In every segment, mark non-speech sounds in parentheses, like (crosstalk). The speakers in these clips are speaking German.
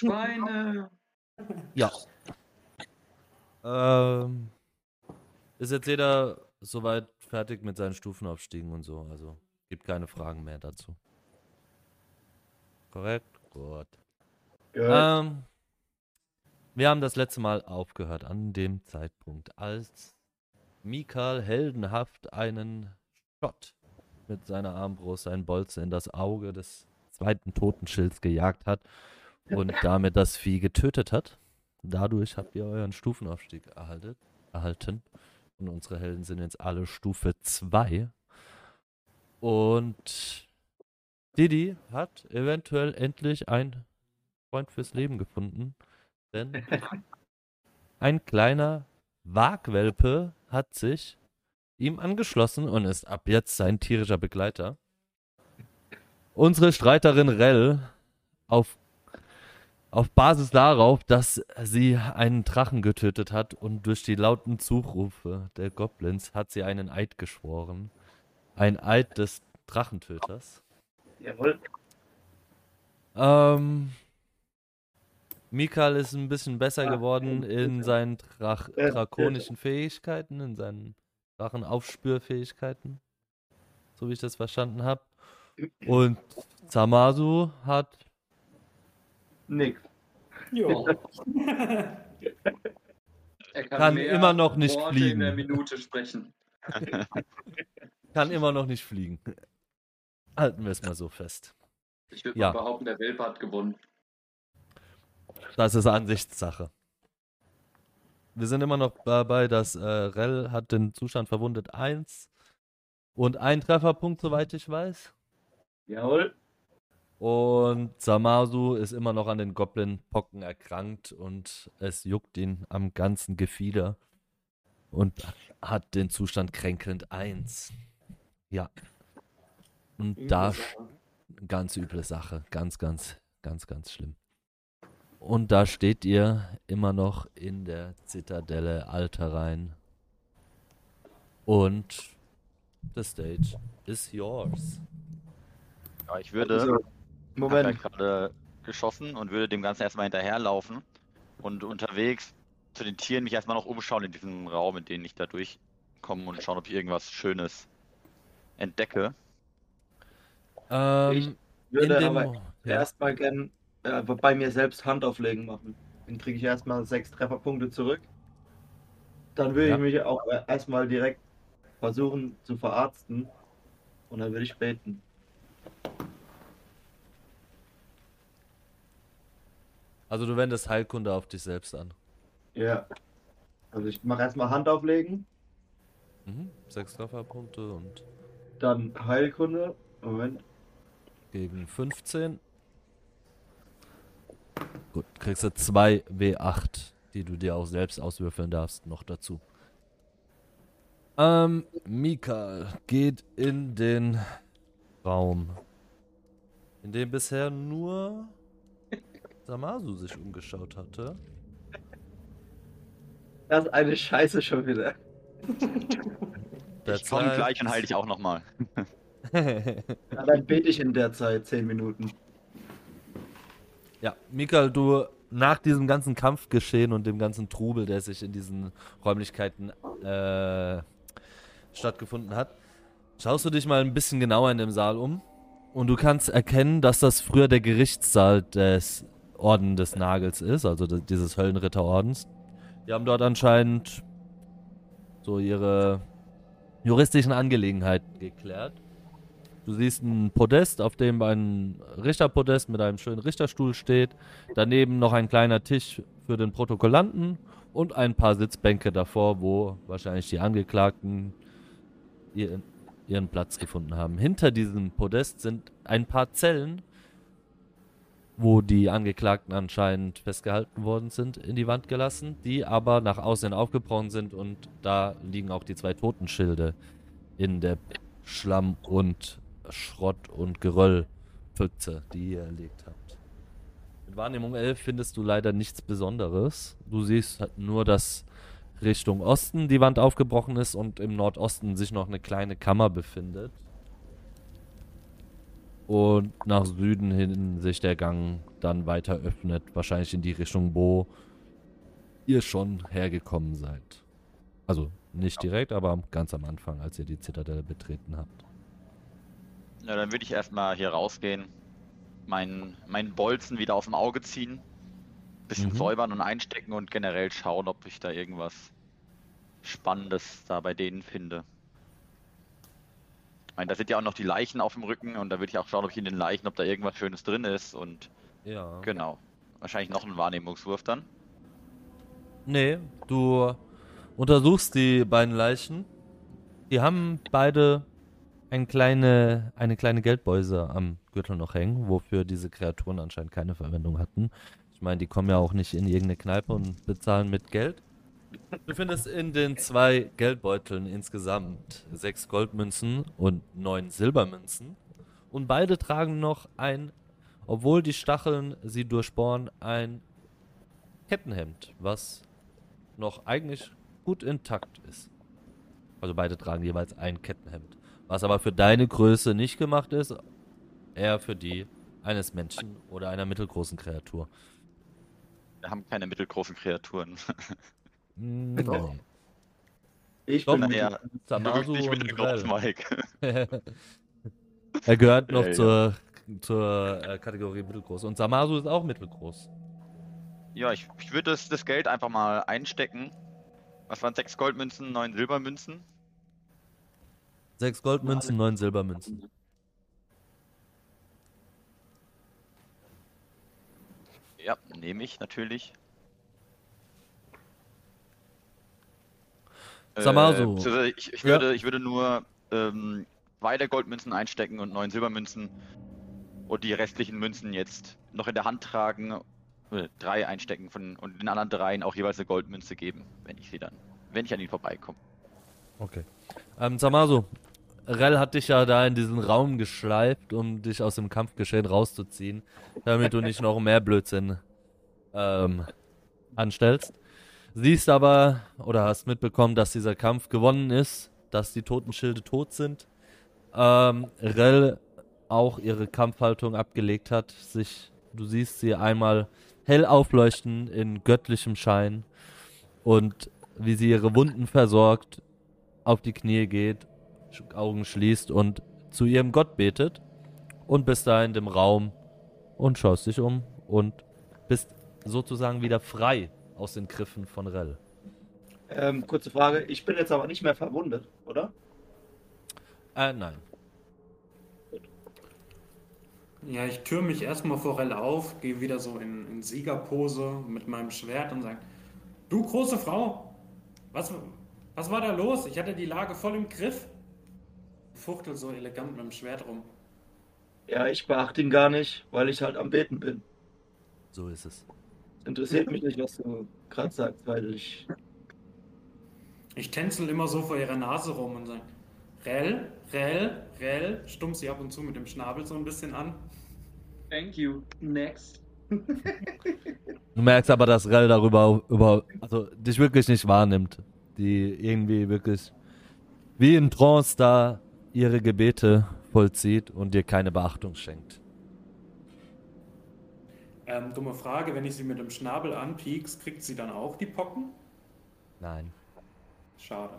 Schweine. Ja. Ähm, ist jetzt jeder soweit fertig mit seinen Stufenaufstiegen und so. Also gibt keine Fragen mehr dazu. Korrekt? Gut. Ähm, wir haben das letzte Mal aufgehört an dem Zeitpunkt, als Mikal heldenhaft einen Shot mit seiner Armbrust, einen Bolzen in das Auge des zweiten Totenschilds gejagt hat und damit das Vieh getötet hat. Dadurch habt ihr euren Stufenaufstieg erhaltet, erhalten. Und unsere Helden sind jetzt alle Stufe 2. Und Didi hat eventuell endlich einen Freund fürs Leben gefunden. Denn (laughs) ein kleiner Wagwelpe hat sich ihm angeschlossen und ist ab jetzt sein tierischer Begleiter. Unsere Streiterin Rell auf, auf Basis darauf, dass sie einen Drachen getötet hat und durch die lauten Zurufe der Goblins hat sie einen Eid geschworen. Ein Eid des Drachentöters. Jawohl. Ähm, Mikal ist ein bisschen besser geworden in seinen Drach drakonischen Fähigkeiten, in seinen Drachenaufspürfähigkeiten. So wie ich das verstanden habe. (clears throat) Und Zamasu hat. Nix. Ja. (laughs) Er Kann mehr immer noch nicht Worte fliegen. in der Minute sprechen. (laughs) Kann immer noch nicht fliegen. Halten wir es mal so fest. Ich würde Ja. mal behaupten, der Welpe hat gewonnen. Das ist Ansichtssache. Wir sind immer noch dabei, dass äh, Rell hat den Zustand verwundet 1 und ein Trefferpunkt, soweit ich weiß. Jawohl. Und Samasu ist immer noch an den Goblin-Pocken erkrankt und es juckt ihn am ganzen Gefieder und hat den Zustand kränkelnd 1. Ja. Und da ganz üble Sache. Ganz, ganz, ganz, ganz schlimm. Und da steht ihr immer noch in der Zitadelle Alterrein. Und the stage is yours. Ja, ich würde. Moment. gerade geschossen und würde dem Ganzen erstmal hinterherlaufen und unterwegs zu den Tieren mich erstmal noch umschauen in diesem Raum, in den ich da durchkomme und schauen, ob ich irgendwas Schönes entdecke. Ähm, Ich würde dem aber ja. erstmal gern äh, bei mir selbst Handauflegen machen. Dann kriege ich erstmal sechs Trefferpunkte zurück. Dann würde Ja. ich mich auch äh, erstmal direkt versuchen zu verarzten. Und dann würde ich beten. Also du wendest Heilkunde auf dich selbst an. Ja. Also ich mache erstmal Handauflegen, Mhm. Sechs Trefferpunkte und dann Heilkunde. Moment. gegen 15. Gut, kriegst du 2 W8, die du dir auch selbst auswürfeln darfst, noch dazu. Ähm, Mika geht in den Raum, in dem bisher nur Samasu sich umgeschaut hatte. (laughs) Das ist eine Scheiße schon wieder. (laughs) ich komme gleich und heile dich auch nochmal. Ja, (laughs) dann bete ich in der Zeit zehn Minuten. Ja, Mikael, du nach diesem ganzen Kampfgeschehen und dem ganzen Trubel, der sich in diesen Räumlichkeiten äh, stattgefunden hat, schaust du dich mal ein bisschen genauer in dem Saal um und du kannst erkennen, dass das früher der Gerichtssaal des Orden des Nagels ist, also dieses Höllenritterordens. Die haben dort anscheinend so ihre juristischen Angelegenheiten geklärt. Du siehst ein Podest, auf dem ein Richterpodest mit einem schönen Richterstuhl steht. Daneben noch ein kleiner Tisch für den Protokollanten und ein paar Sitzbänke davor, wo wahrscheinlich die Angeklagten ihren Platz gefunden haben. Hinter diesem Podest sind ein paar Zellen, wo die Angeklagten anscheinend festgehalten worden sind, in die Wand gelassen, die aber nach außen aufgebrochen sind und da liegen auch die zwei Totenschilde in der Schlamm- und Schrott- und Geröllpfütze, die ihr erlegt habt. Mit Wahrnehmung 11 findest du leider nichts Besonderes. Du siehst halt nur, dass Richtung Osten die Wand aufgebrochen ist und im Nordosten sich noch eine kleine Kammer befindet. Und nach Süden hin sich der Gang dann weiter öffnet, wahrscheinlich in die Richtung, wo ihr schon hergekommen seid. Also nicht direkt, aber ganz am Anfang, als ihr die Zitadelle betreten habt. Ja, dann würde ich erstmal hier rausgehen, meinen, meinen Bolzen wieder aus dem Auge ziehen, bisschen Mhm. säubern und einstecken und generell schauen, ob ich da irgendwas Spannendes da bei denen finde. Meine, da sind ja auch noch die Leichen auf dem Rücken und da würde ich auch schauen, ob ich in den Leichen, ob da irgendwas Schönes drin ist und Ja. genau. Wahrscheinlich noch ein Wahrnehmungswurf dann. Nee, du untersuchst die beiden Leichen. Die haben beide ein kleine, eine kleine Geldbeuse am Gürtel noch hängen, wofür diese Kreaturen anscheinend keine Verwendung hatten. Ich meine, die kommen ja auch nicht in irgendeine Kneipe und bezahlen mit Geld. Du findest in den zwei Geldbeuteln insgesamt sechs Goldmünzen und neun Silbermünzen. Und beide tragen noch ein, obwohl die Stacheln sie durchbohren, ein Kettenhemd, was noch eigentlich gut intakt ist. Also beide tragen jeweils ein Kettenhemd. Was aber für deine Größe nicht gemacht ist, eher für die eines Menschen oder einer mittelgroßen Kreatur. Wir haben keine mittelgroßen Kreaturen. (laughs) Nee. Ich Doch, bin bist Samasu nicht und mittelgroß, Rel. Mike. (laughs) er gehört noch Ja, ja. zur, zur äh, Kategorie mittelgroß. Und Samasu ist auch mittelgroß. Ja, ich, ich würde das, das Geld einfach mal einstecken. Was waren sechs Goldmünzen, neun Silbermünzen? Sechs Goldmünzen, neun Silbermünzen. Ja, nehme ich natürlich. Sag mal Äh, so. beziehungsweise Ich, ich, Ja. würde, ich würde nur ähm, zwei der Goldmünzen einstecken und neun Silbermünzen und die restlichen Münzen jetzt noch in der Hand tragen. Äh, drei einstecken von, und den anderen dreien auch jeweils eine Goldmünze geben, wenn ich sie dann, wenn ich an ihnen vorbeikomme. Okay. Ähm, Samasu, Rel hat dich ja da in diesen Raum geschleift, um dich aus dem Kampfgeschehen rauszuziehen, damit du nicht noch mehr Blödsinn ähm, anstellst. Siehst aber oder hast mitbekommen, dass dieser Kampf gewonnen ist, dass die Totenschilde tot sind. Ähm, Rel auch ihre Kampfhaltung abgelegt hat. Sich, du siehst sie einmal hell aufleuchten in göttlichem Schein und wie sie ihre Wunden versorgt, auf die Knie geht, Augen schließt und zu ihrem Gott betet und bist da in dem Raum und schaust dich um und bist sozusagen wieder frei aus den Griffen von Rel. Ähm, kurze Frage. Ich bin jetzt aber nicht mehr verwundet, oder? Äh, nein. Ja, ich türme mich erstmal vor Rell auf, gehe wieder so in, in Siegerpose mit meinem Schwert und sage, du große Frau, was, was war da los? Ich hatte die Lage voll im Griff. Fuchtel so elegant mit dem Schwert rum. Ja, ich beachte ihn gar nicht, weil ich halt am Beten bin. So ist es. Interessiert mich nicht, was du gerade sagst, weil ich. Ich tänzel immer so vor ihrer Nase rum und sage, Rell, Rell, Rell, stumm sie ab und zu mit dem Schnabel so ein bisschen an. Thank you. Next. (laughs) Du merkst aber, dass Rel darüber über, also dich wirklich nicht wahrnimmt. Die irgendwie wirklich wie in Trance da ihre Gebete vollzieht und dir keine Beachtung schenkt. Ähm, dumme Frage, wenn ich sie mit dem Schnabel anpieks, kriegt sie dann auch die Pocken? Nein. Schade.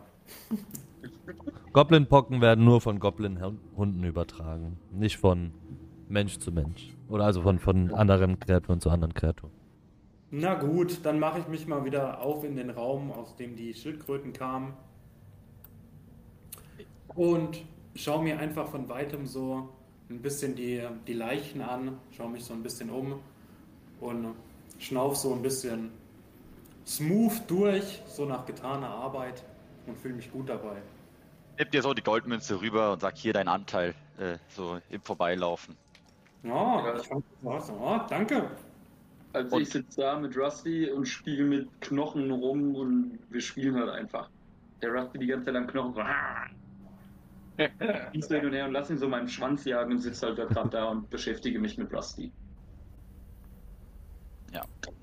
(laughs) Goblin-Pocken werden nur von Goblin-Hunden übertragen, nicht von Mensch zu Mensch. Oder also von, von anderen Kreaturen zu anderen Kreaturen. Na gut, dann mache ich mich mal wieder auf in den Raum, aus dem die Schildkröten kamen. Und schaue mir einfach von weitem so ein bisschen die, die Leichen an, schaue mich so ein bisschen um und schnauf so ein bisschen smooth durch, so nach getaner Arbeit und fühle mich gut dabei. Nimm dir so die Goldmünze rüber und sag hier dein Anteil, äh, so im Vorbeilaufen. Ja, Ja. ich fand das. Oh, danke. Also Und- ich sitze da mit Rusty und spiele mit Knochen rum und wir spielen halt einfach. Der Rusty die ganze Zeit am Knochen so. (laughs) Ich so hin und her und lass ihn so meinen Schwanz jagen und sitze halt gerade da und beschäftige mich mit Rusty.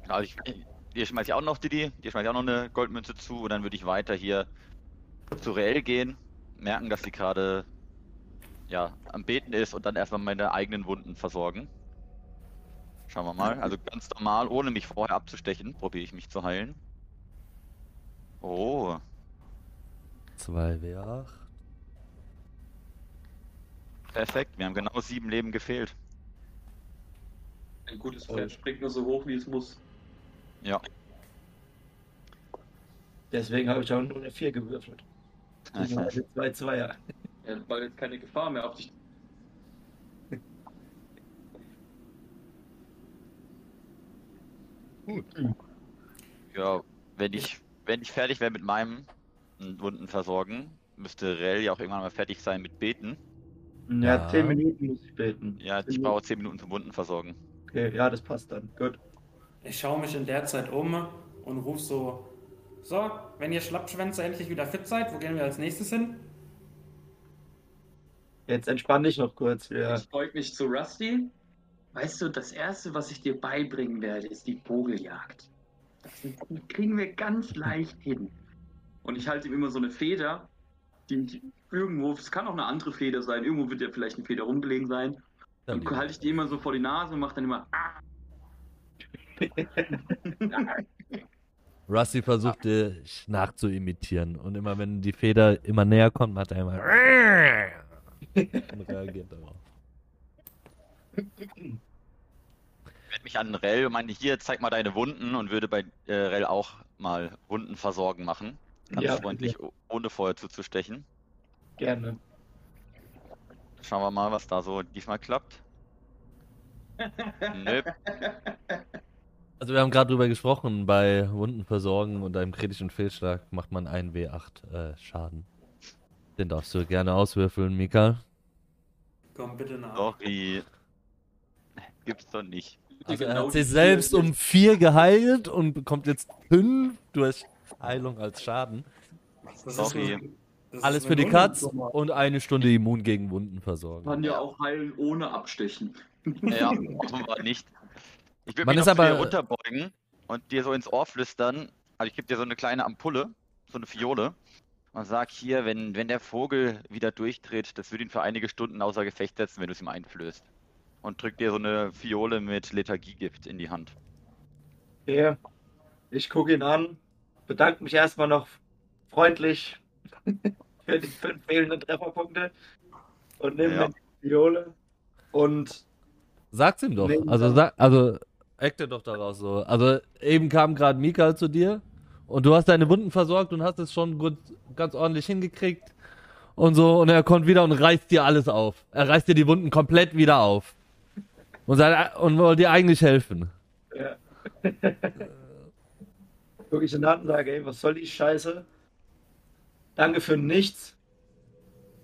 Also ich, dir schmeiß ich auch noch die, dir schmeiß ich auch noch eine Goldmünze zu und dann würde ich weiter hier zu Reell gehen, merken, dass sie gerade ja, am Beten ist und dann erstmal meine eigenen Wunden versorgen. Schauen wir mal. Also ganz normal, ohne mich vorher abzustechen, probiere ich mich zu heilen. Oh, 2W8. perfekt. Wir haben genau sieben Leben gefehlt. Ein gutes Pferd springt nur so hoch, wie es muss. Ja. Deswegen habe ich auch nur eine 4 gewürfelt. Das sind also zwei Zweier. Ja, weil jetzt keine Gefahr mehr auf dich. Ja, wenn ich, wenn ich fertig wäre mit meinem Wunden versorgen, müsste Rel ja auch irgendwann mal fertig sein mit Beten. Ja, Ja. 10 Minuten muss ich beten. Ja, ich brauche 10 Minuten zum Wunden versorgen. Okay, ja, das passt dann. Gut. Ich schaue mich in der Zeit um und ruf so: So, wenn ihr Schlappschwänze endlich wieder fit seid, wo gehen wir als nächstes hin? Jetzt entspann dich noch kurz. Wir, Ich beug mich zu Rusty. Weißt du, das erste, was ich dir beibringen werde, ist die Vogeljagd. Das die kriegen wir ganz leicht hin. Und ich halte ihm immer so eine Feder, die, die irgendwo, es kann auch eine andere Feder sein, irgendwo wird ja vielleicht eine Feder rumgelegen sein. Ja, Dann halte ich die immer so vor die Nase und mache dann immer. "Ah." (laughs) Rusty versucht dich nachzuimitieren und immer wenn die Feder immer näher kommt, macht er immer (laughs) und reagiert darauf. Ich werde mich an Rel und meine, hier, zeig mal deine Wunden und würde bei äh, Rel auch mal Wunden versorgen machen. Ganz Ja, freundlich, o- ohne vorher zuzustechen. gerne. Schauen wir mal, was da so diesmal klappt. (laughs) Nö, Also wir haben gerade drüber gesprochen, bei Wunden versorgen und einem kritischen Fehlschlag macht man einen W8 äh, Schaden. Den darfst du gerne auswürfeln, Mika. Komm bitte nach. sorry. Gibt's doch nicht. Also er Genau hat sich selbst um 4 geheilt und bekommt jetzt 5 durch Heilung als Schaden. Das Sorry. Das Alles für die Katz und eine Stunde immun gegen Wunden versorgen. Man ja auch heilen ohne Abstechen. Ja, machen wir nicht. Ich würde Man mich ist aber- runterbeugen und dir so ins Ohr flüstern. Also ich gebe dir so eine kleine Ampulle, so eine Fiole. Und sag hier, wenn, wenn der Vogel wieder durchdreht, das würde ihn für einige Stunden außer Gefecht setzen, wenn du es ihm einflößt. Und drück dir so eine Fiole mit Lethargiegift in die Hand. Okay. Ich gucke ihn an, bedanke mich erstmal noch freundlich für die fünf fehlenden Trefferpunkte und nehme Ja. die Viole und Sag's ihm doch. Also sag, also acte doch daraus so. Also eben kam gerade Mika zu dir und du hast deine Wunden versorgt und hast es schon gut, ganz ordentlich hingekriegt und so und er kommt wieder und reißt dir alles auf. Er reißt dir die Wunden komplett wieder auf und sagt, und wollte dir eigentlich helfen. ja. (laughs) gucke ich ihn an und sage, ey, was soll die Scheiße? Danke für nichts.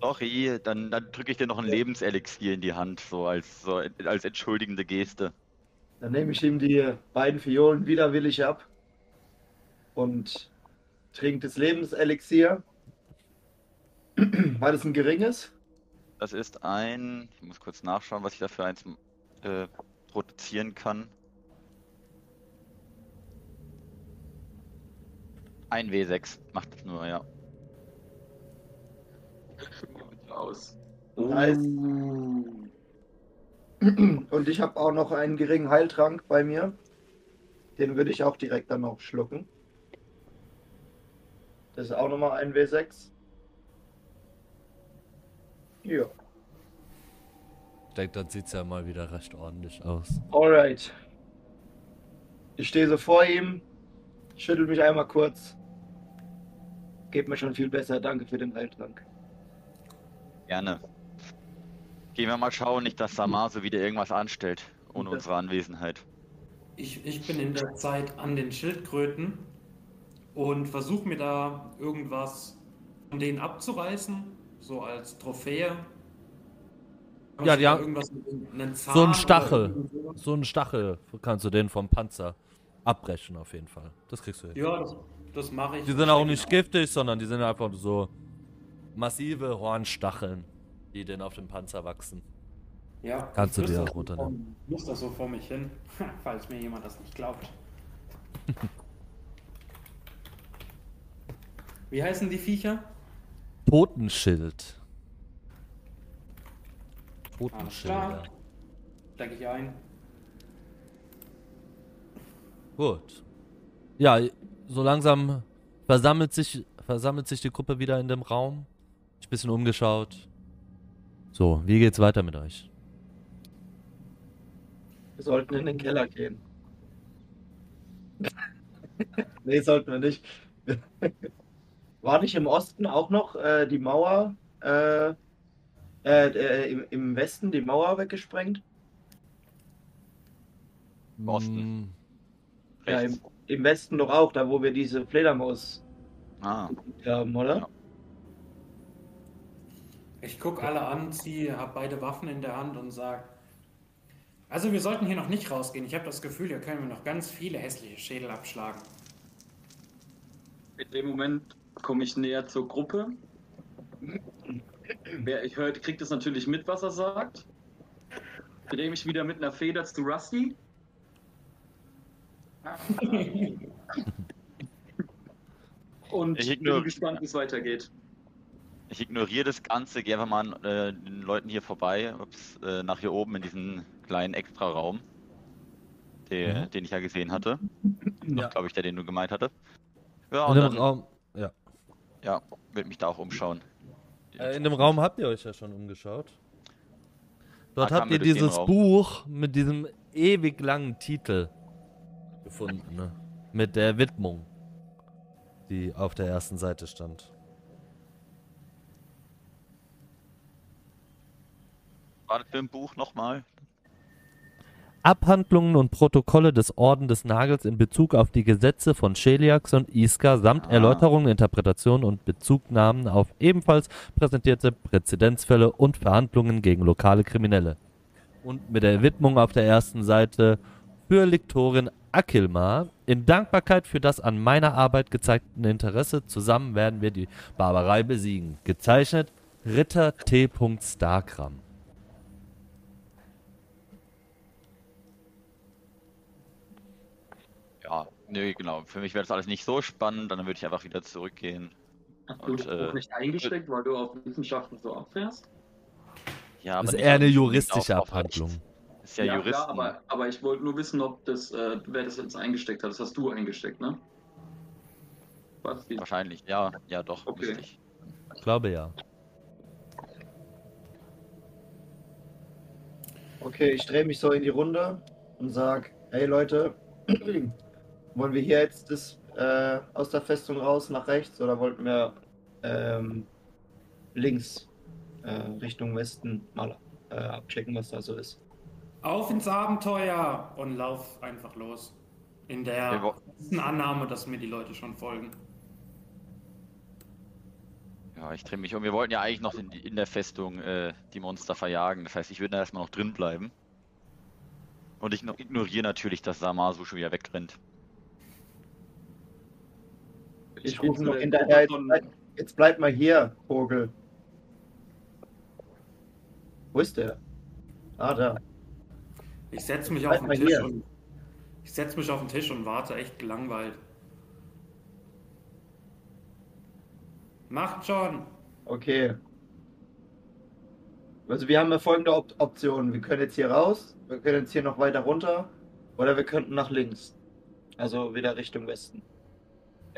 Sorry, dann, dann drücke ich dir noch ein Lebenselixier in die Hand, so als, so als entschuldigende Geste. Dann nehme ich ihm die beiden Fiolen widerwillig ab und trinke das Lebenselixier. Weil es ein geringes? Das ist ein. Ich muss kurz nachschauen, was ich dafür eins äh, produzieren kann. Ein W6 macht es nur, ja. Aus. Nice. Uh. Und ich habe auch noch einen geringen Heiltrank bei mir. Den würde ich auch direkt dann noch schlucken. Das ist auch nochmal ein W6. Ja, Ich denke, dann sieht's ja mal wieder recht ordentlich aus. alright. Ich stehe so vor ihm, schüttel mich einmal kurz. Geht mir schon viel besser. Danke für den Heiltrank. Gerne. Gehen wir mal schauen, nicht, dass Samaso wieder irgendwas anstellt, ohne Ja. unsere Anwesenheit. Ich, ich bin in der Zeit an den Schildkröten und versuche mir da irgendwas von denen abzureißen, so als Trophäe. Ja, ich die haben- irgendwas mit einem Zahn So ein Stachel. So einen Stachel kannst du den vom Panzer abbrechen auf jeden Fall. Das kriegst du hin. Ja, das, das mache ich. Die sind auch nicht giftig, sondern die sind einfach so massive Hornstacheln, die denn auf dem Panzer wachsen. Ja, Kannst du dir auch runternehmen. Ich muss das so vor mich hin, (laughs) falls mir jemand das nicht glaubt. (laughs) Wie heißen die Viecher? Totenschild. Totenschilder. klar. Steige ich ein. Gut. Ja, so langsam versammelt sich, versammelt sich die Gruppe wieder in dem Raum. Ich bisschen umgeschaut. So, wie geht's weiter mit euch? Wir sollten in den Keller gehen. (laughs) nee, sollten wir nicht. (laughs) War nicht im Osten auch noch äh, die Mauer, äh, äh, äh, im, im Westen die Mauer weggesprengt? Im Osten. Hm, Ja, im, im Westen doch auch, da wo wir diese Fledermaus Ah, haben, oder? Ja. Ich guck alle an, ziehe, hab beide Waffen in der Hand und sag. Also wir sollten hier noch nicht rausgehen. Ich habe das Gefühl, hier können wir noch ganz viele hässliche Schädel abschlagen. In dem Moment komme ich näher zur Gruppe. Wer ich höre, kriegt es natürlich mit, was er sagt. Drehe mich wieder mit einer Feder zu Rusty. (laughs) Und Ich bin gespannt, wie es weitergeht. Ich ignoriere das Ganze, gehe einfach mal an äh, den Leuten hier vorbei, ups, äh, nach hier oben in diesen kleinen Extra-Raum, der, Mhm. den ich ja gesehen hatte. Ja. Glaube ich, der, den du gemeint hattest. Ja, in und dem Raum, ja. ja, würde mich da auch umschauen. Äh, in dem Raum habt ihr euch ja schon umgeschaut. Dort Da habt ihr dieses. Buch mit diesem ewig langen Titel gefunden, ne? Mit der Widmung, die auf der ersten Seite stand. War das für ein Buch nochmal? Abhandlungen und Protokolle des Orden des Nagels in Bezug auf die Gesetze von Cheliax und Iska samt Ah. Erläuterungen, Interpretationen und Bezugnahmen auf ebenfalls präsentierte Präzedenzfälle und Verhandlungen gegen lokale Kriminelle. Und mit der Widmung auf der ersten Seite für Lektorin Akilmar in Dankbarkeit für das an meiner Arbeit gezeigten Interesse zusammen werden wir die Barbarei besiegen. Gezeichnet Ritter T. Starkram. Ja, nee, genau. Für mich wäre das alles nicht so spannend, dann würde ich einfach wieder zurückgehen. Hast du Und, äh, nicht eingesteckt, weil du auf Wissenschaften so abfährst? Ja, Das ist eher eine juristische Abhandlung. Ist ja, Juristen. klar, aber, aber ich wollte nur wissen, ob das, äh, wer das jetzt eingesteckt hat. Das hast du eingesteckt, ne? Was? Die- Wahrscheinlich, ja, ja doch, Okay. ich. Ich glaube ja. Okay, ich drehe mich so in die Runde und sag, hey Leute, (clears throat) wollen wir hier jetzt das, äh, aus der Festung raus nach rechts oder wollten wir ähm, links äh, Richtung Westen mal äh, abchecken, was da so ist? Auf ins Abenteuer und lauf einfach los. In der festen Annahme, dass mir die Leute schon folgen. Ja, ich drehe mich um. Wir wollten ja eigentlich noch in, in der Festung äh, die Monster verjagen. Das heißt, ich würde da erstmal noch drin bleiben. Und ich ignoriere natürlich, dass Samasu schon wieder wegrennt. Ich rufe noch der hinterher, jetzt bleib, jetzt bleib mal hier, Vogel. Wo ist der? Ah, da. Ich setze mich Bleib auf den Tisch hier. und ich setze mich auf den Tisch und warte echt gelangweilt. Macht schon. Okay. Also wir haben ja folgende Op Optionen. Wir können jetzt hier raus, wir können jetzt hier noch weiter runter oder wir könnten nach links. Also wieder Richtung Westen.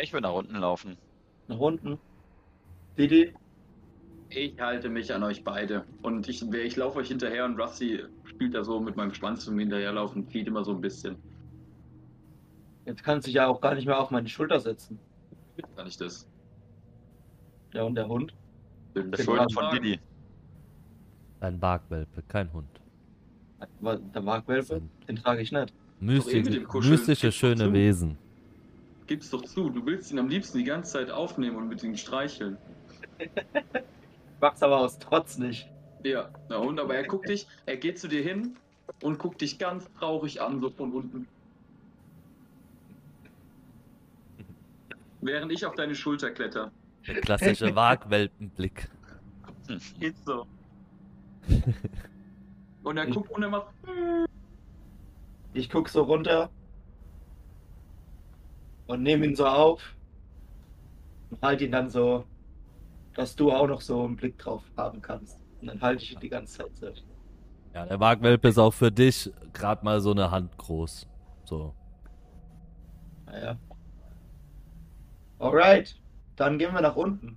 Ich will nach unten laufen. Nach unten. Didi? Ich halte mich an euch beide. Und ich, ich laufe euch hinterher und Rusty spielt da so mit meinem Schwanz zum Hinterherlaufen, zieht immer so ein bisschen. Jetzt kannst du dich ja auch gar nicht mehr auf meine Schulter setzen. Kann ich das? Ja, und der Hund? Das Genau. Schulter von Didi. Ein Barkwelpe, kein Hund. Der Markwelpe? Den trage ich nicht. Mystische, Kuscheln. mystische schöne zu. Wesen. Gib's doch zu, du willst ihn am liebsten die ganze Zeit aufnehmen und mit ihm streicheln. (laughs) Mach's aber aus Trotz nicht. Ja, na und, aber er guckt dich, er geht zu dir hin und guckt dich ganz traurig an, so von unten. Während ich auf deine Schulter kletter. Der klassische Waagwelpenblick. (laughs) Geht so. (laughs) Und er guckt und er macht. Ich guck so runter und nehme ihn so auf und halte ihn dann so, dass du auch noch so einen Blick drauf haben kannst. Und dann halte ich ihn die ganze Zeit so. Ja, der Wagwelpe ist auch für dich gerade mal so eine Hand groß. So. Naja. Alright, dann gehen wir nach unten.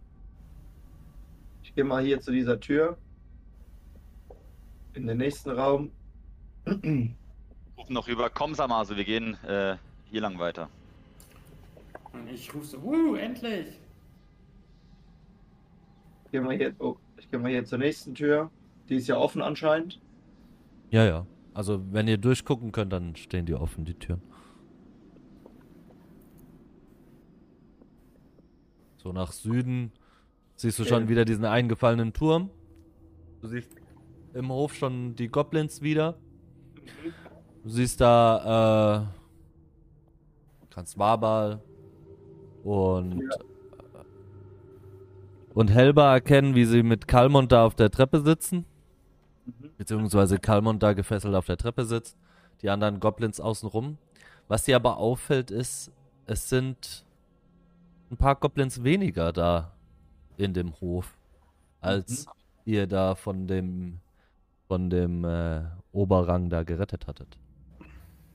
Ich gehe mal hier zu dieser Tür. In den nächsten Raum. Rufen noch rüber, komm Samasu, wir gehen äh, hier lang weiter. Und ich rufe so, wuh, endlich! Ich gehe mal, hier, oh, ich geh mal hier zur nächsten Tür. Die ist ja offen anscheinend. Ja, ja. Also, wenn ihr durchgucken könnt, dann stehen die offen, die Türen. So nach Süden siehst du schon wieder diesen eingefallenen Turm. Du siehst im Hof schon die Goblins wieder. Du siehst da äh, kannst Und und Helba erkennen, wie sie mit Kalmont da auf der Treppe sitzen. Mhm. Beziehungsweise Kalmont da gefesselt auf der Treppe sitzt. Die anderen Goblins außenrum. Was dir aber auffällt, ist, es sind ein paar Goblins weniger da in dem Hof, als ihr da von dem von dem äh, Oberrang da gerettet hattet.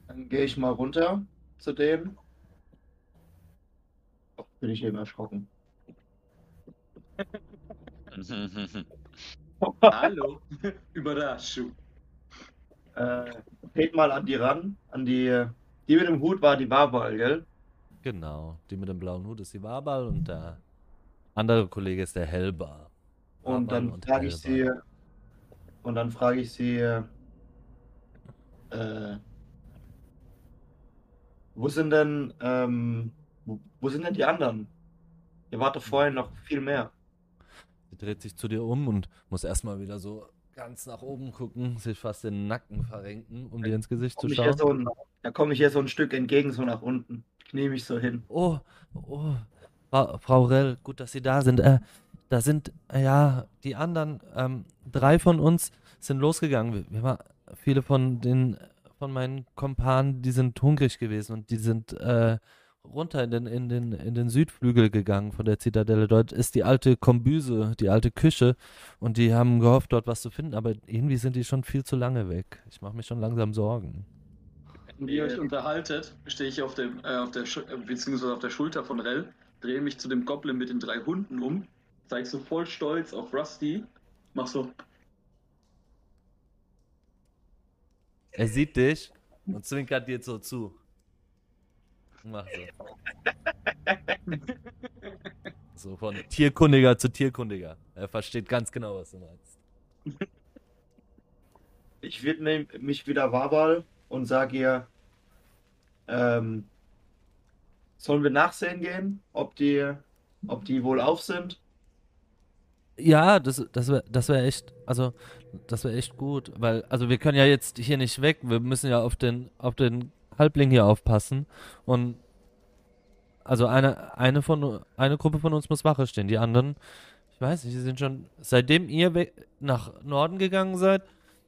Dann gehe ich mal runter zu denen. Bin ich eben erschrocken. (laughs) Hallo. (laughs) Überraschung. Äh, geht mal an die ran. An die. Die mit dem Hut war die Barbal, gell? Genau, die mit dem blauen Hut ist die Wabal und der andere Kollege ist der Helba. Und Wabal dann frage ich sie. Und dann frage ich sie. Äh, wo sind denn. Ähm, wo, wo sind denn die anderen? Ihr wart doch vorhin noch viel mehr. Sie dreht sich zu dir um und muss erstmal wieder so ganz nach oben gucken, sich fast den Nacken verrenken, um dir ins Gesicht zu schauen. so ein, da komme ich hier so ein Stück entgegen, so nach unten. Knie mich so hin. Oh, oh, Frau, Frau Rell, gut, dass Sie da sind. Äh, da sind, äh, ja, die anderen, ähm, drei von uns sind losgegangen. Wir, wir war, viele von den, von meinen Kompanen, die sind hungrig gewesen und die sind, äh, runter in den, in den, in den Südflügel gegangen von der Zitadelle. Dort ist die alte Kombüse, die alte Küche und die haben gehofft, dort was zu finden, aber irgendwie sind die schon viel zu lange weg. Ich mache mich schon langsam Sorgen. Wenn ihr euch unterhaltet, stehe ich auf, dem, äh, auf, der, äh, beziehungsweise auf der Schulter von Rell, drehe mich zu dem Goblin mit den drei Hunden um, zeig so voll stolz auf Rusty, mach so, Er sieht dich und zwinkert dir so zu. Mach so. (laughs) So von Tierkundiger zu Tierkundiger. Er versteht ganz genau, was du meinst. Ich widme mich wieder Wabal und sage ihr, ähm, sollen wir nachsehen gehen, ob die, ob die wohl auf sind? Ja, das, das wäre das wär echt, also, das wäre echt gut, weil, also wir können ja jetzt hier nicht weg, wir müssen ja auf den, auf den Halbling hier aufpassen. Und, also eine, eine von, eine Gruppe von uns muss Wache stehen, die anderen, ich weiß nicht, die sind schon, seitdem ihr nach Norden gegangen seid,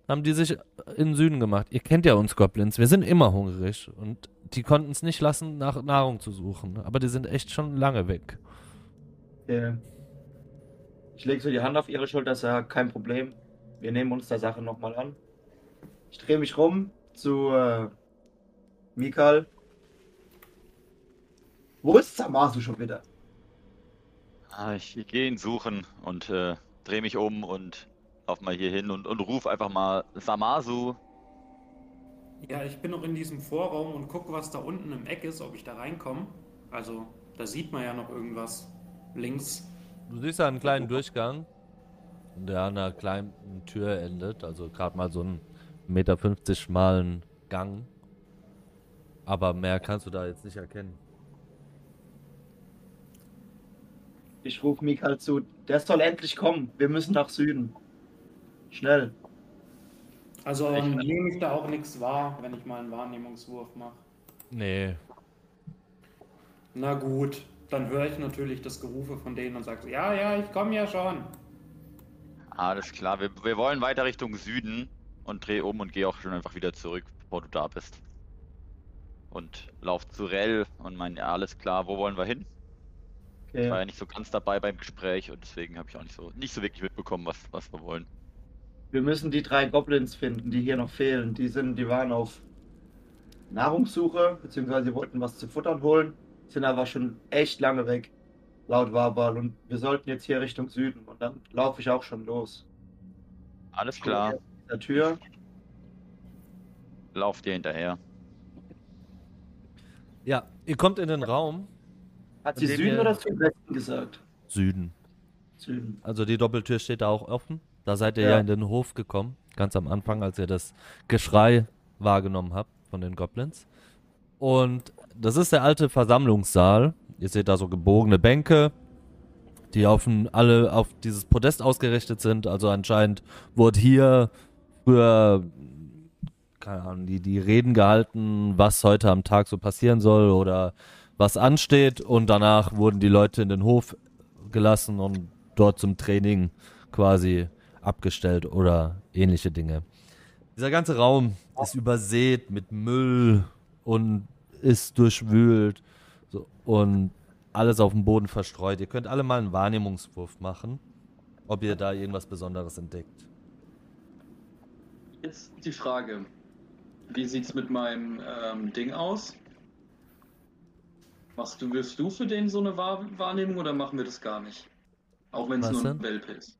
haben die sich in den Süden gemacht. Ihr kennt ja uns Goblins, wir sind immer hungrig. Und die konnten es nicht lassen, nach Nahrung zu suchen, aber die sind echt schon lange weg. Äh, ich lege so die Hand auf ihre Schulter, sage, kein Problem, wir nehmen uns der Sache nochmal an. Ich drehe mich rum zu äh, Mikal. Wo ist Samasu schon wieder? Ah, ich ich gehe ihn suchen und äh, drehe mich um und lauf mal hier hin und, und ruf einfach mal Samasu. Ja, ich bin noch in diesem Vorraum und gucke, was da unten im Eck ist, ob ich da reinkomme. Also, da sieht man ja noch irgendwas links. Du siehst da einen kleinen Durchgang, der an einer kleinen Tür endet, also gerade mal so einen Meter 50 schmalen Gang. Aber mehr kannst du da jetzt nicht erkennen. Ich rufe Mikal zu, der soll endlich kommen, wir müssen nach Süden. Schnell. Also ähm, nehme ich da auch nichts wahr, wenn ich mal einen Wahrnehmungswurf mache. Nee. Na gut, dann höre ich natürlich das Gerufe von denen und sage, so, ja, ja, ich komme ja schon. Alles klar, wir, wir wollen weiter Richtung Süden und dreh um und geh auch schon einfach wieder zurück, bevor du da bist. Und lauf zu Rell und mein, ja, alles klar, wo wollen wir hin? Ich war ja Okay. nicht so ganz dabei beim Gespräch und deswegen habe ich auch nicht so, nicht so wirklich mitbekommen, was, was wir wollen. wir müssen die drei Goblins finden, die hier noch fehlen. Die sind, die waren auf Nahrungssuche, beziehungsweise sie wollten was zu futtern holen, sind aber schon echt lange weg, laut Warbal. Und wir sollten jetzt hier Richtung Süden und dann laufe ich auch schon los. Alles klar, Der Tür. lauf dir hinterher. Ja, ihr kommt in den Raum. Hat sie Süden ihr- oder Südwesten gesagt? Süden. Süden. Also die Doppeltür steht da auch offen. Da seid ihr Ja. ja in den Hof gekommen, ganz am Anfang, als ihr das Geschrei wahrgenommen habt von den Goblins. Und das ist der alte Versammlungssaal. Ihr seht da so gebogene Bänke, die auf ein, alle auf dieses Podest ausgerichtet sind. Also anscheinend wurde hier früher, keine Ahnung, die, die Reden gehalten, was heute am Tag so passieren soll oder was ansteht. Und danach wurden die Leute in den Hof gelassen und dort zum Training quasi abgestellt oder ähnliche Dinge. Dieser ganze Raum ist übersät mit Müll und ist durchwühlt so, und alles auf dem Boden verstreut. Ihr könnt alle mal einen Wahrnehmungswurf machen, ob ihr da irgendwas Besonderes entdeckt. Jetzt die Frage. Wie sieht's mit meinem ähm, Ding aus? Machst du, wirst du für den so eine Wahr Wahrnehmung oder machen wir das gar nicht? Auch wenn es nur ein denn? Welpe ist.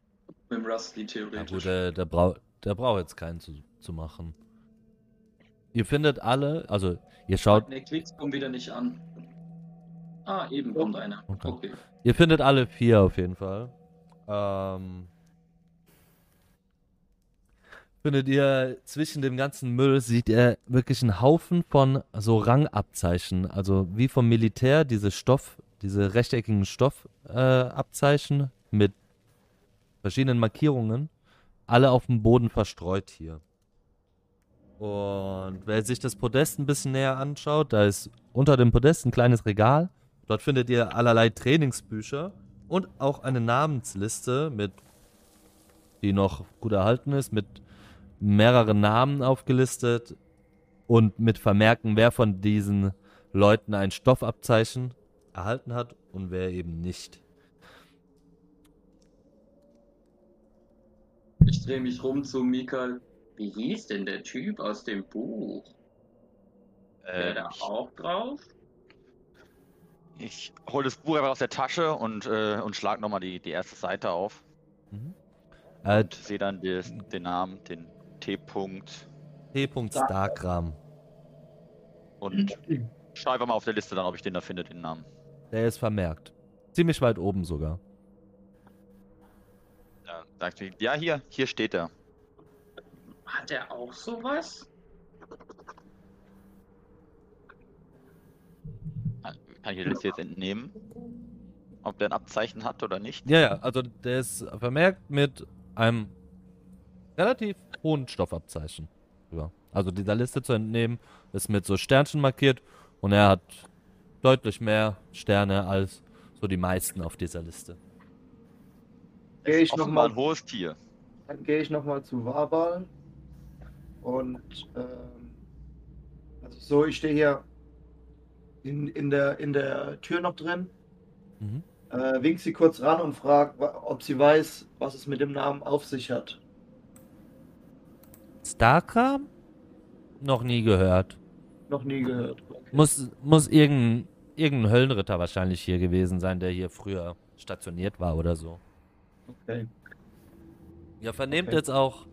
Mit dem Rusty Ja theoretisch. gut, der, der, brau der braucht jetzt keinen zu, zu machen. Ihr findet alle, also ihr schaut, Ne, Klicks kommen wieder nicht an. Ah, eben kommt einer. Okay. Okay. Ihr findet alle vier auf jeden Fall. Ähm, findet ihr zwischen dem ganzen Müll, seht ihr wirklich einen Haufen von so Rangabzeichen. Also wie vom Militär, diese Stoff, diese rechteckigen Stoffabzeichen äh, mit verschiedenen Markierungen. Alle auf dem Boden verstreut hier. Und wer sich das Podest ein bisschen näher anschaut, da ist unter dem Podest ein kleines Regal. Dort findet ihr allerlei Trainingsbücher und auch eine Namensliste mit, die noch gut erhalten ist, mit mehreren Namen aufgelistet und mit Vermerken, wer von diesen Leuten ein Stoffabzeichen erhalten hat und wer eben nicht. Ich drehe mich rum zu Mikael. Wie hieß denn der Typ aus dem Buch? Wäre Ähm, da auch drauf? ich hole das Buch einfach aus der Tasche und, äh, und schlag nochmal die, die erste Seite auf. Mhm. Äh, Und sehe dann die, den Namen, den T-Punkt. T. Starkram. Und schau einfach mal auf der Liste dann, ob ich den da finde, den Namen. Der ist vermerkt. Ziemlich weit oben sogar. Ja, sagt ja, hier, hier steht er. Hat er auch sowas? Kann ich das jetzt entnehmen? Ob der ein Abzeichen hat oder nicht? Ja, ja, also der ist vermerkt mit einem relativ hohen Stoffabzeichen. Ja. Also dieser Liste zu entnehmen, ist mit so Sternchen markiert und er hat deutlich mehr Sterne als so die meisten auf dieser Liste. Gehe ich nochmal ein hohes Tier. Dann gehe ich nochmal zu Warbal. Und ähm, also so, ich stehe hier in, in, der, in der Tür noch drin. Mhm. Äh, wink sie kurz ran und frag, ob sie weiß, was es mit dem Namen auf sich hat. Starkram? Noch nie gehört. Noch nie gehört. Muss, muss irgendein, irgendein Höllenritter wahrscheinlich hier gewesen sein, der hier früher stationiert war oder so. Okay. Ja, vernehmt Okay. jetzt auch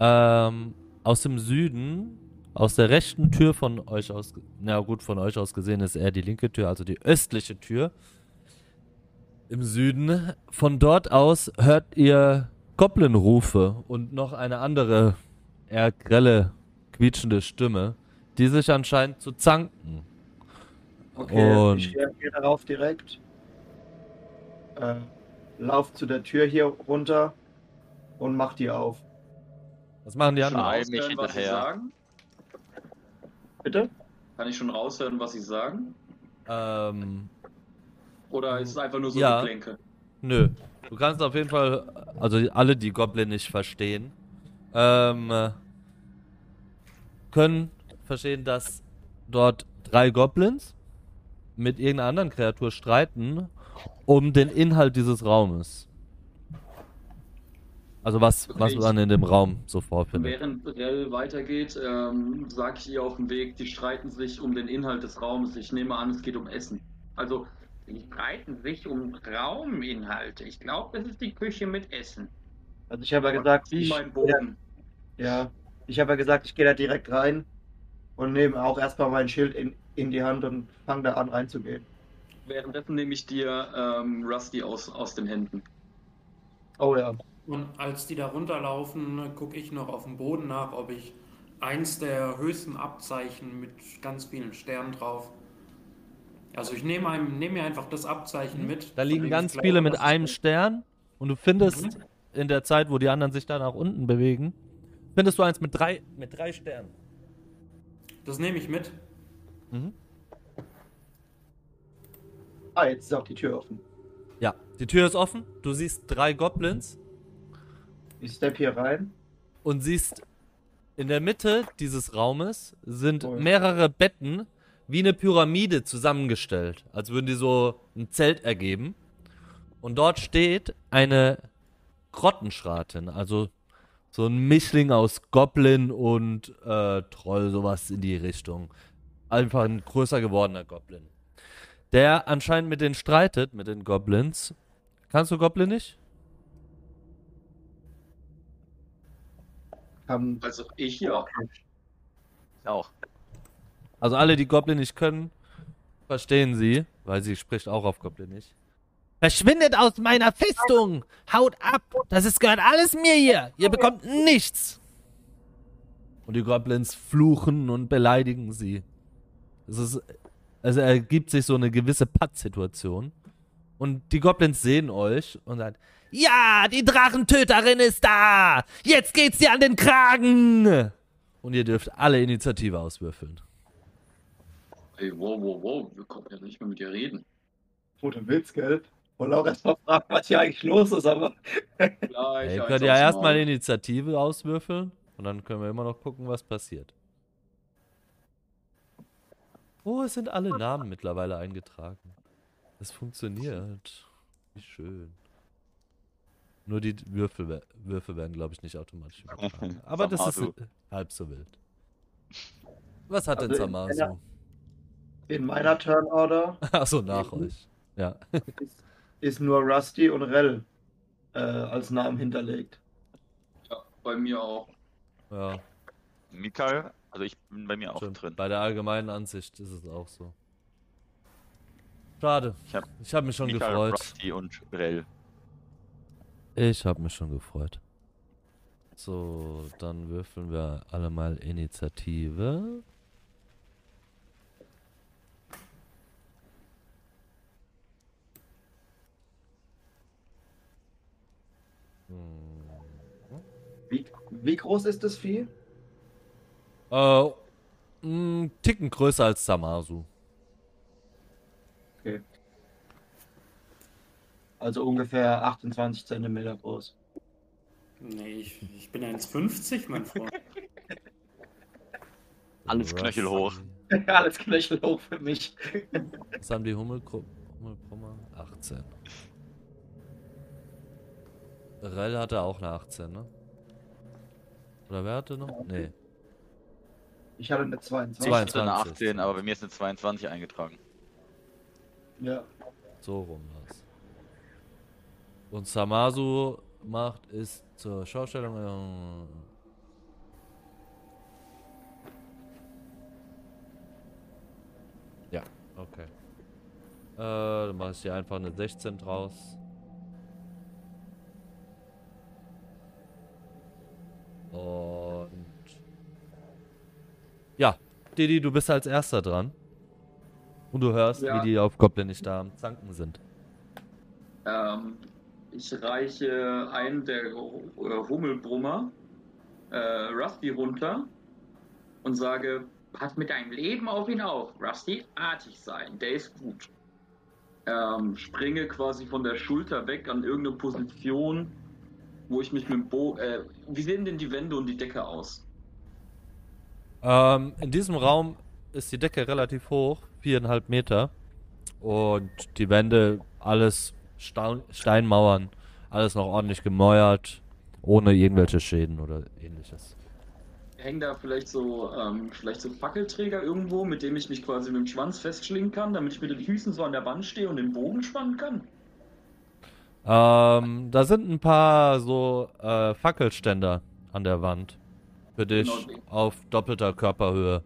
ähm, aus dem Süden, aus der rechten Tür von euch aus, na gut, von euch aus gesehen ist eher die linke Tür, also die östliche Tür im Süden. Von dort aus hört ihr Goblin-Rufe und noch eine andere, eher grelle, quietschende Stimme, die sich anscheinend zu zanken. Okay, Und- ich reagiere darauf direkt. Äh, lauf zu der Tür hier runter und mach die auf. Was machen die anderen? Schrei mich raushören, was sie hinterher. sagen? Bitte? Kann ich schon raushören, was sie sagen? Ähm, Oder ist es einfach nur so Ja. Geplänke? Nö. Du kannst auf jeden Fall, also alle, die Goblin nicht verstehen, ähm, äh, können verstehen, dass dort drei Goblins mit irgendeiner anderen Kreatur streiten um den Inhalt dieses Raumes. Also was, Okay, was man in dem Raum so vorfindet. Während Rell weitergeht, ähm, sage ich ihr auf dem Weg, die streiten sich um den Inhalt des Raumes. Ich nehme an, es geht um Essen. Also, die streiten sich um Rauminhalte. Ich glaube, das ist die Küche mit Essen. Also ich habe ja gesagt, Wie ich, mein Bogen. Ja, ich habe ja gesagt, ich gehe da direkt rein und nehme auch erstmal mein Schild in, in die Hand und fange da an reinzugehen. Währenddessen nehme ich dir ähm, Rusty aus, aus den Händen. Oh ja. Und als die da runterlaufen, gucke ich noch auf dem Boden nach, ob ich eins der höchsten Abzeichen mit ganz vielen Sternen drauf. Also ich nehme, nehme mir einfach das Abzeichen mit. Mhm. Da von liegen ganz viele mit einem Stern und du findest Mhm. in der Zeit, wo die anderen sich da nach unten bewegen, findest du eins mit drei, mit drei Sternen. Das nehme ich mit. Mhm. Ah, jetzt ist auch die Tür offen. Ja, die Tür ist offen. Du siehst drei Goblins Ich step hier rein. und siehst in der Mitte dieses Raumes sind Cool. mehrere Betten wie eine Pyramide zusammengestellt, als würden die so ein Zelt ergeben. Und dort steht eine Grottenschratin, also so ein Mischling aus Goblin und äh, Troll, sowas in die Richtung. Einfach ein größer gewordener Goblin. Der anscheinend mit denen streitet, mit den Goblins. Kannst du Goblin nicht? Haben, Also ich ja. Ich auch. Also alle, die Goblin nicht können, verstehen sie, weil sie spricht auch auf Goblin nicht. Verschwindet aus meiner Festung! Haut ab! Das ist gehört alles mir hier! Ihr bekommt nichts! Und die Goblins fluchen und beleidigen sie. Es ist, also ergibt sich so eine gewisse Pattsituation. Und die Goblins sehen euch und sagen, ja, die Drachentöterin ist da! Jetzt geht's dir an den Kragen! Und ihr dürft alle Initiative auswürfeln. Ey, wow, wow, wow, wir konnten ja nicht mehr mit dir reden. wo du willst, gell? Und auch erstmal fragen, was hier eigentlich los ist, aber Gleich Ihr eins könnt ja erstmal. Initiative auswürfeln und dann können wir immer noch gucken, was passiert. Oh, es sind alle Namen mittlerweile eingetragen. Es funktioniert. Wie schön. Nur die Würfel, Würfel werden, glaube ich, nicht automatisch übertragen. (laughs) Aber das ist (laughs) halb so wild. Was hat denn Also in Samasu? meiner- in meiner Turnorder (laughs) Achso, nach euch. Ja. ist, ist nur Rusty und Rell äh, als Namen hinterlegt. Ja, bei mir auch. ja Mikael, also ich bin bei mir auch stimmt. drin. Bei der allgemeinen Ansicht ist es auch so. Schade. Ich hab Ich habe mich schon Mikael, gefreut. Rusty und Rell. Ich habe mich schon gefreut. So, dann würfeln wir alle mal Initiative. Wie, wie groß ist das Vieh? Äh, ein Ticken größer als Samasu. Also ungefähr 28 Zentimeter groß. Nee, ich, ich bin 1,50, mein Freund. (laughs) Alles knöchelhoch. (laughs) Alles knöchelhoch für mich. Was haben die Hummelgru Hummelbrummer? 18. Rell hatte auch eine 18, ne? Oder wer hatte noch? Nee. Ich hatte eine 22. Ich hatte eine 22. 18, aber bei mir ist eine 22 eingetragen. Ja. So rum war's. Und Samasu macht ist zur Schaustellung. äh, Ja, okay. Äh, dann mache ich hier einfach eine 16 draus. Und. Ja, Didi, du bist als erster dran. Und du hörst, Ja. wie die auf Goblin nicht da am Zanken sind. Ähm, ich reiche einen der äh, Hummelbrummer, äh, Rusty, runter und sage, pass mit deinem Leben auf ihn auf. Rusty, artig sein, der ist gut. Ähm, springe quasi von der Schulter weg an irgendeine Position, wo ich mich mit dem Bo... Äh, wie sehen denn die Wände und die Decke aus? Ähm, in diesem Raum ist die Decke relativ hoch, viereinhalb Meter. Und die Wände, alles Stein, Steinmauern, alles noch ordentlich gemäuert. Ohne irgendwelche Schäden oder ähnliches. Hängen da vielleicht so, ähm, vielleicht so Fackelträger irgendwo, mit dem ich mich quasi mit dem Schwanz festschlingen kann, damit ich mit den Füßen so an der Wand stehe und den Bogen spannen kann? Ähm, da sind ein paar so äh, Fackelständer an der Wand. Für dich Genau. auf doppelter Körperhöhe.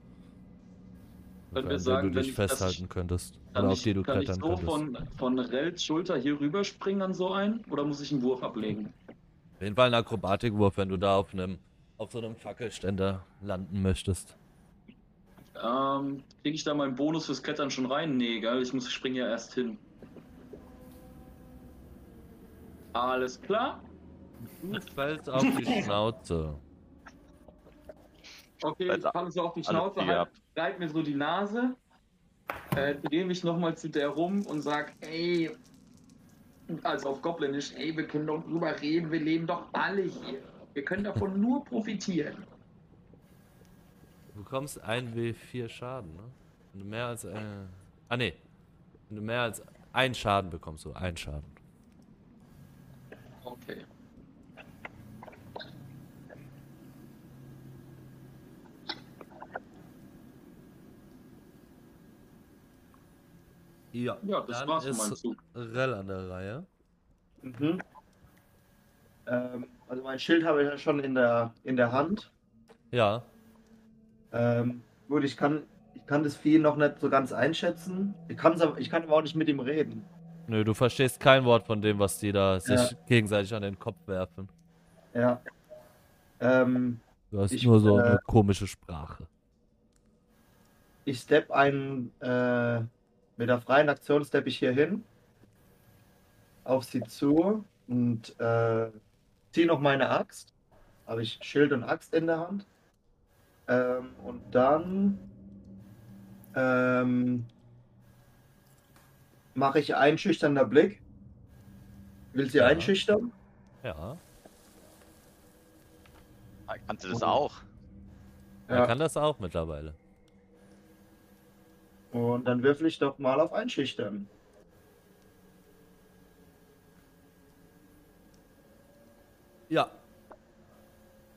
Wenn wir sagen, du dich ich festhalten könntest. Kann Oder ich, auf die du kann ich klettern so könntest. von, von Rels Schulter hier rüberspringen an so einen? Oder muss ich einen Wurf ablegen? Auf jeden Fall ein Akrobatikwurf, wenn du da auf einem auf so einem Fackelständer landen möchtest. Ähm, kriege ich da meinen Bonus fürs Klettern schon rein? Nee, gell? Ich muss ich springe ja erst hin. Alles klar. Du fällst auf die Schnauze. Okay, ich falle so auf die Schnauze, halt, reibt mir so die Nase, äh, drehe mich nochmal zu der rum und sag, ey, also auf Goblinisch, ey, wir können doch drüber reden, wir leben doch alle hier. Wir können davon nur profitieren. Du bekommst 1W4 Schaden, ne? Wenn du mehr als äh, Ah nee. Wenn du mehr als ein Schaden bekommst, du ein Schaden. Okay. Ja, Ja, das dann war's ist Zug. Rell an der Reihe. Mhm. Ähm, also mein Schild habe ich ja schon in der, in der Hand. Ja. Ähm, gut, ich kann, ich kann das Vieh noch nicht so ganz einschätzen. Ich, kann's aber, ich kann aber auch nicht mit ihm reden. Nö, du verstehst kein Wort von dem, was die da sich Ja. gegenseitig an den Kopf werfen. Ja. Ähm, Du hast Ich, nur so äh, eine komische Sprache. ich step einen, äh, mit der freien Aktion step ich hier hin, auf sie zu und äh, ziehe noch meine Axt. Habe ich Schild und Axt in der Hand. Ähm, und dann ähm, mache ich einschüchternder Blick. Will sie Ja. einschüchtern? Ja. Kannst du das auch? Er kann das auch mittlerweile. Und dann würfel ich doch mal auf Einschüchtern. Ja.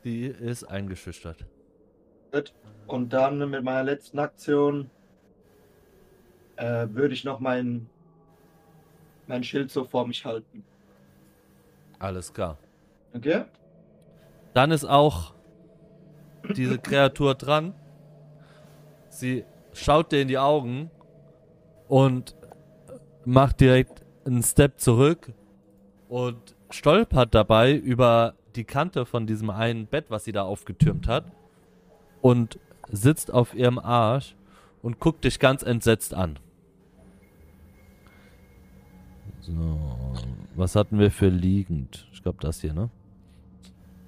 Die ist eingeschüchtert. Gut. Und dann mit meiner letzten Aktion äh, würde ich noch mein, mein Schild so vor mich halten. Alles klar. Okay? Dann ist auch diese Kreatur dran. Sie schaut dir in die Augen und macht direkt einen Step zurück und stolpert dabei über die Kante von diesem einen Bett, was sie da aufgetürmt hat und sitzt auf ihrem Arsch und guckt dich ganz entsetzt an. So, was hatten wir für liegend? Ich glaube das hier, ne?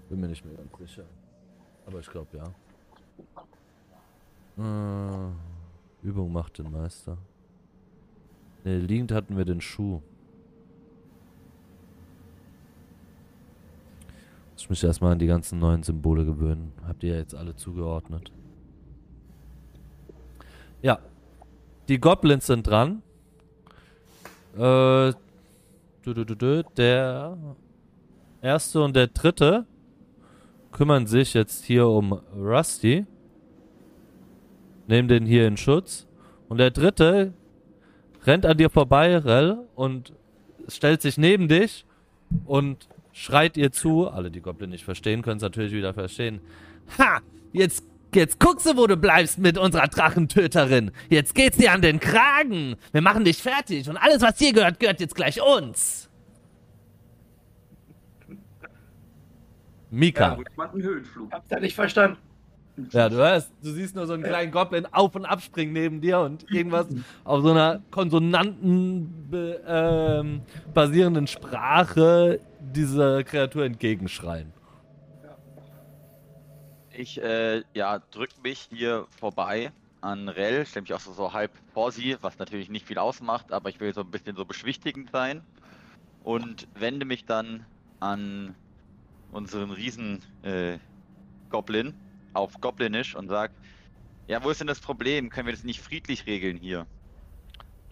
Bin mir nicht mehr ganz sicher. Aber ich glaube ja. Äh, Übung macht den Meister. Ne, liegend hatten wir den Schuh. Muss ich mich erstmal an die ganzen neuen Symbole gewöhnen. Habt ihr ja jetzt alle zugeordnet. Ja. Die Goblins sind dran. Äh, der erste und der dritte kümmern sich jetzt hier um Rusty. Nehmen den hier in Schutz. Und der dritte rennt an dir vorbei, Rell, und stellt sich neben dich und schreit ihr zu. Alle, die Goblin nicht verstehen, können es natürlich wieder verstehen. Ha! Jetzt, jetzt guckst du, wo du bleibst mit unserer Drachentöterin. Jetzt geht's dir an den Kragen. Wir machen dich fertig und alles, was dir gehört, gehört jetzt gleich uns. Mika. Ja, gut, ich mach einen Höhenflug. Hab's ja nicht verstanden. Ja, du hörst, du siehst nur so einen kleinen Goblin auf und abspringen neben dir und irgendwas auf so einer konsonanten ähm, basierenden Sprache dieser Kreatur entgegenschreien. Ich, äh, ja, drück mich hier vorbei an Rell, stelle mich auch so, so halb vor sie, was natürlich nicht viel ausmacht, aber ich will so ein bisschen so beschwichtigend sein und wende mich dann an unseren Riesen äh, Goblin auf Goblinisch und sag, ja, wo ist denn das Problem? Können wir das nicht friedlich regeln hier?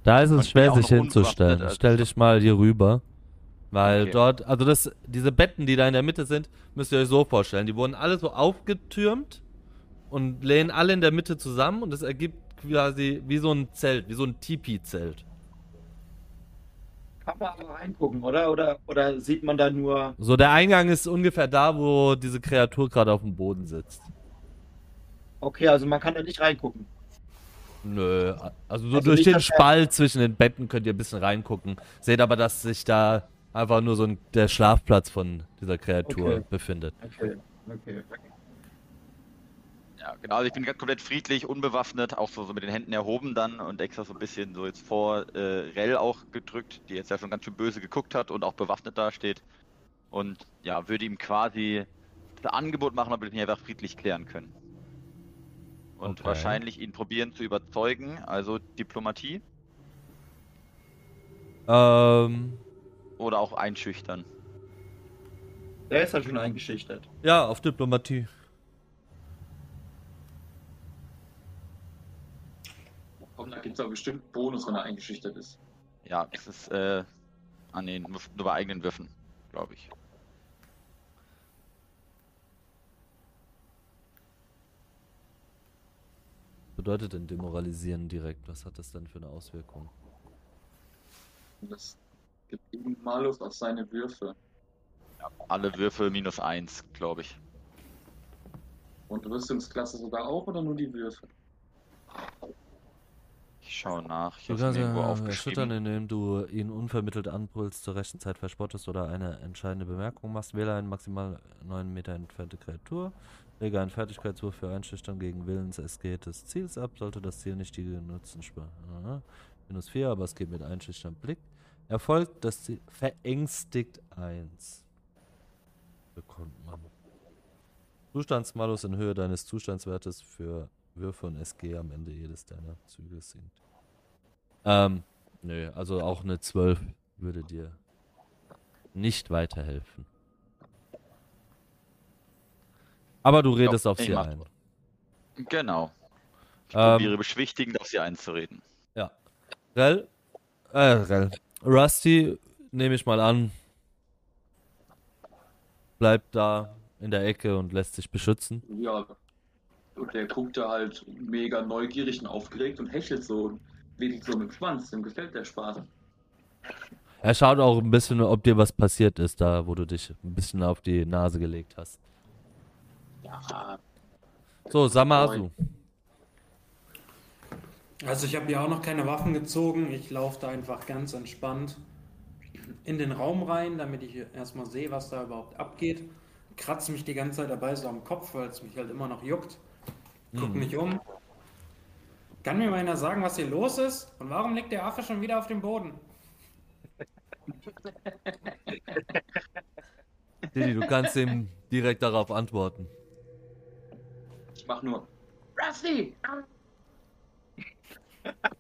Da ist Und es bin schwer, sich hinzustellen. also- Stell dich mal hier rüber. Weil Okay. dort, also das, diese Betten, die da in der Mitte sind, müsst ihr euch so vorstellen. Die wurden alle so aufgetürmt und lehnen alle in der Mitte zusammen und es ergibt quasi wie so ein Zelt, wie so ein Tipi-Zelt. Kann man aber reingucken, oder? Oder, oder sieht man da nur. So, der Eingang ist ungefähr da, wo diese Kreatur gerade auf dem Boden sitzt. Okay, also man kann da nicht reingucken. Nö, also so Also durch nicht, den Spalt zwischen den Betten könnt ihr ein bisschen reingucken. Seht aber, dass sich da einfach nur so ein, der Schlafplatz von dieser Kreatur Okay. befindet. Okay, okay. Ja, genau. Also ich bin ganz komplett friedlich, unbewaffnet, auch so, so mit den Händen erhoben dann und extra so ein bisschen so jetzt vor äh, Rell auch gedrückt, die jetzt ja schon ganz schön böse geguckt hat und auch bewaffnet dasteht. Und ja, würde ihm quasi das Angebot machen, ob wir ihn einfach friedlich klären können. Und Okay. wahrscheinlich ihn probieren zu überzeugen, also Diplomatie Ähm, oder auch einschüchtern. Der ist ja schon eingeschüchtert. ja, auf Diplomatie. Komm, da gibt es aber bestimmt Bonus, wenn er eingeschüchtert ist. Ja, es ist äh, an den nur bei eigenen Würfen, glaube ich. Bedeutet denn demoralisieren direkt? Was hat das denn für eine Auswirkung? Und das ihm Malus auf seine Würfe. Alle Würfe minus eins, glaube ich. Und Rüstungsklasse sogar auch oder nur die Würfe? Ich schaue nach. Ich Du kannst es irgendwo ja erschüttern, indem du ihn unvermittelt anbrüllst, zur rechten Zeit verspottest oder eine entscheidende Bemerkung machst. Wähle eine maximal 9 Meter entfernte Kreatur. Lege einen Fertigkeitswurf für Einschüchtern gegen Willens-SG des Ziels ab. Sollte das Ziel nicht die genutzten. Minus 4, aber es geht mit einschüchtern Blick. Erfolgt das Ziel verängstigt 1. Bekommt man. Zustandsmalus in Höhe deines Zustandswertes für Würfe und SG am Ende jedes deiner Züge sinkt. Ähm, nö, also auch eine 12 würde dir nicht weiterhelfen. Aber du redest auf ich sie ein. Genau. Ich Ähm, probiere beschwichtigend auf sie einzureden. Ja. Rel, äh, Rel. Rusty, nehme ich mal an, bleibt da in der Ecke und lässt sich beschützen. Ja. Und der guckt da halt mega neugierig und aufgeregt und hechelt so und wedelt so mit dem Schwanz. Dem gefällt der Spaß. Er schaut auch ein bisschen, ob dir was passiert ist, da wo du dich ein bisschen auf die Nase gelegt hast. Ja, So, Samasu. Also ich habe ja auch noch keine Waffen gezogen. Ich laufe da einfach ganz entspannt in den Raum rein, damit ich erstmal sehe, was da überhaupt abgeht. Kratze mich die ganze Zeit dabei so am Kopf, weil es mich halt immer noch juckt. Guck Mhm. mich um. Kann mir mal einer sagen, was hier los ist? Und warum liegt der Affe schon wieder auf dem Boden? Didi, du kannst ihm direkt darauf antworten. ich mach nur. Rusty!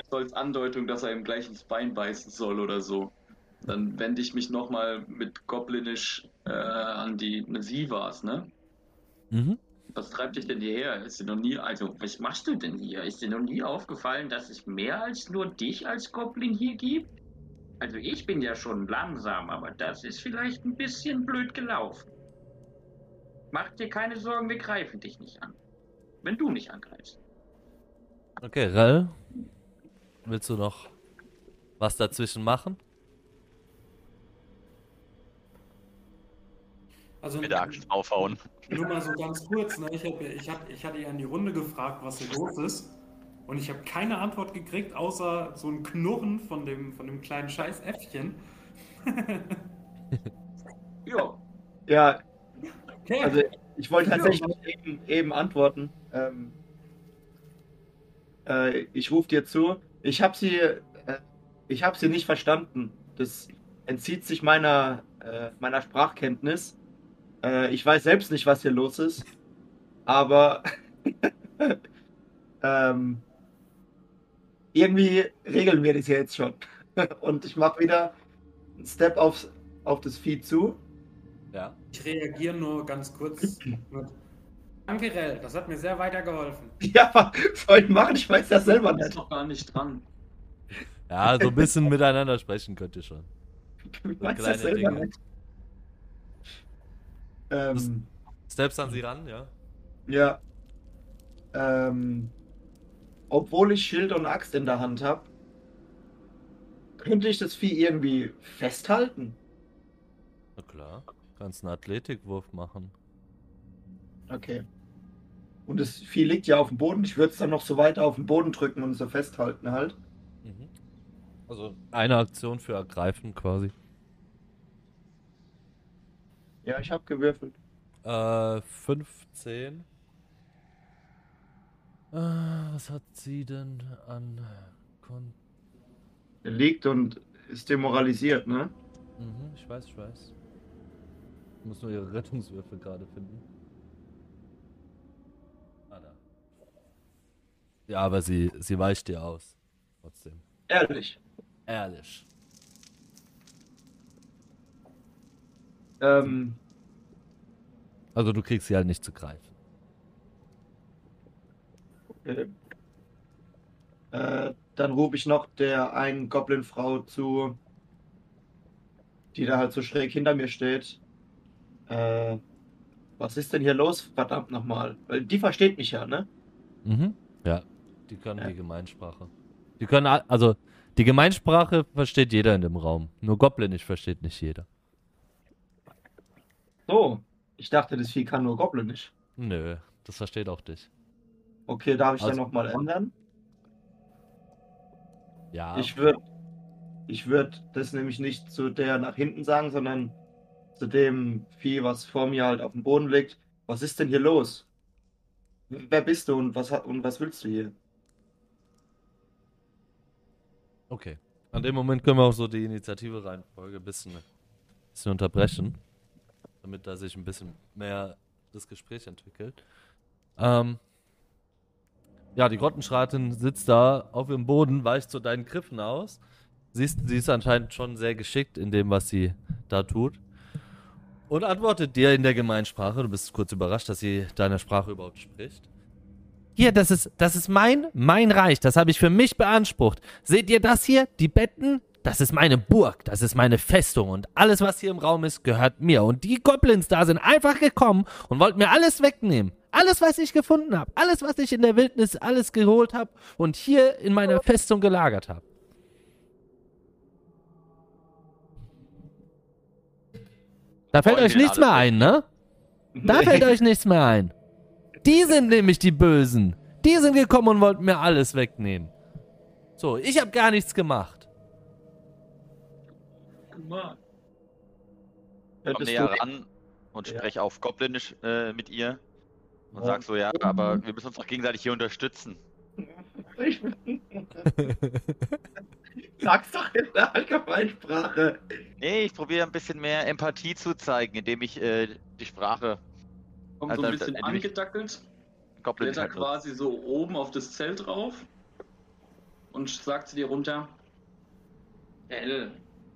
So als Andeutung, dass er ihm gleich ins Bein beißen soll oder so. Dann wende ich mich nochmal mit Goblinisch äh, an die. Sie war's, ne? Mhm. Was treibt dich denn hierher? Ist dir noch nie, also, was machst du denn hier? Ist dir noch nie aufgefallen, dass es mehr als nur dich als Goblin hier gibt? Also, ich bin ja schon langsam, aber das ist vielleicht ein bisschen blöd gelaufen. Mach dir keine Sorgen, wir greifen dich nicht an. Wenn du nicht angreifst. Okay, Rel, willst du noch was dazwischen machen? Also Mit der Axt draufhauen. Nur mal so ganz kurz, ne? ich, hab, ich, hab, ich hatte ja in die Runde gefragt, was hier los ist. Und ich habe keine Antwort gekriegt, außer so ein Knurren von dem, von dem kleinen Scheißäffchen. (laughs) Ja, Ja, Okay. also ich wollte tatsächlich eben, eben antworten. Ähm, äh, ich rufe dir zu. Ich habe sie, äh, ich habe sie nicht verstanden. Das entzieht sich meiner, äh, meiner Sprachkenntnis. Äh, ich weiß selbst nicht, was hier los ist. Aber (laughs) ähm, irgendwie regeln wir das ja jetzt schon. (laughs) Und ich mache wieder einen Step aufs, auf das Vieh zu. Ja. Ich reagiere nur ganz kurz mit (laughs) Danke, Rell, das hat mir sehr weitergeholfen. (laughs) Ja, ich machen? Ich weiß das selber ist nicht. noch gar nicht dran. Ja, so ein bisschen miteinander sprechen könnt ihr schon. (laughs) Weißt kleine das selber Dinge. nicht. Ähm, Steps an sie ran, ja. ja. Ähm, obwohl ich Schild und Axt in der Hand habe, könnte ich das Vieh irgendwie festhalten. Na klar. Kannst einen Athletikwurf machen. Okay. Und das Vieh liegt ja auf dem Boden. Ich würde es dann noch so weiter auf den Boden drücken und so festhalten halt. Mhm. Also eine Aktion für ergreifen quasi. Ja, ich habe gewürfelt. Äh, 15. Äh, was hat sie denn an Kon Er liegt und ist demoralisiert, ne? Mhm, ich weiß, ich weiß. Ich muss nur ihre Rettungswürfe gerade finden. Ah, da. Ja, aber sie, sie weicht dir aus. Trotzdem. Ehrlich. Ehrlich. Ähm, Also du kriegst sie halt nicht zu greifen. okay. Äh, dann rufe ich noch der einen Goblin-Frau zu, die da halt so schräg hinter mir steht. Äh, was ist denn hier los, verdammt nochmal? Weil die versteht mich ja, ne? Mhm. Ja, die können Ja. die Gemeinsprache. Die können, also die Gemeinsprache versteht jeder in dem Raum. Nur Goblinisch versteht nicht jeder. So, ich dachte, das Vieh kann nur Goblinisch. Nö, das versteht auch dich. Okay, darf ich Also- dann nochmal ändern? Ja. Ich würde ich würd das nämlich nicht zu der nach hinten sagen, sondern zu dem Vieh, was vor mir halt auf dem Boden liegt. Was ist denn hier los? Wer bist du und was, hat- und was willst du hier? Okay. An dem Moment können wir auch so die Initiative-Reihenfolge ein bisschen, bisschen unterbrechen, damit da sich ein bisschen mehr das Gespräch entwickelt. Ähm, ja, die Grottenschratin sitzt da auf dem Boden, weicht zu deinen Griffen aus. Siehst, sie ist anscheinend schon sehr geschickt in dem, was sie da tut. Und antwortet dir in der Gemeinsprache. Du bist kurz überrascht, dass sie deine Sprache überhaupt spricht. Hier, das ist, das ist mein, mein Reich. Das habe ich für mich beansprucht. Seht ihr das hier? Die Betten? Das ist meine Burg. Das ist meine Festung. Und alles, was hier im Raum ist, gehört mir. Und die Goblins da sind einfach gekommen und wollten mir alles wegnehmen. Alles, was ich gefunden habe. Alles, was ich in der Wildnis alles geholt habe und hier in meiner Festung gelagert habe. Da fällt euch nichts alles mehr ein, ne? (laughs) Da fällt euch nichts mehr ein. Die sind nämlich die Bösen. Die sind gekommen und wollten mir alles wegnehmen. So, ich habe gar nichts gemacht. Mann. Komm Hättest näher ran und Ja. spreche auf Goblinisch äh, mit ihr. Und Ja. sag so, ja, aber wir müssen uns doch gegenseitig hier unterstützen. (laughs) Sag's doch in der Allgemeinsprache. Nee, ich probiere ein bisschen mehr Empathie zu zeigen, indem ich äh, die Sprache Kommt Also, so ein bisschen ich- angedackelt, Goblinisch klettert halt quasi so oben auf das Zelt drauf und sagt zu dir runter, El,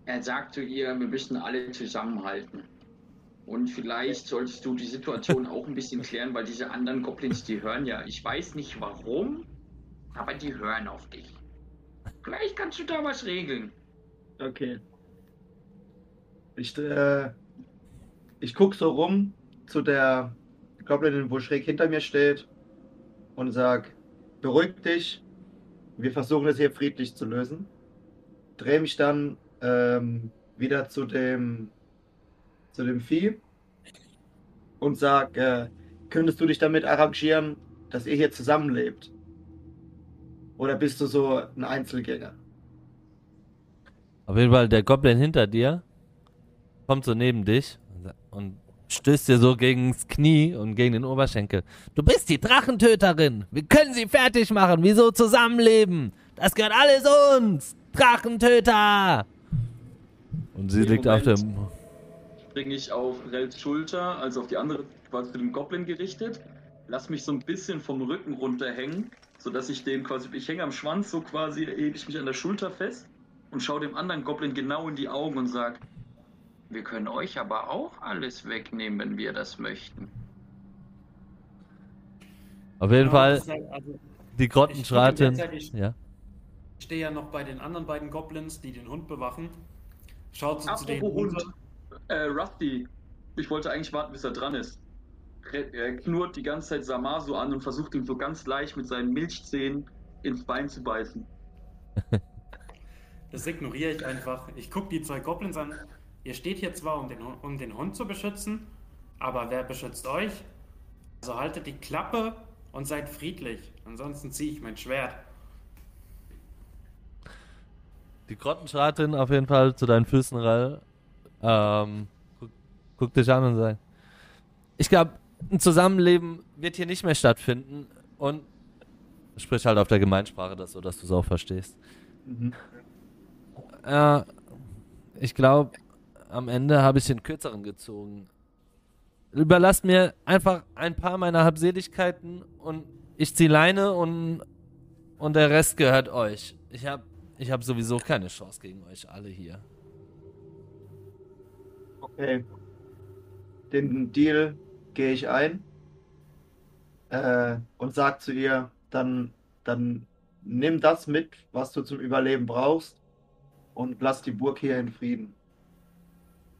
er sagt zu ihr, wir müssen alle zusammenhalten. Und vielleicht solltest du die Situation (laughs) auch ein bisschen klären, weil diese anderen Goblins, die hören ja, ich weiß nicht warum, aber die hören auf dich. Vielleicht kannst du da was regeln. Okay. Ich, äh, ich guck so rum zu der Goblinin, wo schräg hinter mir steht und sag, beruhig dich, wir versuchen es hier friedlich zu lösen. Drehe mich dann ähm, wieder zu dem zu dem Vieh und sag, äh, könntest du dich damit arrangieren, dass ihr hier zusammenlebt? Oder bist du so ein Einzelgänger? Auf jeden Fall, der Goblin hinter dir kommt so neben dich und stößt dir so gegens Knie und gegen den Oberschenkel. Du bist die Drachentöterin. Wir können sie fertig machen. Wieso zusammenleben? Das gehört alles uns. Drachentöter. Und sie liegt auf dem. Springe ich auf Rels Schulter, also auf die andere, quasi zu dem Goblin gerichtet. Lass mich so ein bisschen vom Rücken runterhängen, sodass ich den quasi, ich hänge am Schwanz, so quasi hebe ich mich an der Schulter fest und schaue dem anderen Goblin genau in die Augen und sag, wir können euch aber auch alles wegnehmen, wenn wir das möchten. Auf jeden Ja, Fall halt- also, die Grottenschratin. Ich- ich- Ja. Ich stehe ja noch bei den anderen beiden Goblins, die den Hund bewachen. schaut so zu den Apropos Hund. Äh, Rusty. Ich wollte eigentlich warten, bis er dran ist. Er knurrt die ganze Zeit Samasu an und versucht ihm so ganz leicht mit seinen Milchzähnen ins Bein zu beißen. Das ignoriere ich einfach. Ich gucke die zwei Goblins an. Ihr steht hier zwar, um den, um den Hund zu beschützen, aber wer beschützt euch? Also haltet die Klappe und seid friedlich. Ansonsten ziehe ich mein Schwert. Die Grottenschratin auf jeden Fall zu deinen Füßen, Rall. Ähm, guck, guck dich an und sagt, ich glaube, ein Zusammenleben wird hier nicht mehr stattfinden und sprich halt auf der Gemeinsprache das so, dass du es auch verstehst. Mhm. Äh, ich glaube, am Ende habe ich den kürzeren gezogen. Überlasst mir einfach ein paar meiner Habseligkeiten und ich ziehe Leine und, und der Rest gehört euch. Ich habe ich hab sowieso keine Chance gegen euch alle hier. Okay. Den Deal gehe ich ein äh, und sag zu ihr, dann, dann nimm das mit, was du zum Überleben brauchst und lass die Burg hier in Frieden.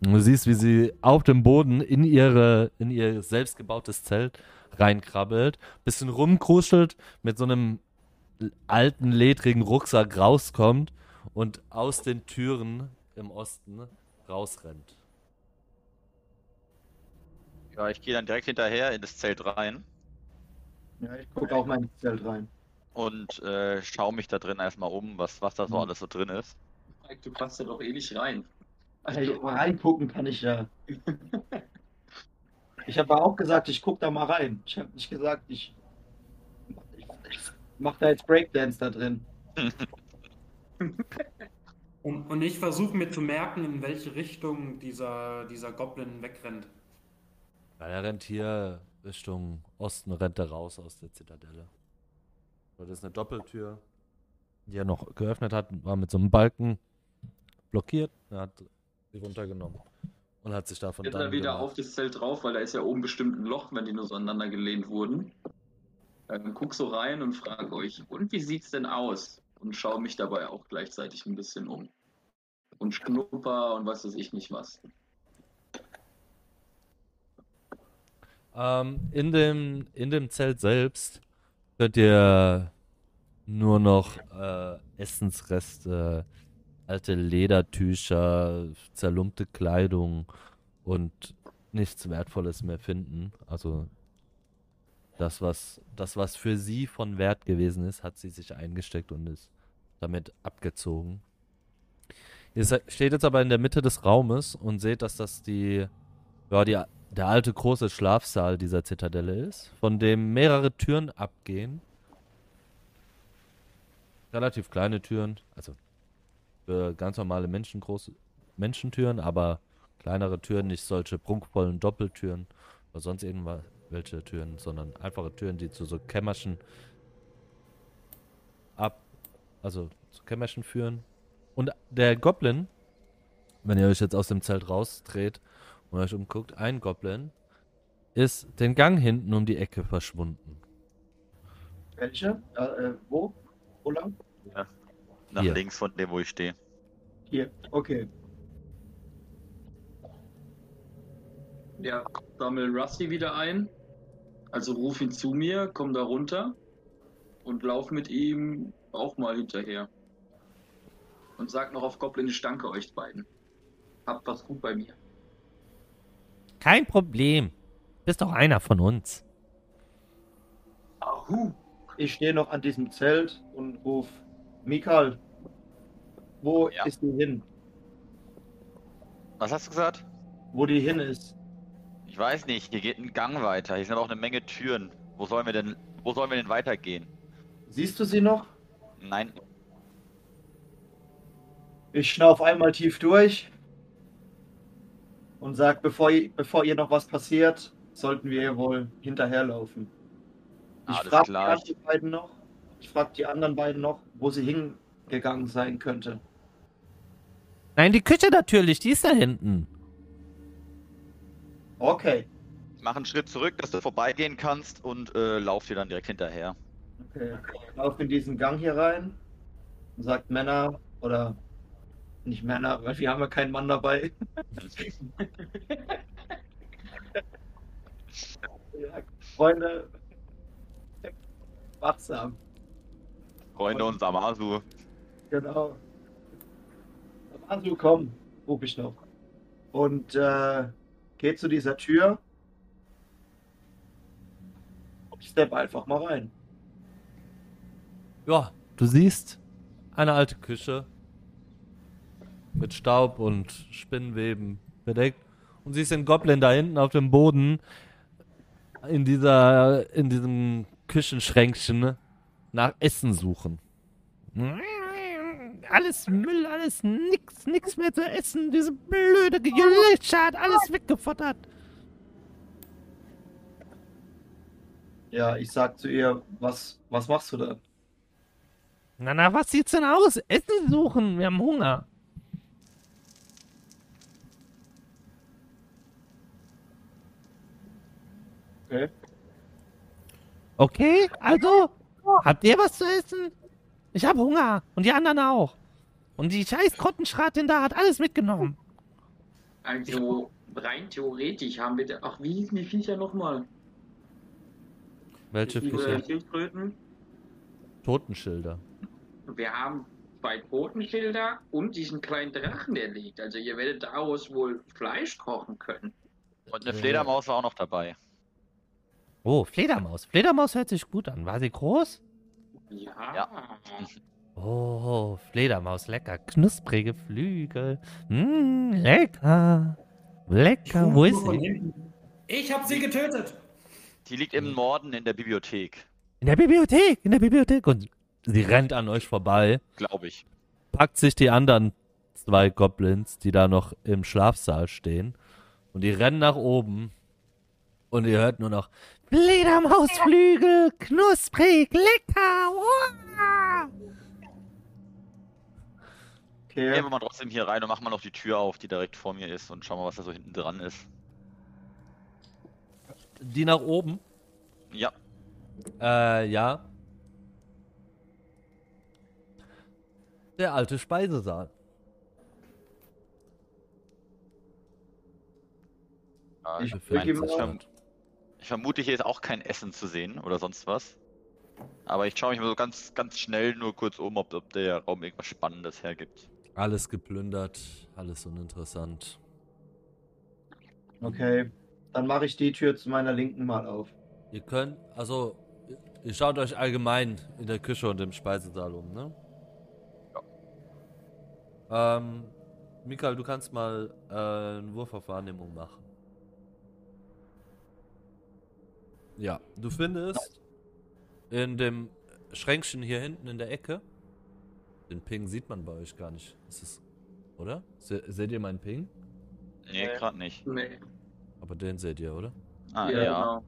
Und du siehst, wie sie auf dem Boden in ihre in ihr selbstgebautes Zelt reinkrabbelt, bisschen rumkruschelt, mit so einem alten ledrigen Rucksack rauskommt und aus den Türen im Osten rausrennt. Ja, ich gehe dann direkt hinterher in das Zelt rein Ja, ich gucke auch mal ins Zelt rein. und äh, schaue mich da drin erstmal um, was, was da so Mhm. alles so drin ist. Mike, Du passt ja doch eh nicht rein. Also, reingucken kann ich ja. (laughs) Ich habe auch gesagt, ich guck da mal rein. Ich habe nicht gesagt, ich, ich, ich mach da jetzt Breakdance da drin. (laughs) Und, und ich versuche mir zu merken, in welche Richtung dieser, dieser Goblin wegrennt. Weil er rennt hier Richtung Osten, rennt er raus aus der Zitadelle. Das ist eine Doppeltür, die er noch geöffnet hat, war mit so einem Balken blockiert. Er hat runtergenommen und hat sich davon dann er wieder gemacht. auf das Zelt drauf, weil da ist ja oben bestimmt ein Loch, wenn die nur so aneinander gelehnt wurden. Ähm, guck so rein und frage euch, und wie sieht's denn aus? Und schaue mich dabei auch gleichzeitig ein bisschen um. Und schnupper und was weiß ich nicht was. Ähm, in, dem, in dem Zelt selbst könnt ihr nur noch äh, Essensreste, alte Ledertücher, zerlumpte Kleidung und nichts Wertvolles mehr finden. Also das was, das, was für sie von Wert gewesen ist, hat sie sich eingesteckt und ist damit abgezogen. Ihr steht jetzt aber in der Mitte des Raumes und seht, dass das die, ja, die, der alte große Schlafsaal dieser Zitadelle ist, von dem mehrere Türen abgehen. Relativ kleine Türen, also für ganz normale Menschen große Menschentüren, aber kleinere Türen, nicht solche prunkvollen Doppeltüren oder sonst irgendwelche Türen, sondern einfache Türen, die zu so Kämmerchen ab, also zu Kämmerchen führen. Und der Goblin, wenn ihr euch jetzt aus dem Zelt rausdreht und euch umguckt, ein Goblin ist den Gang hinten um die Ecke verschwunden. Welche? Äh, äh, wo? Wo lang? Nach Hier. links von dem, wo ich stehe. Hier. Okay. Ja, sammel Rusty wieder ein. Also ruf ihn zu mir, komm da runter und lauf mit ihm auch mal hinterher. Und sag noch auf Goblin, ich danke euch beiden. Habt was gut bei mir. Kein Problem. Bist doch einer von uns. Ahu! Ich stehe noch an diesem Zelt und ruf, Mikal, wo Ja. ist die hin? Was hast du gesagt? Wo die hin ist? Ich weiß nicht, hier geht ein Gang weiter. Hier sind auch eine Menge Türen. Wo sollen wir denn, wo sollen wir denn weitergehen? Siehst du sie noch? Nein, Ich schnauf einmal tief durch und sag, bevor, ihr- bevor ihr noch was passiert, sollten wir ihr wohl hinterherlaufen. Ich Alles frage die beiden noch, ich frage die anderen beiden noch, wo sie hingegangen sein könnte. Nein, die Küche natürlich, die ist da hinten. Okay. ich mach einen Schritt zurück, dass du vorbeigehen kannst und äh, lauf dir dann direkt hinterher. Okay. Ich laufe in diesen Gang hier rein und sagt Männer oder Nicht Männer, weil wir haben ja keinen Mann dabei. (laughs) ja, Freunde, wachsam. Freunde und Samasu. Genau. Also komm, ruf ich noch. Und äh, geh zu dieser Tür. Und ich step einfach mal rein. Ja, du siehst eine alte Küche mit Staub und Spinnenweben bedeckt und siehst den Goblin da hinten auf dem Boden in dieser in diesem Küchenschränkchen nach Essen suchen. Alles Müll, alles nix, nix mehr zu essen. Diese blöde Gelösche hat alles weggefuttert. Ja, ich sag zu ihr, was, was machst du da? Na, na, was sieht's denn aus? Essen suchen, wir haben Hunger. Okay. Okay, also, habt ihr was zu essen? Ich hab Hunger. Und die anderen auch. Und die scheiß Kottenschratin da hat alles mitgenommen. Also rein theoretisch haben wir da. Ach, wie hießen die Viecher nochmal? Welche Fische? Schildkröten. Totenschilder. Wir haben zwei Totenschilder und diesen kleinen Drachen, der liegt. Also ihr werdet daraus wohl Fleisch kochen können. Und eine. Fledermaus war auch noch dabei. Oh, Fledermaus. Fledermaus hört sich gut an. War sie groß? Ja. Ja. (laughs) Oh, Fledermaus, lecker. Knusprige Flügel. Mmm, lecker. Lecker. Wo ist sie? Ich hab sie getötet. Die liegt im Norden in der Bibliothek, In der Bibliothek. In der Bibliothek. Und sie rennt an euch vorbei. glaube ich. packt sich die anderen zwei Goblins, die da noch im Schlafsaal stehen. Und die rennen nach oben. Und ihr hört nur noch Fledermausflügel, knusprig, lecker. Uah! Okay. Gehen wir mal trotzdem hier rein und machen mal noch die Tür auf, die direkt vor mir ist und schauen mal, was da so hinten dran ist. Die nach oben. Ja, Äh, ja. Der alte Speisesaal. äh, Ich ich, mein, ich, ich vermute, hier ist auch kein Essen zu sehen oder sonst was. Aber ich schaue mich mal so ganz, ganz schnell nur kurz um, ob, ob der Raum irgendwas Spannendes hergibt. Alles geplündert, alles uninteressant. Okay. Dann mache ich die Tür zu meiner Linken mal auf. Ihr könnt, also, ihr schaut euch allgemein in der Küche und im Speisesaal um, ne? Ja. Ähm, Mikael, du kannst mal äh, einen Wurf auf Wahrnehmung machen. Ja, du findest in dem Schränkchen hier hinten in der Ecke, den Ping sieht man bei euch gar nicht. Ist es, oder? Se seht ihr meinen Ping? Nee, Nee. gerade nicht. Nee. Aber den seht ihr, oder? Ah, ja. genau.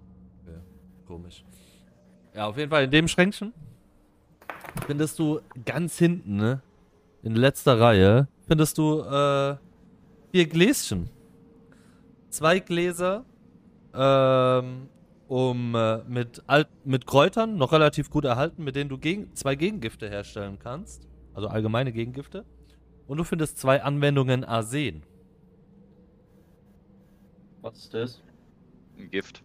Komisch. Ja, auf jeden Fall in dem Schränkchen findest du ganz hinten, ne? In letzter Reihe, findest du äh, vier Gläschen. Zwei Gläser ähm, um äh, mit, Alt mit Kräutern, noch relativ gut erhalten, mit denen du gegen zwei Gegengifte herstellen kannst. Also allgemeine Gegengifte. Und du findest zwei Anwendungen Arsen. Was ist das? Ein Gift.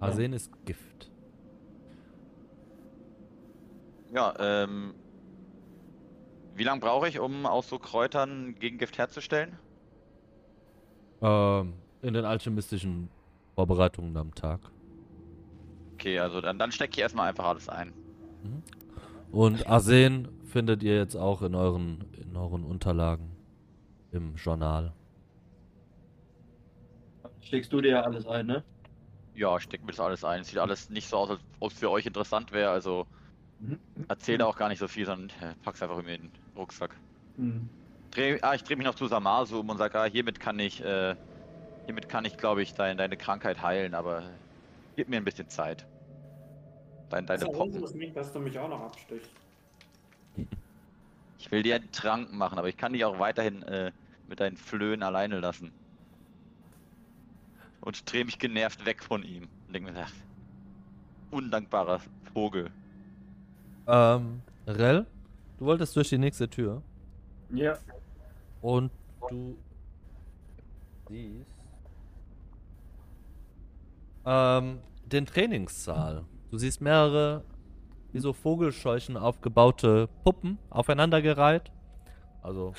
Arsen ist Gift. Ja, ähm. Wie lange brauche ich, um aus so Kräutern Gegengift herzustellen? Ähm, in den alchemistischen Vorbereitungen am Tag. Okay, also dann, dann stecke ich erstmal einfach alles ein. Und Arsen findet ihr jetzt auch in euren, in euren Unterlagen im Journal. Schlägst du dir ja alles ein, ne? Ja, ich stecke mir das alles ein. Sieht alles nicht so aus, als ob es für euch interessant wäre. Also Mhm. erzähle auch gar nicht so viel, sondern äh, pack's einfach in den Rucksack. Mhm. Dreh, ah, ich drehe mich noch zu Samasu um und sage, ah, hiermit kann ich, äh, hiermit kann ich, glaube ich, dein, deine Krankheit heilen, aber gib mir ein bisschen Zeit. Dein, deine Das Pocken. ist nicht, dass du mich auch noch abstichst. Ich will dir einen Trank machen, aber ich kann dich auch weiterhin äh, mit deinen Flöhen alleine lassen. Und drehe mich genervt weg von ihm. Und denke mir, ach, undankbarer Vogel. Ähm, Rel, du wolltest durch die nächste Tür. Ja. Und du siehst ähm, den Trainingssaal. Du siehst mehrere, wie so Vogelscheuchen aufgebaute Puppen aufeinandergereiht. Also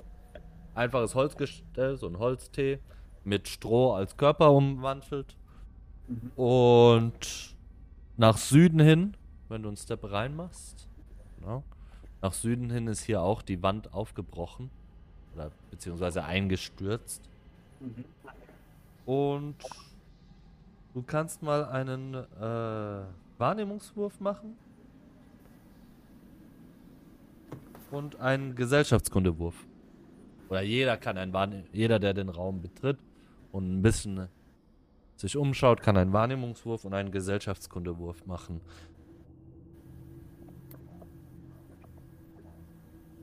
einfaches Holzgestell, so ein Holztee mit Stroh als Körper umwandelt. Mhm. Und nach Süden hin, wenn du einen Step reinmachst, genau, nach Süden hin ist hier auch die Wand aufgebrochen. Oder beziehungsweise eingestürzt. Mhm. Und du kannst mal einen äh, Wahrnehmungswurf machen. Und einen Gesellschaftskundewurf. Oder jeder kann einen Wahrne jeder, der den Raum betritt und ein bisschen sich umschaut, kann einen Wahrnehmungswurf und einen Gesellschaftskundewurf machen.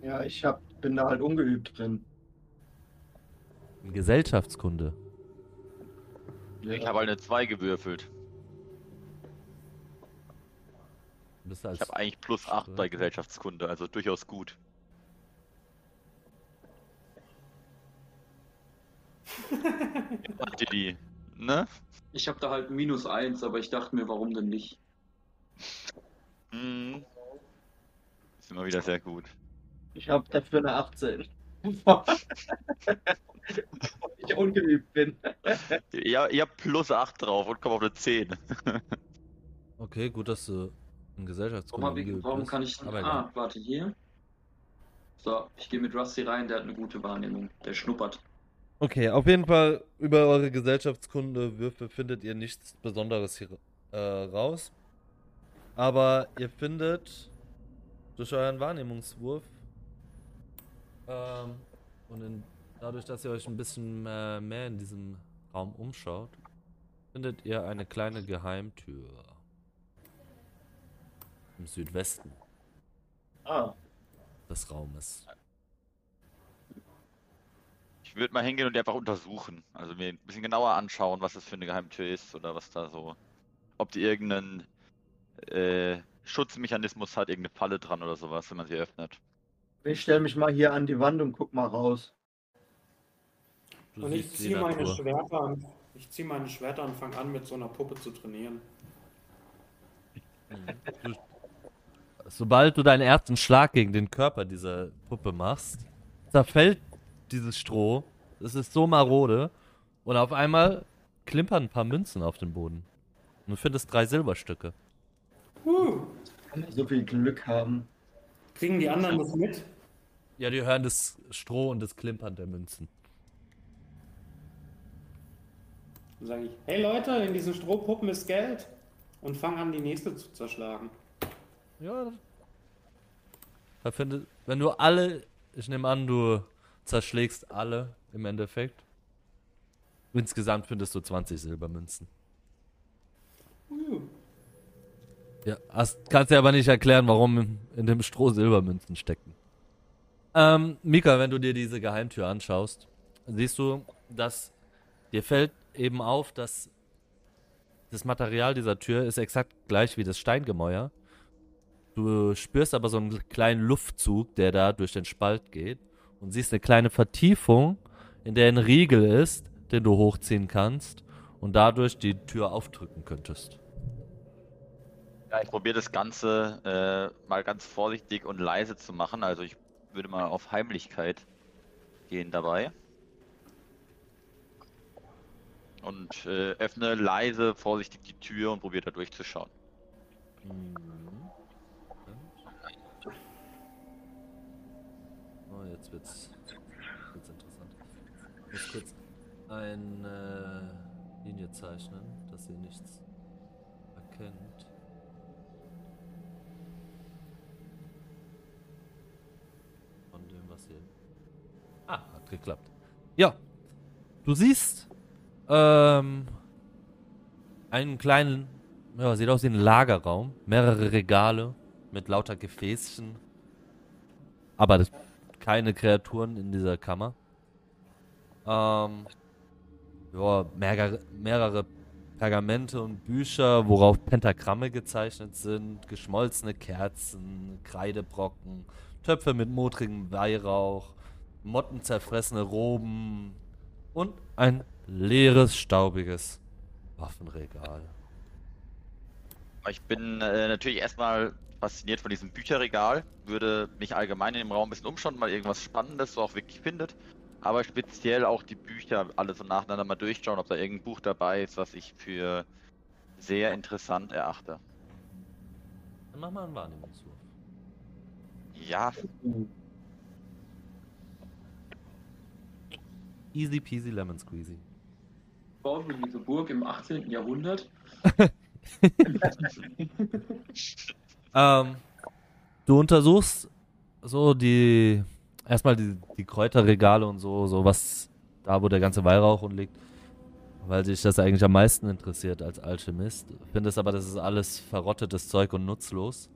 Ja, ich hab, bin da halt ungeübt drin. In Gesellschaftskunde. Ich habe halt eine 2 gewürfelt. Ich habe eigentlich plus 8 bei Gesellschaftskunde, also durchaus gut. Habt ihr die? Ne? Ich habe da halt minus eins, aber ich dachte mir, warum denn nicht? Hm. Ist immer wieder sehr gut. Ich hab dafür eine 18. (laughs) (laughs) Weil ich ungeübt bin. (laughs) Ja, ihr habt plus 8 drauf und kommt auf eine 10. (laughs) Okay, gut, dass du in Gesellschaftskunde Warum, hab ich, kann ich. aber Ah, warte hier. So, ich gehe mit Rusty rein, der hat eine gute Wahrnehmung. Der schnuppert. Okay, auf jeden Fall über eure Gesellschaftskunde-Würfe findet ihr nichts Besonderes hier äh, raus. Aber ihr findet durch euren Wahrnehmungswurf ähm, und in, dadurch, dass ihr euch ein bisschen äh, mehr in diesem Raum umschaut, findet ihr eine kleine Geheimtür im Südwesten Ah, des Raumes. Ich würde mal hingehen und die einfach untersuchen. Also mir ein bisschen genauer anschauen, was das für eine Geheimtür ist oder was da so. Ob die irgendeinen äh, Schutzmechanismus hat, irgendeine Falle dran oder sowas, wenn man sie öffnet. ich stelle mich mal hier an die Wand und guck mal raus. Du Und ich ziehe meine Natur. Schwerter an. Ich ziehe meine Schwerter und fange an, mit so einer Puppe zu trainieren. Sobald du deinen ersten Schlag gegen den Körper dieser Puppe machst, zerfällt dieses Stroh. Es ist so marode. Und auf einmal klimpern ein paar Münzen auf den Boden. Und du findest drei Silberstücke. Man so viel Glück haben. Kriegen die anderen das mit? Ja, die hören das Stroh und das Klimpern der Münzen. Dann sage ich, hey Leute, in diesen Strohpuppen ist Geld. Und fange an, die nächste zu zerschlagen. Ja. Da findet, wenn du alle, ich nehme an, du zerschlägst alle im Endeffekt. Insgesamt findest du 20 Silbermünzen. Ja, hast, kannst dir aber nicht erklären, warum in, in dem Stroh Silbermünzen stecken. Ähm, Mika, wenn du dir diese Geheimtür anschaust, siehst du, dass dir fällt eben auf, dass das Material dieser Tür ist exakt gleich wie das Steingemäuer. Du spürst aber so einen kleinen Luftzug, der da durch den Spalt geht und siehst eine kleine Vertiefung, in der ein Riegel ist, den du hochziehen kannst und dadurch die Tür aufdrücken könntest. Ja, ich probiere das Ganze äh, mal ganz vorsichtig und leise zu machen. Also ich würde mal auf Heimlichkeit gehen dabei. Und äh, öffne leise, vorsichtig die Tür und probiere da durchzuschauen. Oh, jetzt wird's, wird's interessant. Ich muss kurz eine Linie zeichnen, dass ihr nichts erkennt. Von dem, was ihr. Ah, hat geklappt. Ja. Du siehst ähm, einen kleinen, ja, sieht aus wie ein Lagerraum. Mehrere Regale mit lauter Gefäßchen. Aber das, keine Kreaturen in dieser Kammer. Ähm, ja, mehrere, mehrere Pergamente und Bücher, worauf Pentagramme gezeichnet sind, geschmolzene Kerzen, Kreidebrocken, Töpfe mit modrigem Weihrauch, mottenzerfressene Roben und ein leeres, staubiges Waffenregal. Ich bin äh, natürlich erstmal fasziniert von diesem Bücherregal, würde mich allgemein in dem Raum ein bisschen umschauen, mal irgendwas Spannendes so auch wirklich findet. Aber speziell auch die Bücher alle so nacheinander mal durchschauen, ob da irgendein Buch dabei ist, was ich für sehr interessant erachte. Dann mach mal einen Wahrnehmungswurf. Ja, Easy peasy lemon squeezy. Baut wie diese Burg im 18. Jahrhundert. (laughs) Ähm, du untersuchst so die erstmal die, die Kräuterregale und so, so was da, wo der ganze Weihrauch und liegt, weil dich das eigentlich am meisten interessiert als Alchemist. Findest aber, das ist alles verrottetes Zeug und nutzlos.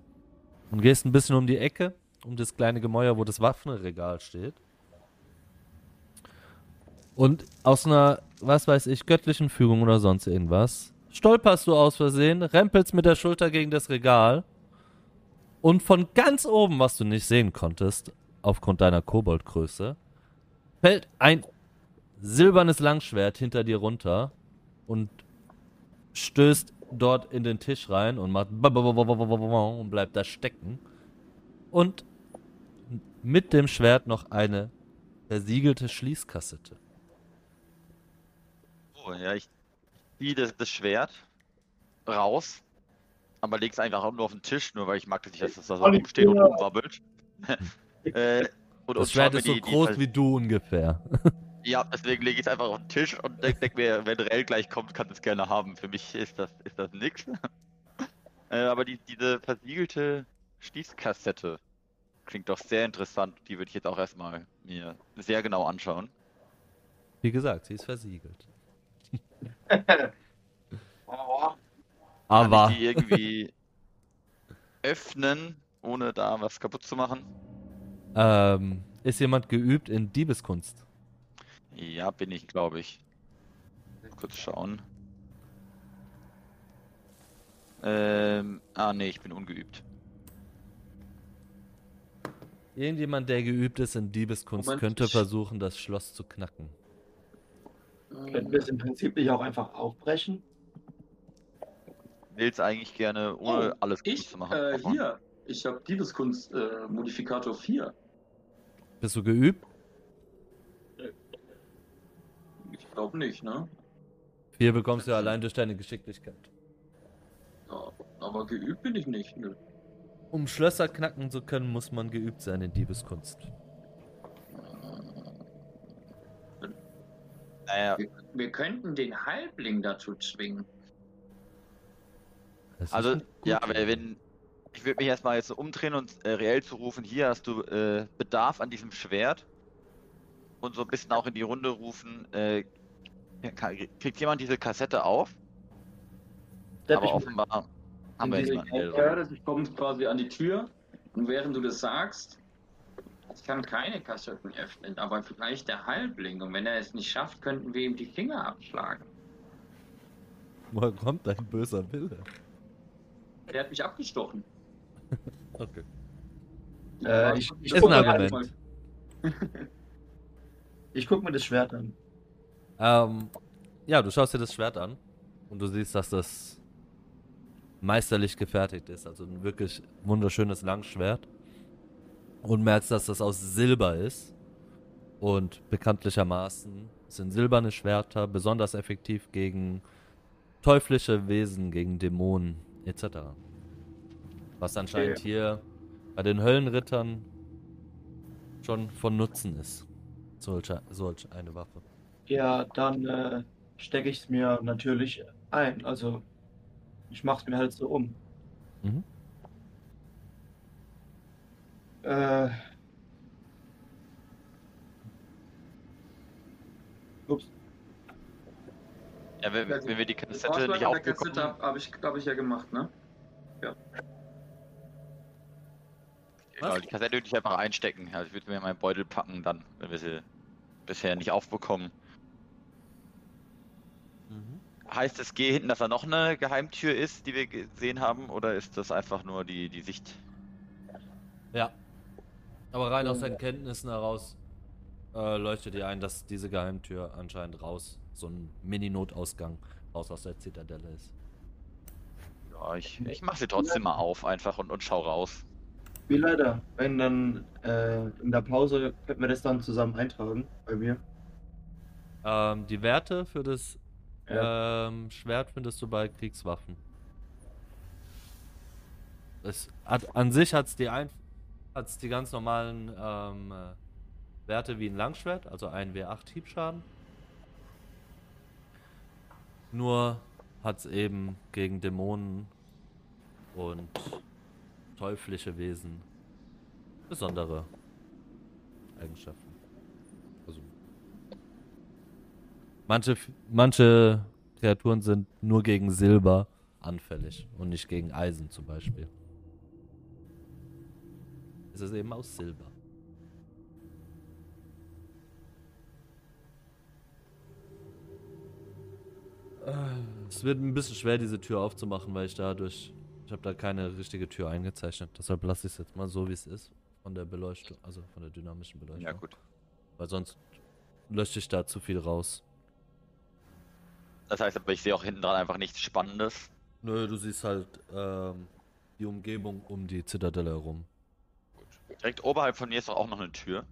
Und gehst ein bisschen um die Ecke, um das kleine Gemäuer, wo das Waffenregal steht. Und aus einer, was weiß ich, göttlichen Fügung oder sonst irgendwas, stolperst du aus Versehen, rempelst mit der Schulter gegen das Regal und von ganz oben, was du nicht sehen konntest, aufgrund deiner Koboldgröße, fällt ein silbernes Langschwert hinter dir runter und stößt dort in den Tisch rein und macht und bleibt da stecken. Und mit dem Schwert noch eine versiegelte Schließkassette. Ja, ich ziehe das, das Schwert raus, aber leg's einfach auch nur auf den Tisch, nur weil ich mag das nicht, dass das da so rumsteht und rumwabbelt. (laughs) äh, und, Das Schwert ist so die- die groß Vers- wie du ungefähr. (laughs) Ja, deswegen lege ich es einfach auf den Tisch und denke denk mir, wenn Rell gleich kommt, kann es gerne haben. Für mich ist das, ist das nix. (laughs) äh, aber die, diese versiegelte Schließkassette klingt doch sehr interessant. Die würde ich jetzt auch erstmal mir sehr genau anschauen. Wie gesagt, sie ist versiegelt. Kann Aber ich die (laughs) irgendwie öffnen, ohne da was kaputt zu machen? ähm, ist jemand geübt in Diebeskunst? Ja, bin ich, glaube ich. Kurz schauen. Ähm, ah nee, ich bin ungeübt. Irgendjemand, der geübt ist in Diebeskunst, Moment, könnte versuchen, das Schloss zu knacken. Könnten wir es im Prinzip nicht auch einfach aufbrechen? Will's eigentlich gerne, ohne Oh, alles Ich, zu machen. äh, hier. Ich habe Diebeskunst äh, Modifikator 4. Bist du geübt? Ich glaube nicht, ne? Vier bekommst du allein durch deine Geschicklichkeit. Ja, aber geübt bin ich nicht. Nö. Um Schlösser knacken zu können, muss man geübt sein in Diebeskunst. Naja, Wir, wir könnten den Halbling dazu zwingen. Also, ja, wenn. Ich würde mich erstmal jetzt so umdrehen und äh, reell zu rufen, hier hast du äh, Bedarf an diesem Schwert. Und so ein bisschen auch in die Runde rufen, äh, kriegt jemand diese Kassette auf? Depp aber ich- offenbar haben wir jemanden, das kommt quasi an die Tür. Und während du das sagst, ich kann keine Kassetten öffnen, aber vielleicht der Halbling. Und wenn er es nicht schafft, könnten wir ihm die Finger abschlagen. Woher kommt dein böser Wille? Der hat mich abgestochen. (laughs) Okay. Äh, ich ich Ist ein Argument. (laughs) ich guck mir das Schwert an. Ähm, ja, du schaust dir das Schwert an und du siehst, dass das meisterlich gefertigt ist. Also ein wirklich wunderschönes Langschwert. Und merkst, dass das aus Silber ist. Und bekanntlichermaßen sind silberne Schwerter besonders effektiv gegen teuflische Wesen, gegen Dämonen etc. Was anscheinend hier bei den Höllenrittern schon von Nutzen ist. Solch, solch eine Waffe. Ja, dann äh, stecke ich es mir natürlich ein. Also ich mach's mir halt so um. Mhm. Äh. Ups. Ja, wenn, Also, wenn wir die Kassette Vorschlag nicht aufbekommen, Kassette habe hab ich, glaube ich, ja gemacht, ne? genau, die Kassette würde ich einfach einstecken. Also ich würde mir in meinen Beutel packen dann, wenn wir sie bisher nicht aufbekommen. Heißt es, geh hinten, dass da noch eine Geheimtür ist, die wir gesehen haben, oder ist das einfach nur die, die Sicht? Ja. Aber rein aus deinen Kenntnissen heraus äh, leuchtet dir ein, dass diese Geheimtür anscheinend raus, so ein Mini-Notausgang raus aus der Zitadelle ist. Ja, ich, ich mach sie trotzdem mal auf einfach und, und schau raus. Wie leider. Wenn dann äh, in der Pause könnten wir das dann zusammen eintragen bei mir. Ähm, die Werte für das Ja. ähm, Schwert findest du bei Kriegswaffen. Es hat, an sich hat es die, ein, hat's die ganz normalen ähm, äh, Werte wie ein Langschwert, also ein W8 Hiebschaden. Nur hat es eben gegen Dämonen und teuflische Wesen besondere Eigenschaften. Also Manche, manche Kreaturen sind nur gegen Silber anfällig und nicht gegen Eisen zum Beispiel. Es ist eben aus Silber. Es wird ein bisschen schwer, diese Tür aufzumachen, weil ich dadurch. Ich habe da keine richtige Tür eingezeichnet. Deshalb lasse ich es jetzt mal so, wie es ist. Von der Beleuchtung, also von der dynamischen Beleuchtung. Ja, gut. Weil sonst lösche ich da zu viel raus. Das heißt aber, ich sehe auch hinten dran einfach nichts Spannendes. Nö, du siehst halt ähm, die Umgebung um die Zitadelle herum. Direkt oberhalb von mir ist doch auch noch eine Tür.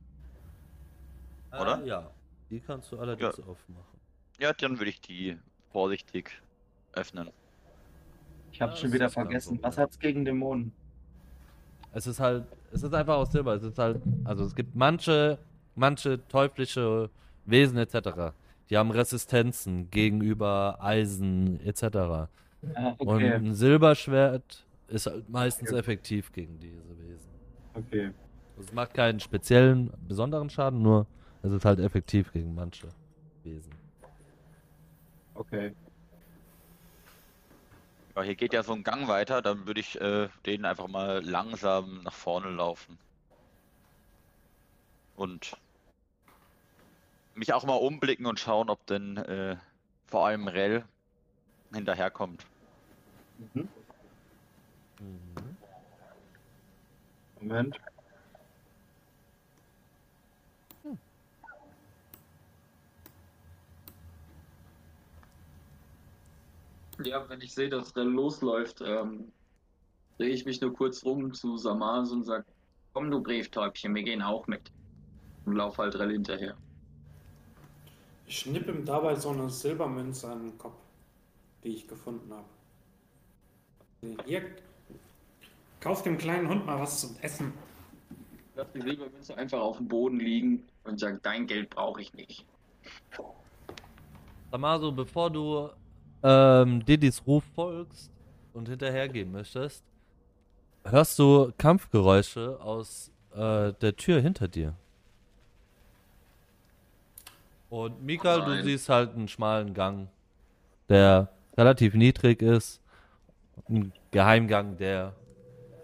Oder? Äh, ja. Die kannst du allerdings aufmachen. Ja, dann würde ich die vorsichtig öffnen. Ich habe Ja, schon wieder vergessen. Was hat's gegen Dämonen? Es ist halt, es ist einfach aus Silber. Es ist halt, also es gibt manche, manche teuflische Wesen etc. Die haben Resistenzen gegenüber Eisen etc. Ah, Und okay. ein Silberschwert ist halt meistens effektiv gegen diese Wesen. Okay. Es macht keinen speziellen, besonderen Schaden, nur es ist halt effektiv gegen manche Wesen. Okay. Ja, hier geht ja so ein Gang weiter, dann würde ich äh, den einfach mal langsam nach vorne laufen. Und mich auch mal umblicken und schauen, ob denn äh, vor allem Rell hinterherkommt. Mhm. Moment. Ja, wenn ich sehe, dass Rell losläuft, ähm, drehe ich mich nur kurz rum zu Samas und sage, komm du Brieftäubchen, wir gehen auch mit. Und lauf halt Rell hinterher. Ich schnipp ihm dabei so eine Silbermünze an den Kopf, die ich gefunden habe. Hier, kauf dem kleinen Hund mal was zum Essen. Lass die Silbermünze einfach auf dem Boden liegen und sag, dein Geld brauche ich nicht. Samaso, bevor du ähm, Didis Ruf folgst und hinterhergehen möchtest, hörst du Kampfgeräusche aus äh, der Tür hinter dir. Und Mikael, du siehst halt einen schmalen Gang, der relativ niedrig ist. Ein Geheimgang, der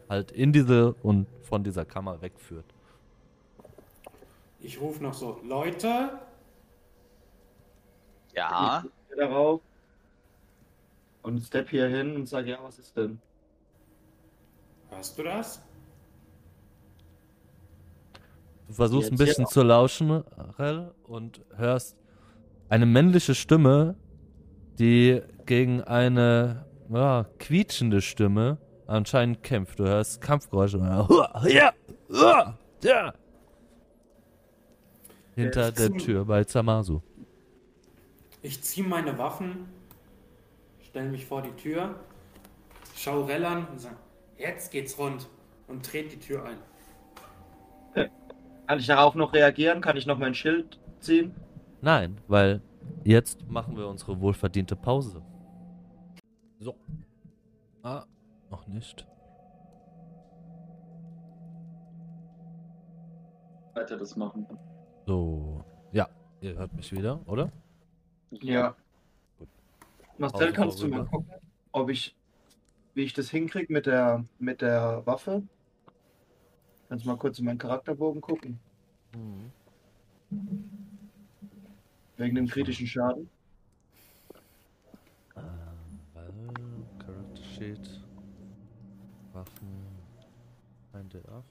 halt in diese und von dieser Kammer wegführt. Ich rufe noch so, Leute, Ja, Ich darauf und step hier hin und sage, ja, was ist denn? hörst du das? Du versuchst ein bisschen zu lauschen, Rell, und hörst eine männliche Stimme, die gegen eine ja, quietschende Stimme anscheinend kämpft. Du hörst Kampfgeräusche. Ja, ja, ja. Hinter ist der Tür bei Zamasu. Ich ziehe meine Waffen, stelle mich vor die Tür, schau Rell an und sage, jetzt geht's rund und trete die Tür ein. Kann ich darauf noch reagieren? Kann ich noch mein Schild ziehen? Nein, weil jetzt machen wir unsere wohlverdiente Pause. So. Ah, noch nicht. Weiter das machen. So. Ja, ihr hört mich wieder, oder? Ja. Marcel, Pause kannst du mal gucken, ob ich, wie ich das hinkriege mit der, mit der Waffe? Kannst du mal kurz in meinen Charakterbogen gucken? Mhm. Wegen dem kritischen Schaden? Ähm, Character Sheet, 1D8.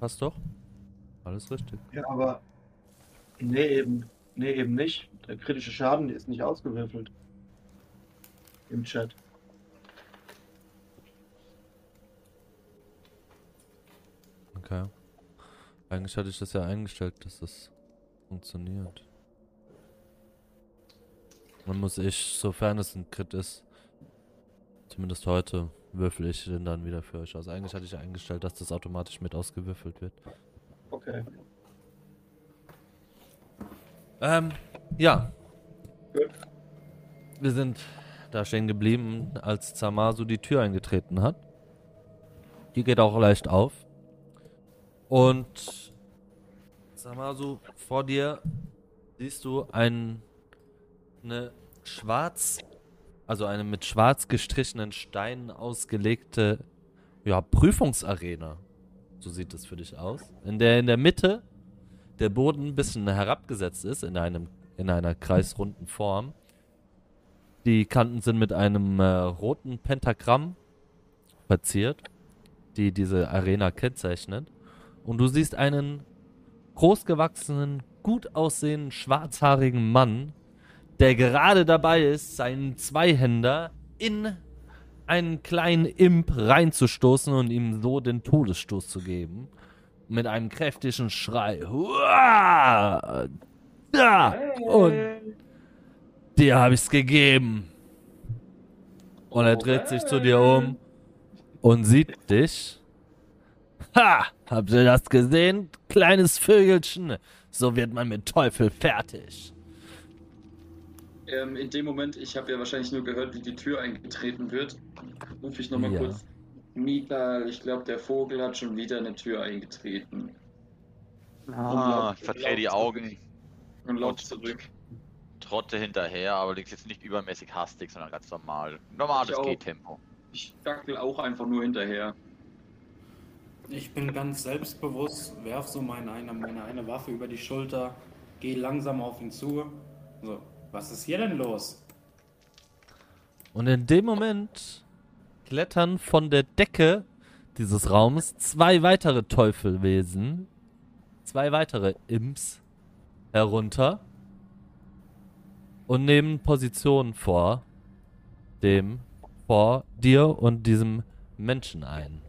Passt doch. Alles richtig. Ja, aber. Nee, eben. Nee, eben nicht. Der kritische Schaden ist nicht ausgewürfelt. Im Chat. Okay. Eigentlich hatte ich das ja eingestellt, dass das funktioniert. Dann muss ich, sofern es ein Crit ist, zumindest heute, würfel ich den dann wieder für euch aus. Eigentlich hatte ich eingestellt, dass das automatisch mit ausgewürfelt wird. Okay. Ähm, ja. Gut. Wir sind da stehen geblieben, als Zamasu die Tür eingetreten hat. Die geht auch leicht auf. Und Zamasu, vor dir siehst du ein, eine schwarz, also eine mit schwarz gestrichenen Steinen ausgelegte, ja, Prüfungsarena. So sieht es für dich aus. In der in der Mitte der Boden ein bisschen herabgesetzt ist, in einem in einer kreisrunden Form. Die Kanten sind mit einem äh, roten Pentagramm verziert, die diese Arena kennzeichnet. Und du siehst einen großgewachsenen, gut aussehenden, schwarzhaarigen Mann, der gerade dabei ist, seinen Zweihänder in einen kleinen Imp reinzustoßen und ihm so den Todesstoß zu geben. Mit einem kräftigen Schrei. Huah! Da! Und dir habe ich's gegeben. Und er dreht sich zu dir um und sieht dich. Ha! Habt ihr das gesehen? Kleines Vögelchen. So wird man mit Teufel fertig. Ähm, in dem Moment, ich habe ja wahrscheinlich nur gehört, wie die Tür eingetreten wird, rufe ich nochmal Ja. kurz. Mika, ich glaube, der Vogel hat schon wieder eine Tür eingetreten. Ah, ich verdrehe die Augen, Und Und- zurück. trotte hinterher, allerdings jetzt nicht übermäßig hastig, sondern ganz normal. Normales. Gehtempo. Ich dackel auch einfach nur hinterher. Ich bin ganz selbstbewusst, werf so meine eine, meine eine Waffe über die Schulter, gehe langsam auf ihn zu. So, was ist hier denn los? Und in dem Moment klettern von der Decke dieses Raums zwei weitere Teufelwesen, zwei weitere Imps herunter und nehmen Positionen vor dem, vor dir und diesem Menschen ein.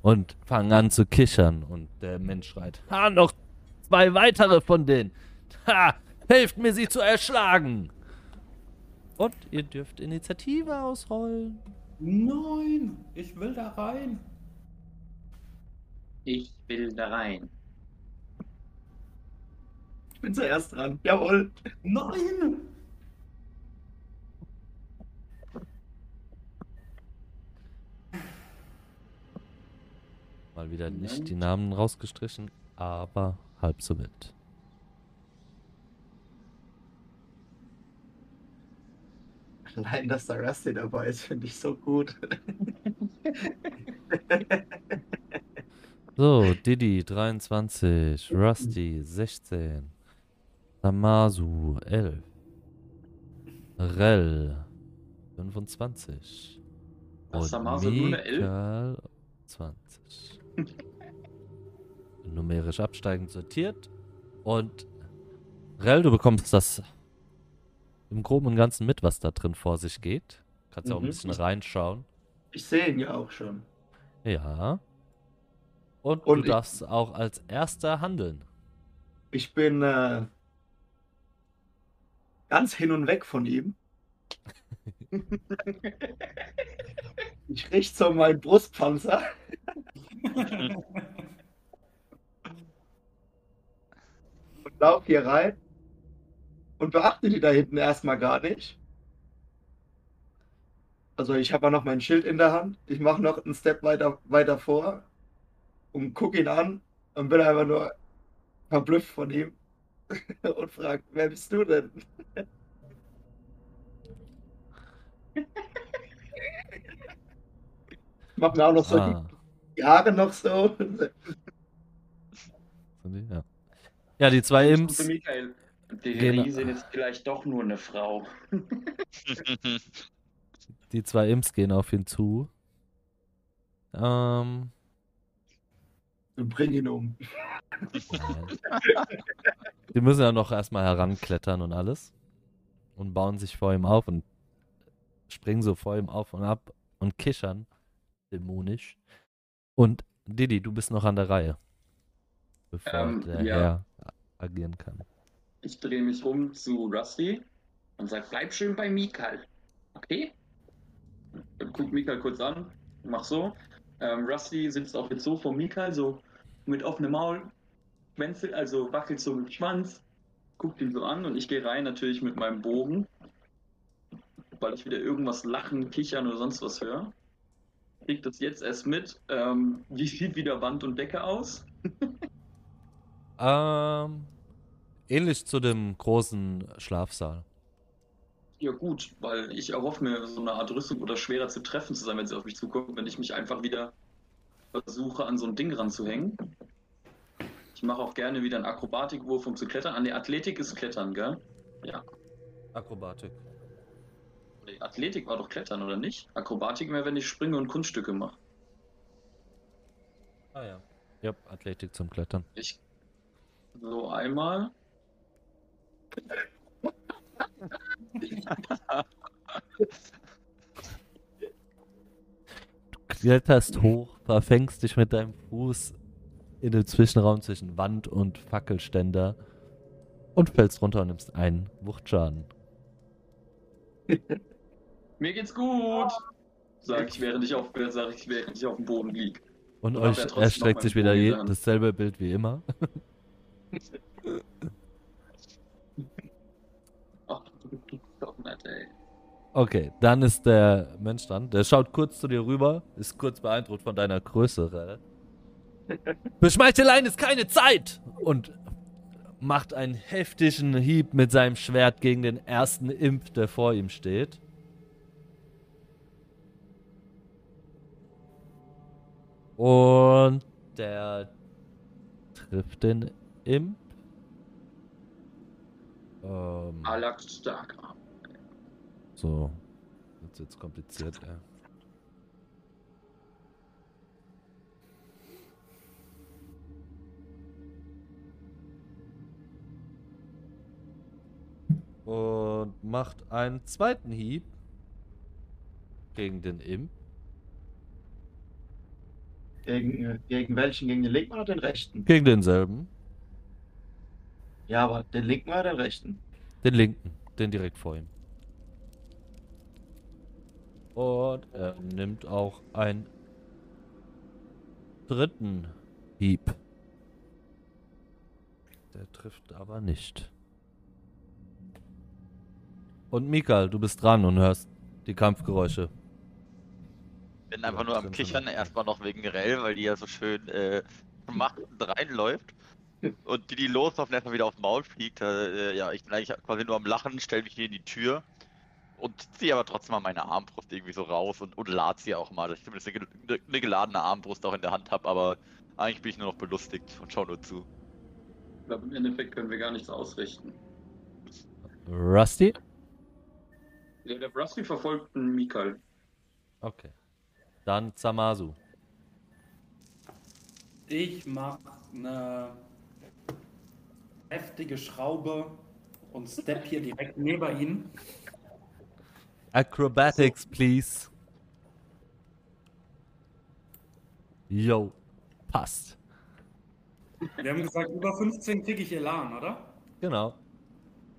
Und fangen an zu kichern und der Mensch schreit, ha, noch zwei weitere von denen. Ha, helft mir sie zu erschlagen. Und ihr dürft Initiative ausrollen. Nein, ich will da rein. Ich will da rein. Ich bin zuerst dran. Jawohl. Nein! Mal wieder nicht die Namen rausgestrichen, aber halb so wild. (laughs) Allein, dass da Rusty dabei ist, finde ich so gut. So, Didi 23, Rusty 16, Samasu 11, Rel 25 Was, und Samasu nur eine Elf? Mikael 20. Numerisch absteigend sortiert und Rel, du bekommst das im Groben und Ganzen mit, was da drin vor sich geht. Kannst ja auch ein Mhm. bisschen reinschauen. Ich sehe ihn ja auch schon. Ja. Und, Und du ich- darfst auch als erster handeln. Ich bin äh, ganz hin und weg von ihm. (laughs) Ich richte so meinen Brustpanzer. (laughs) und lauf hier rein und beachte die da hinten erstmal gar nicht. Also ich habe ja noch mein Schild in der Hand. Ich mache noch einen Step weiter, weiter vor und gucke ihn an und bin einfach nur verblüfft von ihm (laughs) und frage, wer bist du denn? Mach mir auch noch so Ah, die Haare noch so. Ja. ja, die zwei Imps. Michael, die Genau. Riesin ist vielleicht doch nur eine Frau. (laughs) Die zwei Imps gehen auf ihn zu. Ähm, Und bring ihn um. (laughs) Die müssen ja noch erstmal heranklettern und alles. Und bauen sich vor ihm auf und springen so vor ihm auf und ab und kichern. Dämonisch. Und Didi, du bist noch an der Reihe. Bevor Ähm, der ja. Herr agieren kann. Ich drehe mich rum zu Rusty und sag, bleib schön bei Mikal. Okay? Guck Mikal kurz an, mach so. Ähm, Rusty sitzt auch jetzt so vor Mikal, so mit offenem Maul, schwänzelt, also wackelt so mit Schwanz, guckt ihn so an und ich gehe rein natürlich mit meinem Bogen, weil ich wieder irgendwas lachen, kichern oder sonst was höre. Krieg das jetzt erst mit. Ähm, wie sieht wieder Wand und Decke aus? (laughs) Ähm, ähnlich zu dem großen Schlafsaal. Ja gut, weil ich erhoffe mir so eine Art Rüstung oder schwerer zu treffen zu sein, wenn sie auf mich zukommt, wenn ich mich einfach wieder versuche an so ein Ding ranzuhängen. Ich mache auch gerne wieder einen Akrobatikwurf, um zu klettern. An der Athletik ist Klettern, gell? Ja. Akrobatik. Nee, Athletik war doch Klettern, oder nicht? Akrobatik wäre, wenn ich springe und Kunststücke mache. Ah ja. Ja, Athletik zum Klettern. Ich. So einmal. Kletterst hoch, verfängst dich mit deinem Fuß in dem Zwischenraum zwischen Wand und Fackelständer und fällst runter und nimmst einen Wuchtschaden. Mir geht's gut! Sag ich, während ich auf, sag ich, während ich auf dem Boden lieg. Und Und euch erstreckt sich wieder je, dasselbe Bild wie immer. (laughs) Ach, du bist doch nett, ey. Okay, dann ist der Mensch dran. Der schaut kurz zu dir rüber, ist kurz beeindruckt von deiner Größe. Rel. (laughs) Beschmeicheleien ist keine Zeit! Und macht einen heftigen Hieb mit seinem Schwert gegen den ersten Imp, der vor ihm steht. Und der trifft den Imp. Ähm, Alak stark. so. Wird's jetzt kompliziert, ja. Und macht einen zweiten Hieb gegen den Imp. Gegen, äh, gegen welchen? Gegen den linken oder den rechten? Gegen denselben. Ja, aber den linken oder den rechten? Den linken. Den direkt vor ihm. Und er nimmt auch einen dritten Hieb. Der trifft aber nicht. Und Mikael, du bist dran und hörst die Kampfgeräusche. Bin einfach nur am Kichern, erstmal noch wegen Rell, weil die ja so schön äh, macht reinläuft. Und die, die loslaufen, erstmal wieder aufs Maul fliegt. Äh, ja, ich bin eigentlich quasi nur am Lachen, stell mich hier in die Tür und ziehe aber trotzdem mal meine Armbrust irgendwie so raus und, und lad sie auch mal, dass ich zumindest eine, eine geladene Armbrust auch in der Hand habe, aber eigentlich bin ich nur noch belustigt und schau nur zu. Ich glaube, im Endeffekt können wir gar nichts ausrichten. Rusty? Ja, der Rusty verfolgt einen Mikal. Okay. Dann Zamasu. Ich mach eine heftige Schraube und step hier direkt neben ihn. Acrobatics, please. Yo, passt. Wir haben gesagt, über 15 kriege ich Elan, oder? Genau.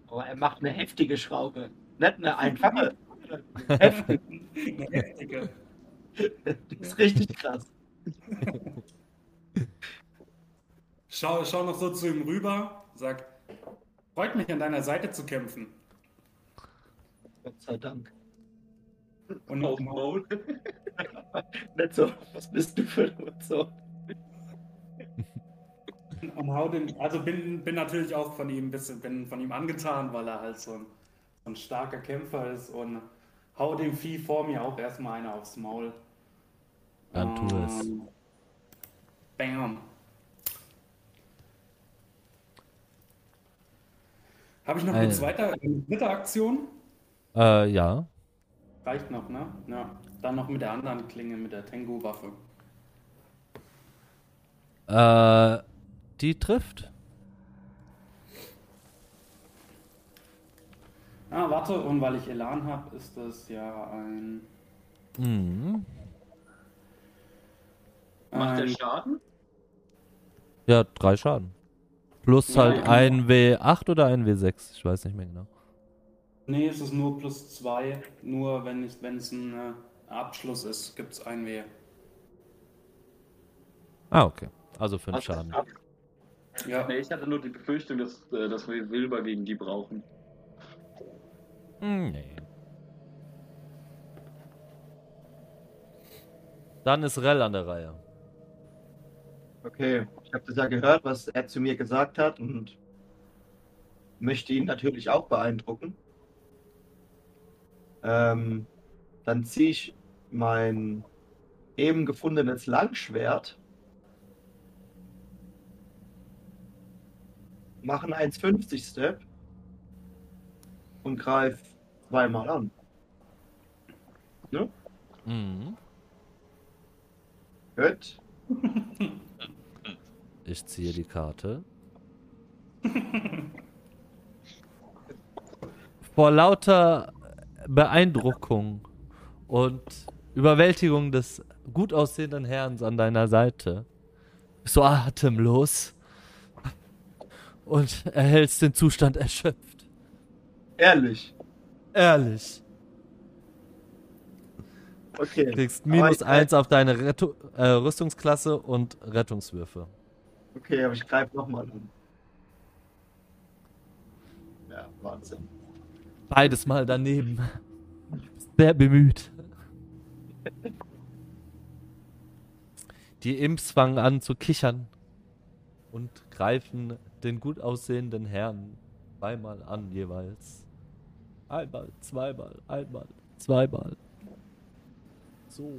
Aber er macht eine heftige Schraube. Nicht eine einfache. (laughs) Heftig. Eine heftige. Das ist richtig krass. Schau, schau noch so zu ihm rüber, sag, freut mich an deiner Seite zu kämpfen. Gott sei Dank. Und Auf dem Maul. (laughs) Nicht so, was bist du für ein so? Und hau den, also bin, bin natürlich auch von ihm ein bisschen bin von ihm angetan, weil er halt so ein, so ein starker Kämpfer ist und hau dem Vieh vor mir auch erstmal eine aufs Maul. Dann tu es. Ähm, Bam. Habe ich noch eine zweite, eine dritte Aktion? Äh, ja. Reicht noch, ne? Ja. Dann noch mit der anderen Klinge, mit der Tengu-Waffe. Äh, die trifft. Ah, warte, und weil ich Elan habe, ist das ja ein. Mhm. Macht der Schaden? Ja, drei Schaden. Plus halt ja. ein W8 oder ein W6. Ich weiß nicht mehr genau. Nee, es ist nur plus zwei. Nur wenn es, wenn es ein äh, Abschluss ist, gibt es ein W. Ah, okay. Also fünf Hast du Schaden. Ja. Nee, ich hatte nur die Befürchtung, dass, äh, dass wir Wilber gegen die brauchen. Hm, Nee. Dann ist Rell an der Reihe. Okay, ich habe das ja gehört, was er zu mir gesagt hat und möchte ihn natürlich auch beeindrucken. Ähm, dann ziehe ich mein eben gefundenes Langschwert, mache einen 1,50 Step und greife zweimal an. Mhm. Gut. (laughs) Ich ziehe die Karte. (laughs) Vor lauter Beeindruckung und Überwältigung des gut aussehenden Herrn an deiner Seite bist du atemlos und erhältst den Zustand erschöpft. Ehrlich. Ehrlich. Okay. Du kriegst minus eins auf deine Rettu äh, Rüstungsklasse und Rettungswürfe. Okay, aber ich greife nochmal an. Ja, Wahnsinn. Beides mal daneben. Sehr bemüht. Die Imps fangen an zu kichern und greifen den gut aussehenden Herrn zweimal an jeweils. Einmal, zweimal, einmal, zweimal. So.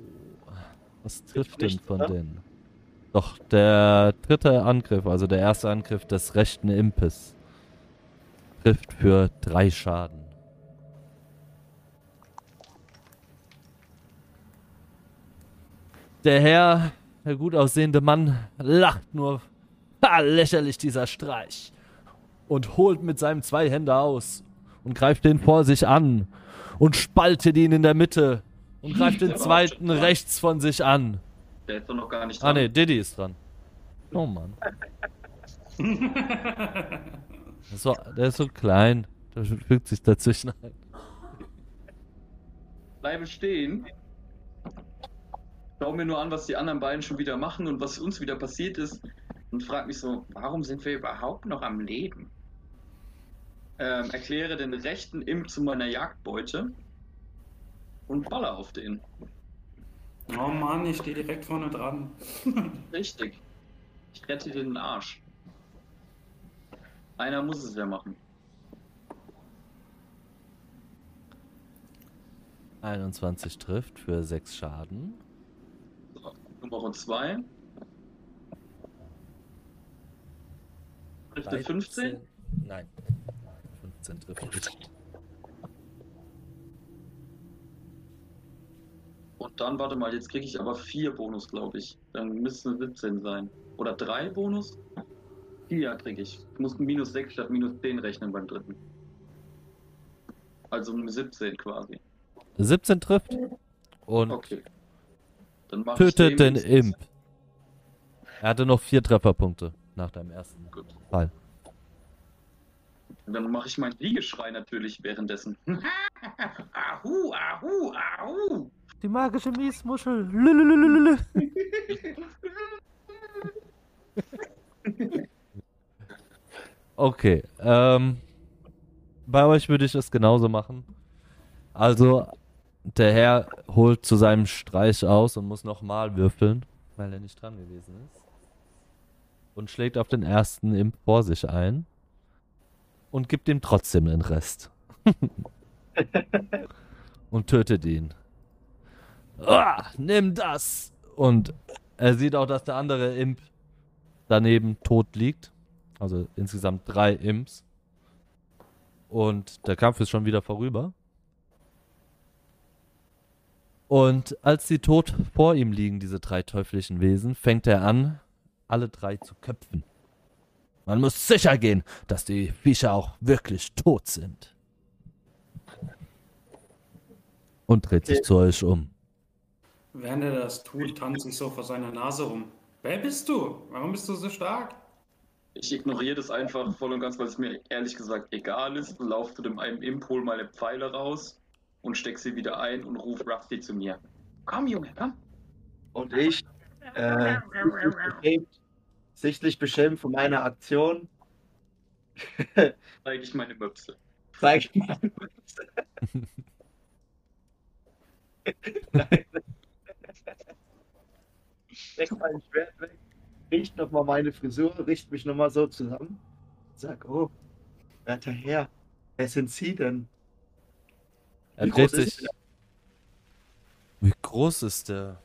Was trifft denn von denen? Doch, der dritte Angriff, also der erste Angriff des rechten Impes, trifft für drei Schaden. Der Herr, der gut aussehende Mann, lacht nur. Ha, lächerlich dieser Streich. Und holt mit seinem Zweihänder aus und greift den vor sich an und spaltet ihn in der Mitte und greift den (laughs) zweiten rechts von sich an. Der ist doch noch gar nicht Ah dran. ne, Diddy ist dran. Oh Mann. (laughs) Der ist so, der ist so klein. Der fügt sich dazwischen ein. Bleibe stehen. Schau mir nur an, was die anderen beiden schon wieder machen und was uns wieder passiert ist. Und frag mich so, warum sind wir überhaupt noch am Leben? Ähm, erkläre den rechten Imp zu meiner Jagdbeute und baller auf den. Oh Mann, ich stehe direkt vorne dran. (laughs) Richtig. Ich rette dir den Arsch. Einer muss es ja machen. 21 trifft für 6 Schaden. So, Nummer 2. Trifft der 15? Nein. 15 trifft Und dann, warte mal, jetzt kriege ich aber vier Bonus, glaube ich. Dann müssen es 17 sein. Oder drei Bonus? Vier kriege ich. Ich muss minus 6 statt minus 10 rechnen beim dritten. Also 17 quasi. 17 trifft und Okay. Tötet den Imp. Er hatte noch 4 Trefferpunkte nach deinem ersten Gut. Fall. Dann mache ich meinen Liegeschrei natürlich währenddessen. (laughs) ahu, ahu, ahu. Die magische Miesmuschel. Lülülülülü. Okay, ähm, bei euch würde ich es genauso machen. Also, der Herr holt zu seinem Streich aus und muss nochmal würfeln, weil er nicht dran gewesen ist. Und schlägt auf den ersten Imp vor sich ein und gibt ihm trotzdem den Rest. (laughs) und tötet ihn. Ah, nimm das! Und er sieht auch, dass der andere Imp daneben tot liegt. Also insgesamt drei Imps. Und der Kampf ist schon wieder vorüber. Und als sie tot vor ihm liegen, diese drei teuflischen Wesen, fängt er an, alle drei zu köpfen. Man muss sicher gehen, dass die Viecher auch wirklich tot sind. Und dreht sich Okay. zu euch um. Während er das tut, tanze ich so vor seiner Nase rum. Wer bist du? Warum bist du so stark? Ich ignoriere das einfach voll und ganz, weil es mir ehrlich gesagt egal ist. Lauf zu dem einen Impol meine Pfeile raus und steck sie wieder ein und ruf Rusty zu mir. Komm, Junge, komm. Und ich, äh, sichtlich beschämt, sichtlich beschämt von meiner Aktion, (laughs) Zeige ich meine Möpse. zeige ich mal. (laughs) (laughs) Leg mein Schwert weg, richt nochmal meine Frisur, richt mich nochmal so zusammen. Sag, oh, werter Herr, wer sind Sie denn? Er Wie dreht groß ist sich. Wie groß ist der?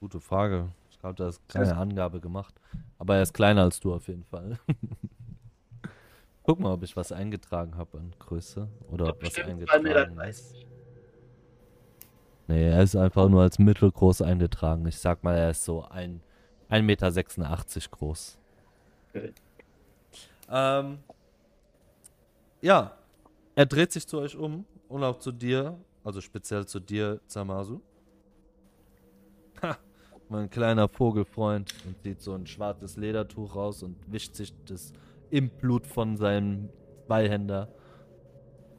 Gute Frage. Ich glaube, da ist keine Angabe gemacht. Aber er ist kleiner als du auf jeden Fall. (laughs) Guck mal, ob ich was eingetragen habe an Größe. Oder ob was Bestimmt 2,30 Meter. eingetragen ist. Nee, er ist einfach nur als mittelgroß eingetragen. Ich sag mal, er ist so ein 1,86 Meter groß. Ähm, ja, er dreht sich zu euch um und auch zu dir, also speziell zu dir, Zamasu. Ha, mein kleiner Vogelfreund und zieht so ein schwarzes Ledertuch raus und wischt sich das Impblut von seinem Beihänder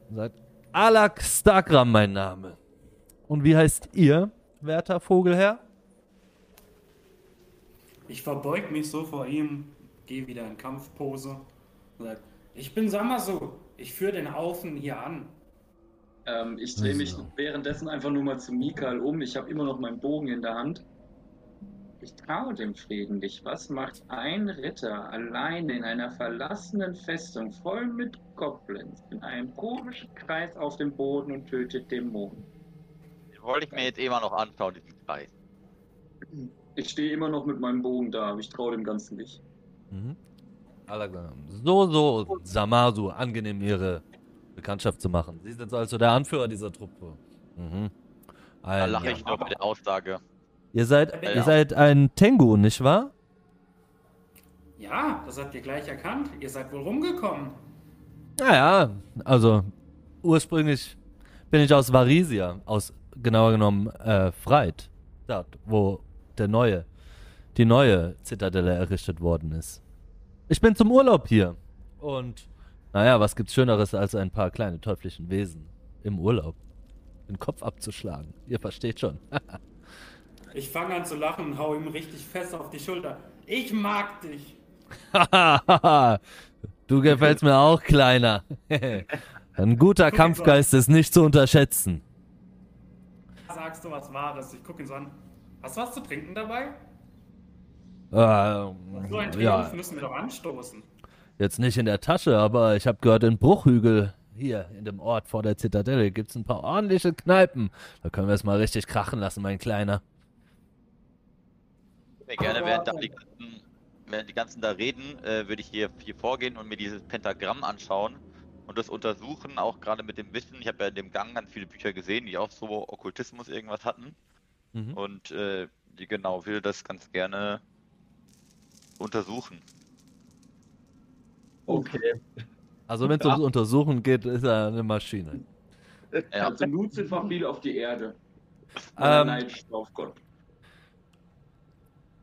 und sagt, Alak Stakram mein Name. Und wie heißt ihr, werter Vogelherr? Ich verbeug mich so vor ihm, gehe wieder in Kampfpose und sag, ich bin Samasu, ich führe den Haufen hier an. Ähm, ich drehe mich So. währenddessen einfach nur mal zu Mikael um. Ich habe immer noch meinen Bogen in der Hand. Ich traue dem Frieden nicht. Was macht ein Ritter alleine in einer verlassenen Festung voll mit Goblins in einem komischen Kreis auf dem Boden und tötet Dämonen? Wollte ich mir jetzt immer noch anschauen, diesen Kreis. Ich stehe immer noch mit meinem Bogen da, aber ich traue dem Ganzen nicht. Mhm. So, so, Samasu, angenehm, Ihre Bekanntschaft zu machen. Sie sind also der Anführer dieser Truppe. Mhm. Da Ein, lache ich nur bei der Aussage. Ihr seid, Ja. ihr seid ein Tengu, nicht wahr? Ja, das habt ihr gleich erkannt. Ihr seid wohl rumgekommen. Naja, also ursprünglich bin ich aus Varisia, aus genauer genommen äh, Freit, dort, wo der neue, die neue Zitadelle errichtet worden ist. Ich bin zum Urlaub hier und naja, was gibt's Schöneres als ein paar kleine teuflischen Wesen im Urlaub, den Kopf abzuschlagen. Ihr versteht schon. (laughs) Ich fange an zu lachen und hau ihm richtig fest auf die Schulter. Ich mag dich. (laughs) du gefällst mir auch, Kleiner. (laughs) Ein guter Kampfgeist ist nicht zu unterschätzen. Sagst du was Wahres? Ich gucke ihn so an. Hast du was zu trinken dabei? Ähm, So ein Triumph ja, müssen wir doch anstoßen. jetzt nicht in der Tasche, aber ich habe gehört, in Bruchhügel, hier in dem Ort vor der Zitadelle, gibt's ein paar ordentliche Kneipen. Da können wir es mal richtig krachen lassen, mein Kleiner. Sehr gerne, Aber- während, da die, ganzen, während die ganzen da reden, äh, würde ich hier, hier vorgehen und mir dieses Pentagramm anschauen und das untersuchen, auch gerade mit dem Wissen. Ich habe ja in dem Gang ganz viele Bücher gesehen, die auch so Okkultismus irgendwas hatten. Mhm. Und äh, die genau will das ganz gerne untersuchen. Okay. Also wenn es ums Untersuchen geht, ist er eine Maschine. Ja, Also Lucifer fiel auf die Erde. Ähm, Nein, auf Gott.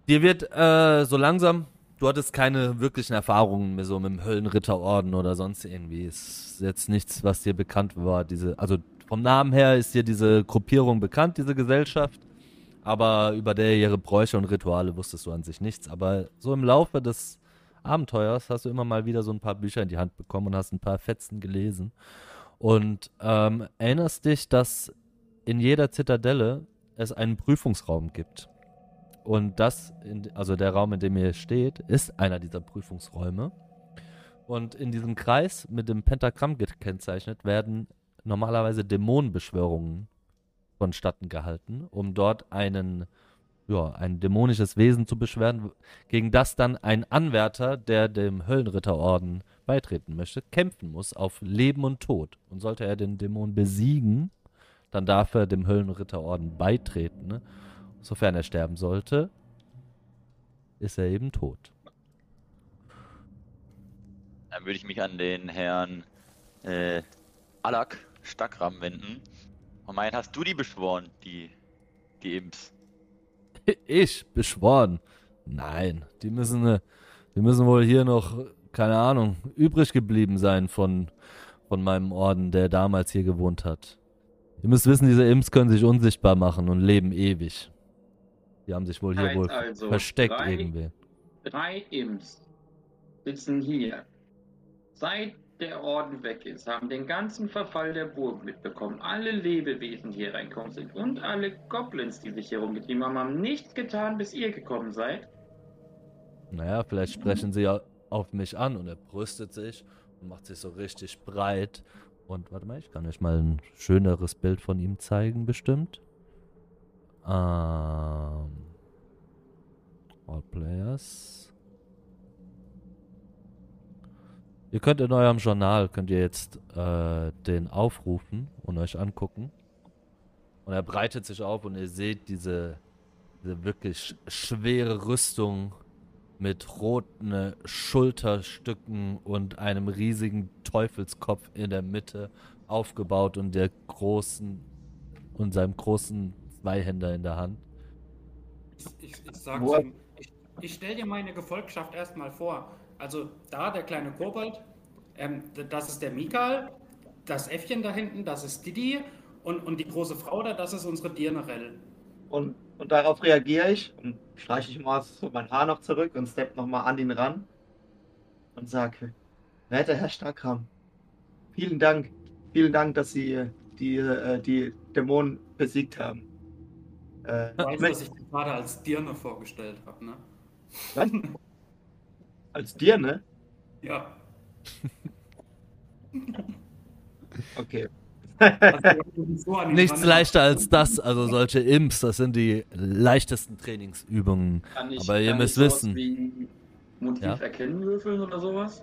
Dir wird äh, so langsam, du hattest keine wirklichen Erfahrungen mehr so mit dem Höllenritterorden oder sonst irgendwie. Ist jetzt nichts, was dir bekannt war. Diese, also vom Namen her ist dir diese Gruppierung bekannt, diese Gesellschaft. Aber über der ihre Bräuche und Rituale wusstest du an sich nichts. Aber so im Laufe des Abenteuers hast du immer mal wieder so ein paar Bücher in die Hand bekommen und hast ein paar Fetzen gelesen. Und ähm, erinnerst dich, dass in jeder Zitadelle es einen Prüfungsraum gibt. Und das, in, also der Raum, in dem ihr steht, ist einer dieser Prüfungsräume. Und in diesem Kreis mit dem Pentagramm gekennzeichnet werden normalerweise Dämonenbeschwörungen vonstatten gehalten, um dort einen, ja, ein dämonisches Wesen zu beschweren, gegen das dann ein Anwärter, der dem Höllenritterorden beitreten möchte, kämpfen muss auf Leben und Tod. Und sollte er den Dämon besiegen, dann darf er dem Höllenritterorden beitreten, ne? Sofern er sterben sollte. ist er eben tot. Dann würde ich mich an den Herrn äh, Alak Stackram wenden. Und meinen, hast du die beschworen, die, die Imps? (laughs) Ich beschworen. Nein, die müssen, äh, die müssen wohl hier noch, keine Ahnung, übrig geblieben sein von, von meinem Orden, der damals hier gewohnt hat. Ihr müsst wissen, diese Imps können sich unsichtbar machen und leben ewig. Die haben sich wohl hier wohl also, versteckt drei- irgendwie. Drei Imps sitzen hier. Seit der Orden weg ist, haben den ganzen Verfall der Burg mitbekommen. Alle Lebewesen, die hier reinkommen sind und alle Goblins, die sich hier rumgetrieben haben, haben nichts getan, bis ihr gekommen seid. Naja, vielleicht sprechen sie ja auf mich an und er brüstet sich und macht sich so richtig breit. Und warte mal, ich kann euch mal ein schöneres Bild von ihm zeigen, bestimmt. Ähm. All Players. Ihr könnt in eurem Journal, könnt ihr jetzt äh, den aufrufen und euch angucken. Und er breitet sich auf und ihr seht diese, diese wirklich schwere Rüstung mit roten Schulterstücken und einem riesigen Teufelskopf in der Mitte aufgebaut und der großen und seinem großen Zweihänder in der Hand. Ich, ich, ich ihm, ich, ich stell dir meine Gefolgschaft erstmal vor. Also da der kleine Kobold, ähm, das ist der Mikal, das Äffchen da hinten, das ist Didi und, und die große Frau da, das ist unsere Dirnerell. Und, und darauf reagiere ich und streiche ich mal so mein Haar noch zurück und stepp nochmal an ihn ran und sage, werter Herr Starkram, vielen Dank, vielen Dank, dass Sie äh, die, äh, die Dämonen besiegt haben. Äh, weißt, möcht- dass ich dich gerade als Dirne vorgestellt habe, ne? was? Als dir, ne? Ja. (laughs) Okay. Also, Nichts leichter als das, also solche Imps, das sind die leichtesten Trainingsübungen. Kann ich, Aber ihr kann müsst ich wissen. Wie Motiv Ja? erkennen würfeln oder sowas?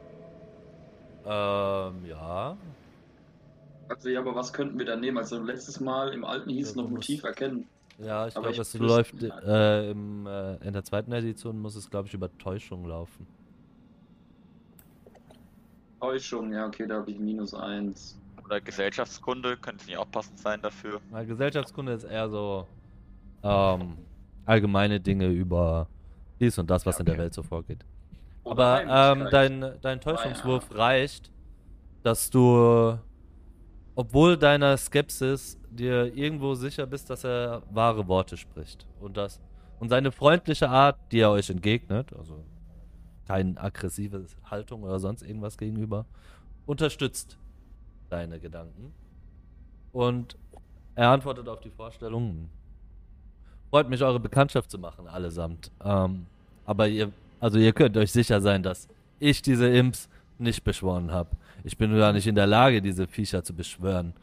Ähm, ja. Also ja, aber was könnten wir da nehmen? Also letztes Mal im alten hieß Ja, es noch Motiv erkennen. Ja, ich glaube, es läuft äh, im, äh, in der zweiten Edition muss es, glaube ich, über Täuschung laufen. Täuschung, ja, okay, da habe ich minus eins. Oder Gesellschaftskunde könnte nicht auch passend sein dafür. Na, Gesellschaftskunde ist eher so ähm, allgemeine Dinge über dies und das, was Ja, in der okay. Welt so vorgeht. Oder Aber ähm, dein, dein Täuschungswurf reicht, dass du, obwohl deiner Skepsis, dir irgendwo sicher bist, dass er wahre Worte spricht. Und das und seine freundliche Art, die er euch entgegnet, also keine aggressive Haltung oder sonst irgendwas gegenüber, unterstützt deine Gedanken. Und er antwortet auf die Vorstellung. Freut mich, eure Bekanntschaft zu machen, allesamt. Ähm, aber ihr, also ihr könnt euch sicher sein, dass ich diese Imps nicht beschworen habe. Ich bin gar nicht in der Lage, diese Viecher zu beschwören.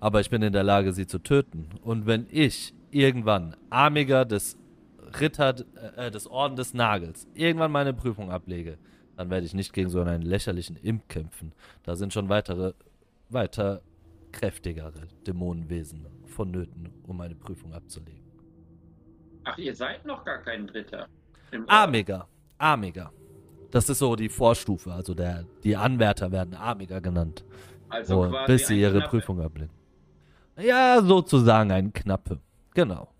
Aber ich bin in der Lage, sie zu töten. Und wenn ich irgendwann Armiger des Ritter, äh, des Orden des Nagels, irgendwann meine Prüfung ablege, dann werde ich nicht gegen so einen lächerlichen Imp kämpfen. Da sind schon weitere, weiter kräftigere Dämonenwesen vonnöten, um meine Prüfung abzulegen. Ach, ihr seid noch gar kein Dritter. Im Ort. Das ist so die Vorstufe. Also der, die Anwärter werden Amiga genannt. Also So, quasi bis sie ihre Knappe. Prüfung ablegen. Ja, sozusagen ein Knappe. Genau.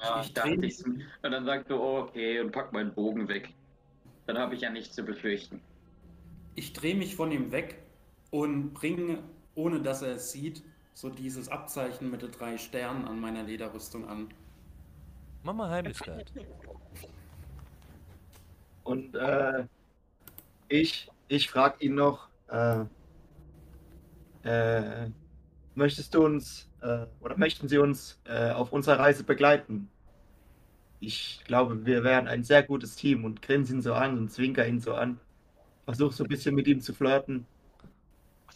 Ja, Ich ich dachte ich's. Und dann sagt du, oh, okay, und pack meinen Bogen weg. Dann habe ich ja nichts zu befürchten. Ich drehe mich von ihm weg und bringe, ohne dass er es sieht, so dieses Abzeichen mit den drei Sternen an meiner Lederrüstung an. Mach mal Heimlichkeit. (laughs) Und äh, ich, ich frage ihn noch, äh, äh, möchtest du uns äh, oder möchten Sie uns äh, auf unserer Reise begleiten? Ich glaube, wir wären ein sehr gutes Team und grinse ihn so an und zwinker ihn so an. Versuch so ein bisschen mit ihm zu flirten.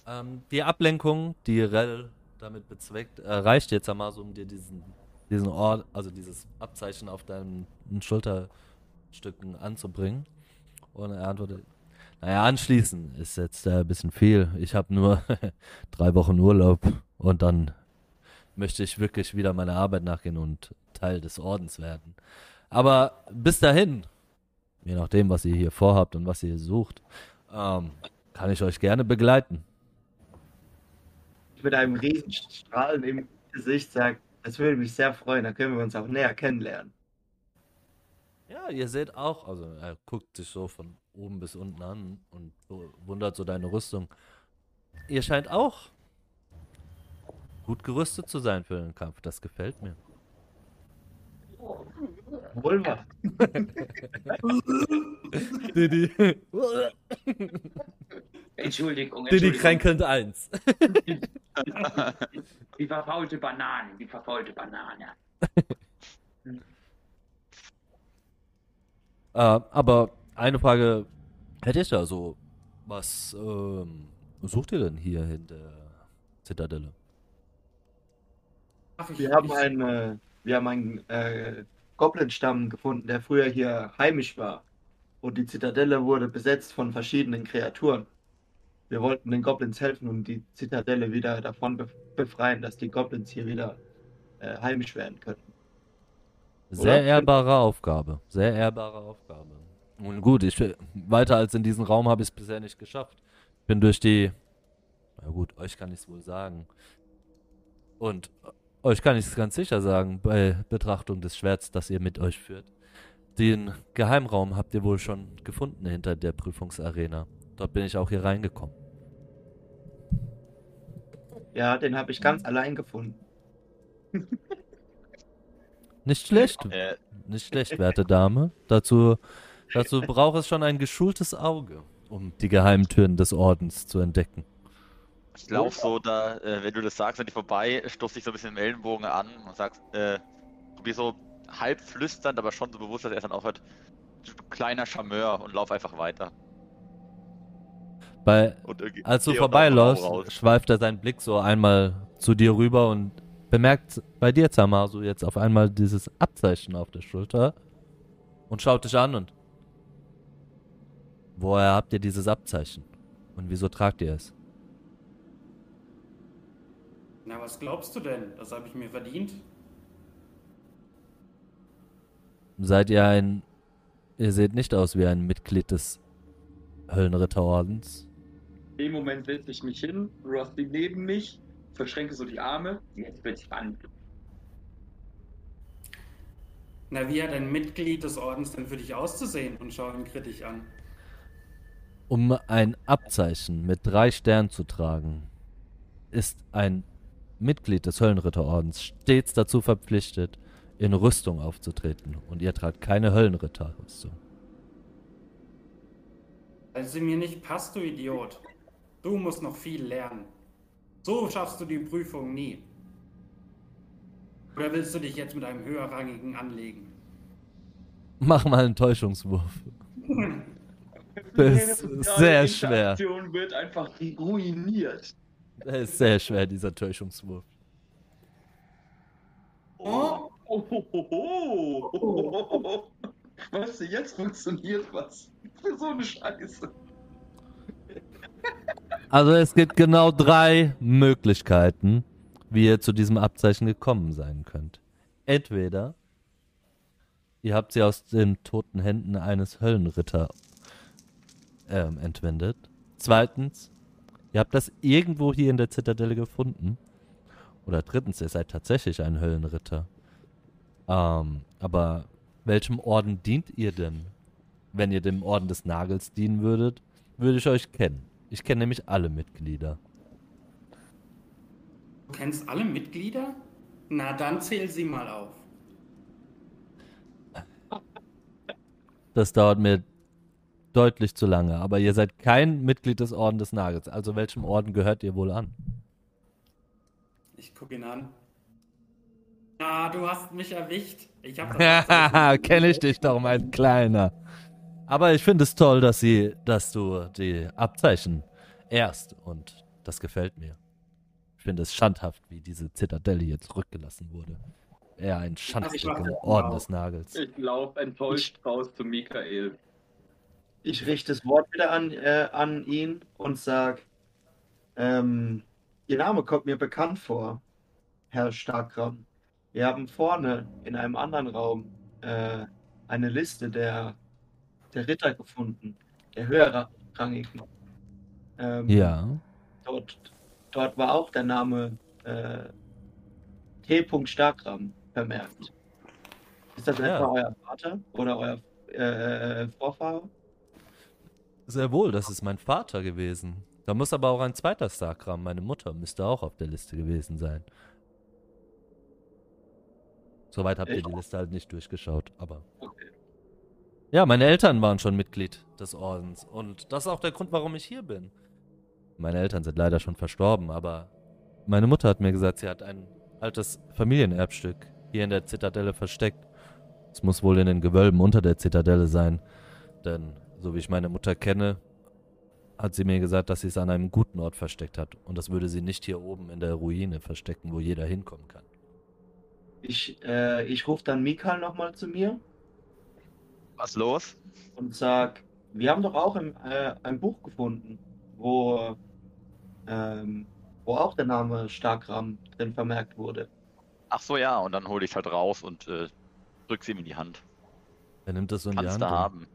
Ähm, die Ablenkung, die Rell damit bezweckt, äh, reicht jetzt einmal so, um dir diesen, diesen Ort, also dieses Abzeichen auf deinen Schulterstücken anzubringen. Und er antwortet, naja, anschließen ist jetzt äh, ein bisschen viel. Ich habe nur (laughs) drei Wochen Urlaub und dann möchte ich wirklich wieder meiner Arbeit nachgehen und Teil des Ordens werden. Aber bis dahin je nachdem, was ihr hier vorhabt und was ihr sucht, ähm, kann ich euch gerne begleiten. Mit einem riesen Strahlen im Gesicht sagt, das würde mich sehr freuen, dann können wir uns auch näher kennenlernen. Ja, ihr seht auch, also er guckt sich so von oben bis unten an und wundert so deine Rüstung. Ihr scheint auch gut gerüstet zu sein für den Kampf. Das gefällt mir. Wohl wahr. (laughs) Didi. Entschuldigung, Didi Entschuldigung. kränkelnd eins. Die verfaulte Banane, die verfaulte Banane. Äh, aber eine Frage hätte ich da so. Was ähm, sucht ihr denn hier in der Zitadelle? Wir haben einen, äh, wir haben einen äh, Goblin-Stamm gefunden, der früher hier heimisch war. Und die Zitadelle wurde besetzt von verschiedenen Kreaturen. Wir wollten den Goblins helfen und die Zitadelle wieder davon bef- befreien, dass die Goblins hier wieder äh, heimisch werden könnten. Sehr Oder? ehrbare Aufgabe. Sehr ehrbare Aufgabe. Und gut, ich weiter als in diesen Raum habe ich es bisher nicht geschafft. Bin durch die. Na gut, euch kann ich es wohl sagen. Und äh, euch kann ich es ganz sicher sagen, bei Betrachtung des Schwerts, das ihr mit euch führt. Den Geheimraum habt ihr wohl schon gefunden hinter der Prüfungsarena. Dort bin ich auch hier reingekommen. Ja, den habe ich ganz allein gefunden. (laughs) Nicht schlecht, Äh, nicht schlecht, werte Dame. Dazu, dazu braucht es schon ein geschultes Auge, um die Geheimtüren des Ordens zu entdecken. ich lauf so da, äh, wenn du das sagst, wenn ich vorbei, stoß dich so ein bisschen im Ellenbogen an und sagst, äh, bist so halb flüsternd, aber schon so bewusst, dass er dann aufhört, du kleiner Charmeur und lauf einfach weiter. Bei, irgendwie- als du vorbeiläufst, schweift er seinen Blick so einmal zu dir rüber und bemerkt bei dir, Zamasu, jetzt auf einmal dieses Abzeichen auf der Schulter und schaut dich an und woher habt ihr dieses Abzeichen? Und wieso tragt ihr es? Na, was glaubst du denn? Das habe ich mir verdient. Seid ihr ein. Ihr seht nicht aus wie ein Mitglied des Höllenritterordens. In dem Moment setze ich mich hin, Rusty neben mich, verschränke so die Arme. Jetzt wird's spannend. Na, wie hat ein Mitglied des Ordens denn für dich auszusehen? Und schau ihn kritisch an. Um ein Abzeichen mit drei Sternen zu tragen, ist ein Mitglied des Höllenritterordens stets dazu verpflichtet, in Rüstung aufzutreten. Und ihr tragt keine Höllenritterrüstung. Weil sie mir nicht passt, du Idiot. Du musst noch viel lernen. So schaffst du die Prüfung nie. Oder willst du dich jetzt mit einem höherrangigen anlegen? Mach mal einen Täuschungswurf. (laughs) Das ist sehr schwer. Die Interaktion wird einfach ruiniert. Das ist sehr schwer, dieser Täuschungswurf. Oh. Oh, oh, oh, oh, oh. (laughs) Weißt du, jetzt funktioniert was. Für so eine Scheiße. (laughs) Also es gibt genau drei Möglichkeiten, wie ihr zu diesem Abzeichen gekommen sein könnt. Entweder ihr habt sie aus den toten Händen eines Höllenritter ähm, entwendet. Zweitens, ihr habt das irgendwo hier in der Zitadelle gefunden. Oder drittens, ihr seid tatsächlich ein Höllenritter. Ähm, aber welchem Orden dient ihr denn? Wenn ihr dem Orden des Nagels dienen würdet, würde ich euch kennen. Ich kenne nämlich alle Mitglieder. Du kennst alle Mitglieder? Na, dann zähl sie mal auf. Das dauert mir deutlich zu lange, aber ihr seid kein Mitglied des Orden des Nagels. Also welchem Orden gehört ihr wohl an? Ich guck ihn an. Ah, du hast mich erwischt. Ich hab (laughs) das Kenne ich dich doch, mein Kleiner. Aber ich finde es toll, dass sie, dass du die Abzeichen erst und das gefällt mir. Ich finde es schandhaft, wie diese Zitadelle hier zurückgelassen wurde. Eher ein Schandfleck mach im Orden des Nagels. Ich laufe enttäuscht raus zu Michael. Ich richte das Wort wieder an, äh, an ihn und sag, ähm, Ihr Name kommt mir bekannt vor, Herr Starkram. Wir haben vorne in einem anderen Raum äh, eine Liste der, der Ritter gefunden, der höherrangigen. Ähm, Ja. Dort, dort war auch der Name äh, T. Starkram vermerkt. Ist das Ja. etwa euer Vater oder euer äh, Vorfahre? Sehr wohl, das ist mein Vater gewesen. Da muss aber auch ein zweiter Starkram, meine Mutter, müsste auch auf der Liste gewesen sein. Soweit habt ihr die Liste halt nicht durchgeschaut, aber. Okay. Ja, meine Eltern waren schon Mitglied des Ordens und das ist auch der Grund, warum ich hier bin. Meine Eltern sind leider schon verstorben, aber meine Mutter hat mir gesagt, sie hat ein altes Familienerbstück hier in der Zitadelle versteckt. Es muss wohl in den Gewölben unter der Zitadelle sein, denn so wie ich meine Mutter kenne, hat sie mir gesagt, dass sie es an einem guten Ort versteckt hat und das würde sie nicht hier oben in der Ruine verstecken, wo jeder hinkommen kann. Ich, äh, ich rufe dann Mikal nochmal zu mir Was los? und sag, wir haben doch auch im, äh, ein Buch gefunden, wo, ähm, wo auch der Name Starkram drin vermerkt wurde. Ach so, ja, und dann hole ich es halt raus und äh, drück's ihm in die Hand. Er nimmt das so in die Kannst Hand du und- haben.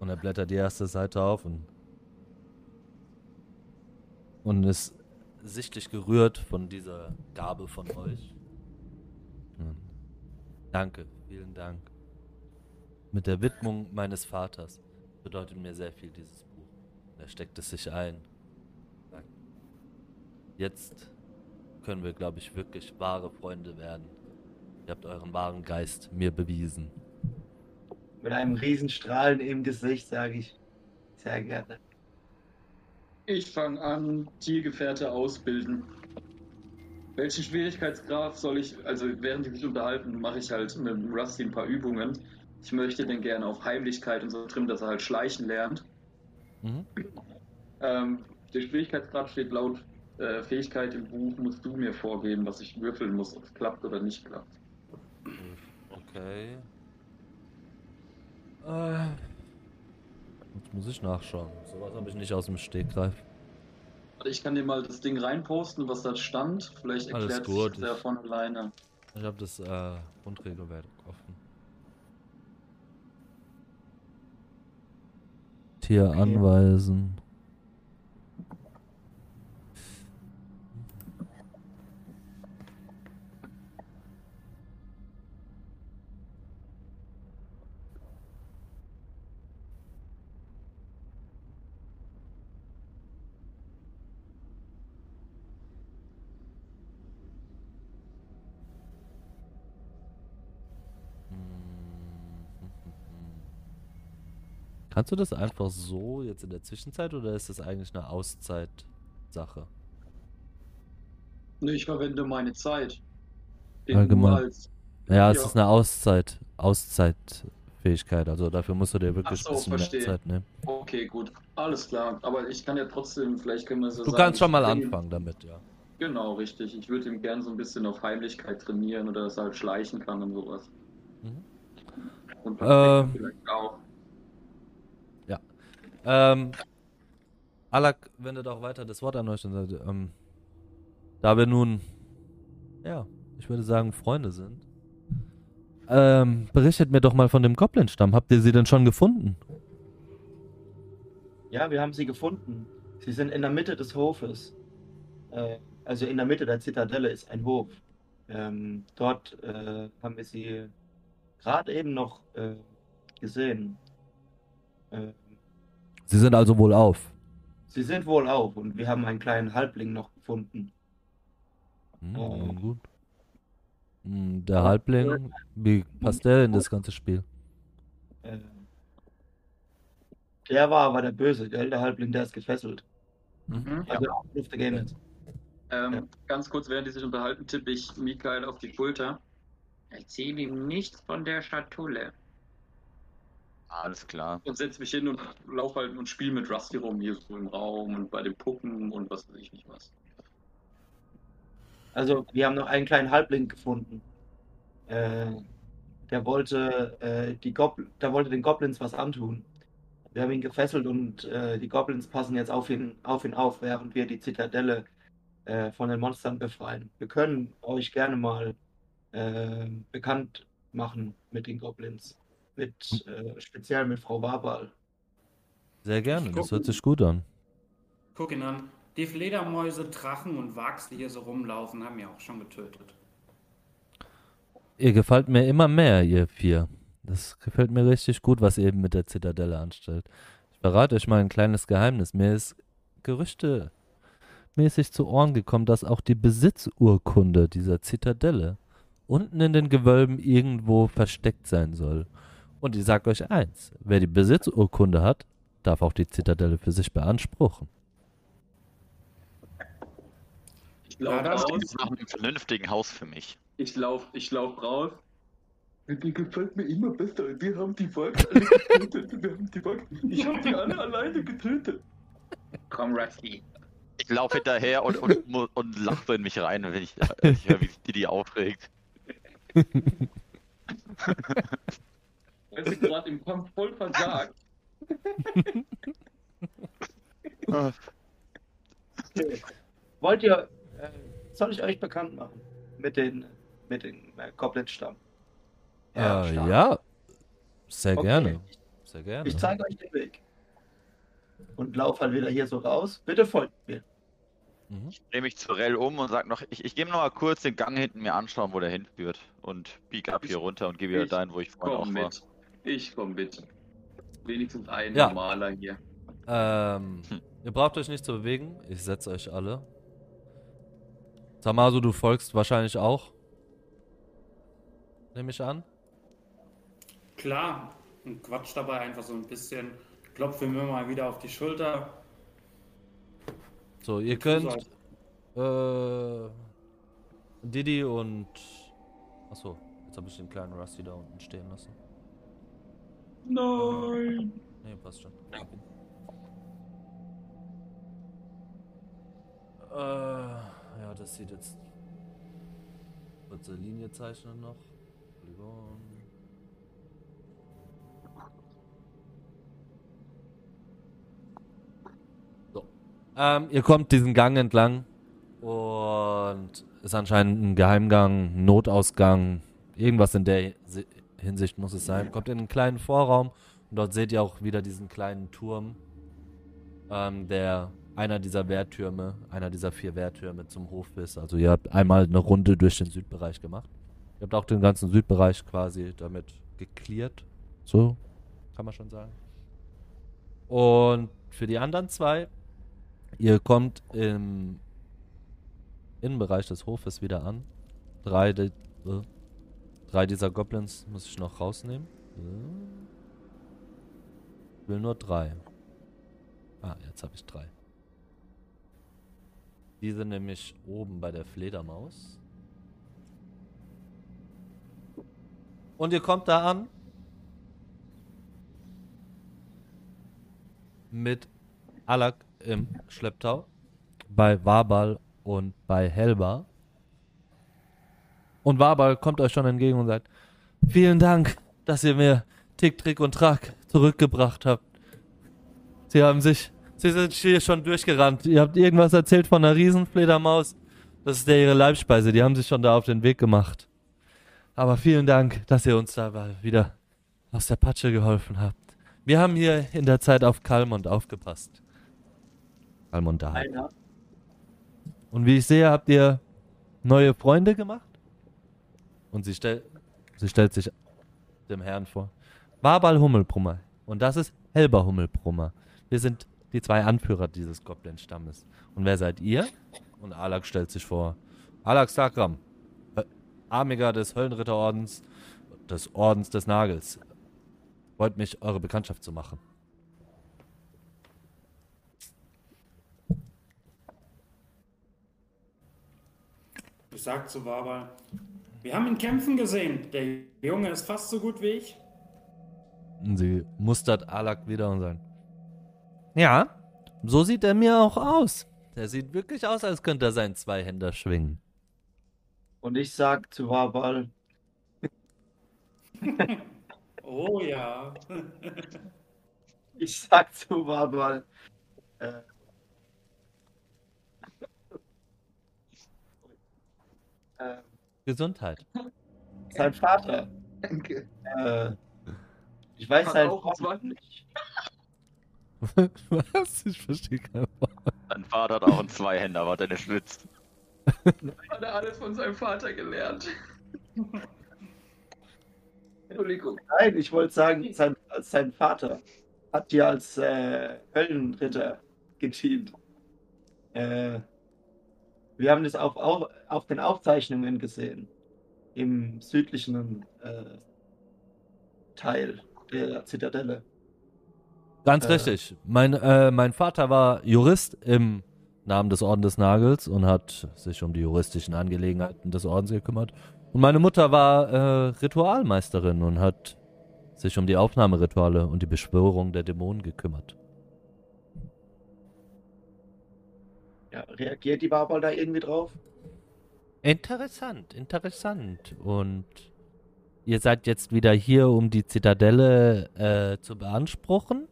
Und er blättert die erste Seite auf und, und ist sichtlich gerührt von dieser Gabe von euch. Hm. Danke, vielen Dank. Mit der Widmung meines Vaters bedeutet mir sehr viel dieses Buch. Er steckt es sich ein. Jetzt können wir, glaube ich, wirklich wahre Freunde werden. Ihr habt euren wahren Geist mir bewiesen. Mit einem Riesenstrahlen im Gesicht sage ich, sehr gerne. Ich fange an, Tiergefährte ausbilden. Welchen Schwierigkeitsgrad soll ich, also während die sich unterhalten, mache ich halt mit dem Rusty ein paar Übungen. Ich möchte den gerne auf Heimlichkeit und so trimmen, dass er halt schleichen lernt. Mhm. Ähm, der Schwierigkeitsgrad steht laut äh, Fähigkeit im Buch, musst du mir vorgeben, was ich würfeln muss, ob es klappt oder nicht klappt. Okay. Äh, jetzt muss ich nachschauen. Sowas habe ich nicht aus dem Stegreif. Ich kann dir mal das Ding reinposten, was da stand. Vielleicht erklärt sich das ja von alleine. Ich habe das äh, Grundregelwerk offen. Tier Okay. anweisen. Kannst du das einfach so jetzt in der Zwischenzeit oder ist das eigentlich eine Auszeit-Sache? Nee, ich verwende meine Zeit. Allgemein. Ja, es Ja. ist eine Auszeit, Auszeitfähigkeit. Also dafür musst du dir wirklich so, ein bisschen verstehe. mehr Zeit nehmen. Okay, gut. Alles klar. Aber ich kann ja trotzdem, vielleicht können wir so Du sagen. kannst schon mal anfangen damit, ja. Genau, richtig. Ich würde ihm gern so ein bisschen auf Heimlichkeit trainieren oder dass er halt schleichen kann und sowas. Mhm. Und Ähm. vielleicht auch. Ähm, Alak wendet auch weiter das Wort an euch und sagt, ähm, da wir nun, ja, ich würde sagen, Freunde sind, ähm, berichtet mir doch mal von dem Goblin-Stamm. Habt ihr sie denn schon gefunden? Ja, wir haben sie gefunden. Sie sind in der Mitte des Hofes. Äh, also in der Mitte der Zitadelle ist ein Hof. Ähm, dort äh, haben wir sie gerade eben noch äh, gesehen. Sie sind also wohl auf. sie sind wohl auf und wir haben einen kleinen Halbling noch gefunden. Hm, Oh. nun gut. Hm, der Halbling, wie passt der in das ganze Spiel? Äh, der war aber der Böse, gell? Der Halbling, der ist gefesselt. Mhm. Also jetzt. Ähm, Ja. Ganz kurz, während die sich unterhalten, tippe ich Mikael auf die Schulter. Erzähl ihm nichts von der Schatulle. Alles klar. Und setze mich hin und laufe halt und spiele mit Rusty rum hier so im Raum und bei den Puppen und was weiß ich nicht was. Also, wir haben noch einen kleinen Halbling gefunden. Äh, der wollte äh, die Gobl der wollte den Goblins was antun. Wir haben ihn gefesselt und äh, die Goblins passen jetzt auf ihn auf, ihn auf während wir die Zitadelle äh, von den Monstern befreien. Wir können euch gerne mal äh, bekannt machen mit den Goblins. Mit, äh, speziell mit Frau Wabal. Sehr gerne, Ich das hört sich gut an. Guck ihn an. Die Fledermäuse, Drachen und Wachs, die hier so rumlaufen, haben ja auch schon getötet. Ihr gefällt mir immer mehr, ihr vier. Das gefällt mir richtig gut, was ihr eben mit der Zitadelle anstellt. Ich verrate euch mal ein kleines Geheimnis. Mir ist Gerüchte mäßig zu Ohren gekommen, dass auch die Besitzurkunde dieser Zitadelle unten in den Gewölben irgendwo versteckt sein soll. Und ich sag euch eins, wer die Besitzurkunde hat, darf auch die Zitadelle für sich beanspruchen. Ich laufe das raus. Das ist nach einem vernünftigen Haus für mich. Ich lauf, ich lauf raus. Die gefällt mir immer besser. Wir haben die Volks alle getötet. Wir haben die Volks. Ich habe die alle alleine getötet. Komm, Rusty. Ich laufe hinterher und, und, mu- und lache in mich rein, wenn ich, äh, ich höre, wie sich die, die aufregt. (laughs) Weil sie gerade im Kampf voll versagt. (laughs) Wollt ihr, äh, soll ich euch bekannt machen? Mit den, mit den äh, Goblin-Stamm? Ja, stark. ja. Sehr Okay. gerne. Sehr gerne. Ich zeige euch den Weg. Und lauf halt wieder hier so raus. Bitte folgt mir. Mhm. Ich drehe mich zu Rell um und sag noch, ich, ich gehe noch mal kurz den Gang hinten mir anschauen, wo der hinführt. Und bieg ab hier runter und gehe wieder dahin, wo ich vorhin auch war. mit. Ich komm mit. Wenigstens ein Ja. normaler hier. Ähm, Hm. ihr braucht euch nicht zu bewegen. Ich setze euch alle. Tamaso, du folgst wahrscheinlich auch. Nehme ich an. Klar, und quatsch dabei einfach so ein bisschen. Klopfe mir mal wieder auf die Schulter. So, ihr könnt äh, Didi und Achso, jetzt habe ich den kleinen Rusty da unten stehen lassen. Nein. Nee, passt schon. Ihn. Äh, ja, das sieht jetzt. Kurze Linie zeichnen noch. Polygon. So. Ähm, ihr kommt diesen Gang entlang und ist anscheinend ein Geheimgang, ein Notausgang, irgendwas in der Hinsicht muss es sein. Kommt in einen kleinen Vorraum und dort seht ihr auch wieder diesen kleinen Turm, ähm, der einer dieser Wehrtürme, einer dieser vier Wehrtürme zum Hof ist. Also ihr habt einmal eine Runde durch den Südbereich gemacht. Ihr habt auch den ganzen Südbereich quasi damit geklärt. So kann man schon sagen. Und für die anderen zwei, ihr kommt im Innenbereich des Hofes wieder an. Drei, äh, drei dieser Goblins muss ich noch rausnehmen. Ich will nur drei. Ah, jetzt habe ich drei. Die sind nämlich oben bei der Fledermaus. Und ihr kommt da an. Mit Alak im Schlepptau. Bei Wabal und bei Helba. Und Wabal kommt euch schon entgegen und sagt: Vielen Dank, dass ihr mir Tick, Trick und Track zurückgebracht habt. Sie haben sich. Sie sind hier schon durchgerannt. Ihr habt irgendwas erzählt von einer Riesenfledermaus. Das ist ja ihre Leibspeise. Die haben sich schon da auf den Weg gemacht. Aber vielen Dank, dass ihr uns da wieder aus der Patsche geholfen habt. Wir haben hier in der Zeit auf Kalmund aufgepasst. Kalmund da. Und wie ich sehe, habt ihr neue Freunde gemacht? Und sie, stell, sie stellt sich dem Herrn vor. Wabal Hummelbrummer. Und das ist Helber Hummelbrummer. Wir sind die zwei Anführer dieses Goblin-Stammes. Und wer seid ihr? Und Alak stellt sich vor. Alak Sakram. Armiger des Höllenritterordens, des Ordens des Nagels. Freut mich, eure Bekanntschaft zu machen. Ich sag zu Wabal, wir haben ihn kämpfen gesehen. Der Junge ist fast so gut wie ich. Sie mustert Alak wieder und sagt: Ja, so sieht er mir auch aus. Der sieht wirklich aus, als könnte er seinen Zweihänder schwingen. Und ich sag zu Wabal, (laughs) Oh ja. (laughs) ich sag zu Wabal, äh, äh, Gesundheit. sein Vater, Danke. äh, Ich weiß Hat halt auch auch 20. nicht. (laughs) Was? Ich verstehe kein Wort. Dein Vater hat auch einen Zweihänder, aber der nicht schwitzt. Hat er alles von seinem Vater gelernt. (laughs) Entschuldigung. Nein, ich wollte sagen, sein, sein Vater hat ja als äh, Höllenritter gedient. Äh, wir haben das auf, auf, auf den Aufzeichnungen gesehen. Im südlichen äh, Teil der Zitadelle. Ganz Äh. richtig. Mein, äh, mein Vater war Jurist im Namen des Orden des Nagels und hat sich um die juristischen Angelegenheiten des Ordens gekümmert. Und meine Mutter war äh, Ritualmeisterin und hat sich um die Aufnahmerituale und die Beschwörung der Dämonen gekümmert. Ja, reagiert die Barbal da irgendwie drauf? Interessant, interessant. Und ihr seid jetzt wieder hier, um die Zitadelle äh, zu beanspruchen?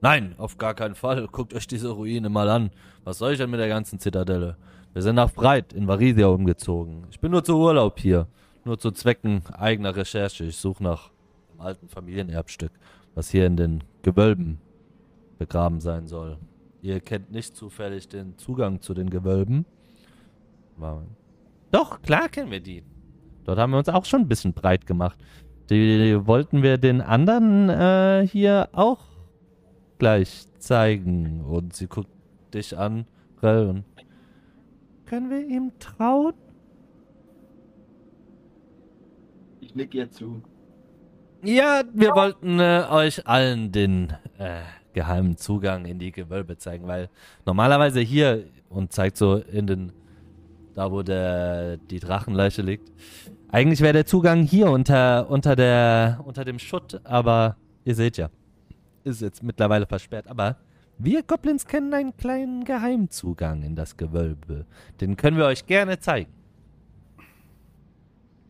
Nein, auf gar keinen Fall. Guckt euch diese Ruine mal an. Was soll ich denn mit der ganzen Zitadelle? Wir sind nach Breit in Varisia umgezogen. Ich bin nur zu Urlaub hier. Nur zu Zwecken eigener Recherche. Ich suche nach einem alten Familienerbstück, was hier in den Gewölben begraben sein soll. Ihr kennt nicht zufällig den Zugang zu den Gewölben? Doch, klar kennen wir die. Dort haben wir uns auch schon ein bisschen breit gemacht. Die wollten wir den anderen äh, hier auch gleich zeigen. Und sie guckt dich an, Rell, und können wir ihm trauen? Ich nick ihr zu. Ja, wir wollten äh, euch allen den äh, geheimen Zugang in die Gewölbe zeigen, weil normalerweise hier und zeigt so in den, da wo der die Drachenleiche liegt. Eigentlich wäre der Zugang hier unter unter der unter dem Schutt, aber ihr seht ja, ist jetzt mittlerweile versperrt. Aber wir Goblins kennen einen kleinen Geheimzugang in das Gewölbe. Den können wir euch gerne zeigen.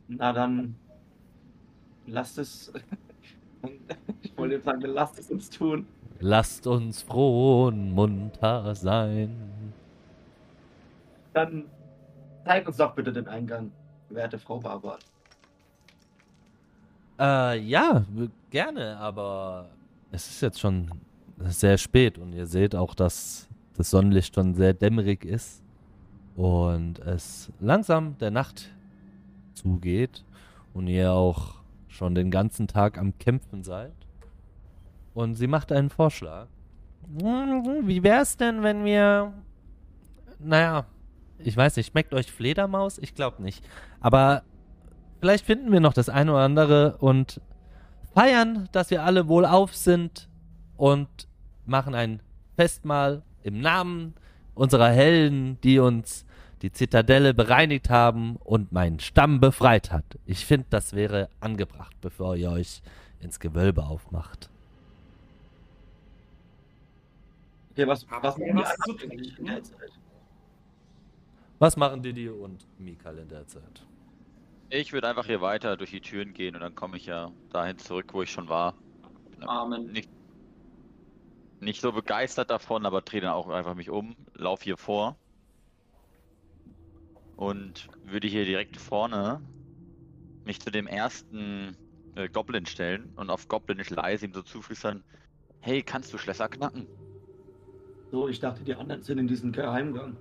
Na dann, lasst es. (laughs) ich wollte sagen, lasst es uns tun. Lasst uns froh und munter sein. Dann zeig uns doch bitte den Eingang, werte Frau Barbara. Äh, ja, gerne, aber es ist jetzt schon sehr spät und ihr seht auch, dass das Sonnenlicht schon sehr dämmerig ist und es langsam der Nacht zugeht und ihr auch schon den ganzen Tag am Kämpfen seid. Und sie macht einen Vorschlag. Wie wär's denn, wenn wir. Naja, ich weiß nicht, schmeckt euch Fledermaus? Ich glaube nicht. Aber vielleicht finden wir noch das eine oder andere und feiern, dass wir alle wohlauf sind und machen ein Festmahl im Namen unserer Helden, die uns die Zitadelle bereinigt haben und meinen Stamm befreit hat. Ich finde, das wäre angebracht, bevor ihr euch ins Gewölbe aufmacht. Okay, was, was machen die was anderen eigentlich in der Zeit? Was machen Didi und Mikal in der Zeit? Ich würde einfach hier weiter durch die Türen gehen und dann komme ich ja dahin zurück, wo ich schon war. Amen. Nicht, nicht so begeistert davon, aber drehe dann auch einfach mich um, lauf hier vor und würde hier direkt vorne mich zu dem ersten äh, Goblin stellen und auf Goblinisch leise ihm so zuflüstern, hey, kannst du Schlösser knacken? So, ich dachte, die anderen sind in diesem Geheimgang.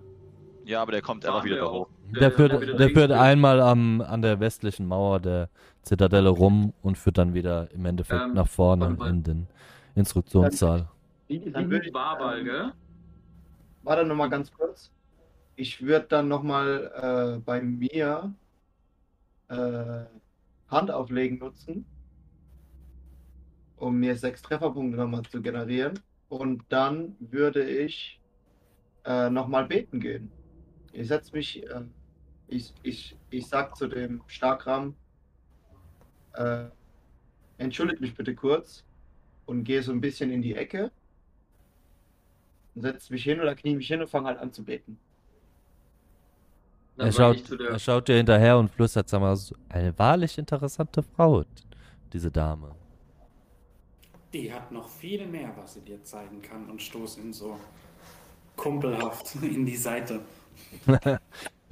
Ja, aber der kommt einfach wieder da hoch. Der führt, der führt einmal am, an der westlichen Mauer der Zitadelle rum und führt dann wieder im Endeffekt Ähm, nach vorne in den Instruktionssaal. Die, Dann die würde ich- Barbal, ähm, gell? Warte noch mal ganz kurz. Ich würde dann noch mal äh, bei mir äh, Handauflegen nutzen, um mir sechs Trefferpunkte nochmal zu generieren. Und dann würde ich äh, noch mal beten gehen. Ich setze mich, äh, ich, ich, ich sag zu dem Starkram, äh, entschuldigt mich bitte kurz und gehe so ein bisschen in die Ecke setze mich hin oder knie mich hin und fange halt an zu beten. Dann Er schaut, er schaut dir hinterher und flüstert, sag mal, so eine wahrlich interessante Frau, diese Dame. Die hat noch viel mehr, was sie dir zeigen kann und stoß ihn so kumpelhaft (laughs) in die Seite. (laughs)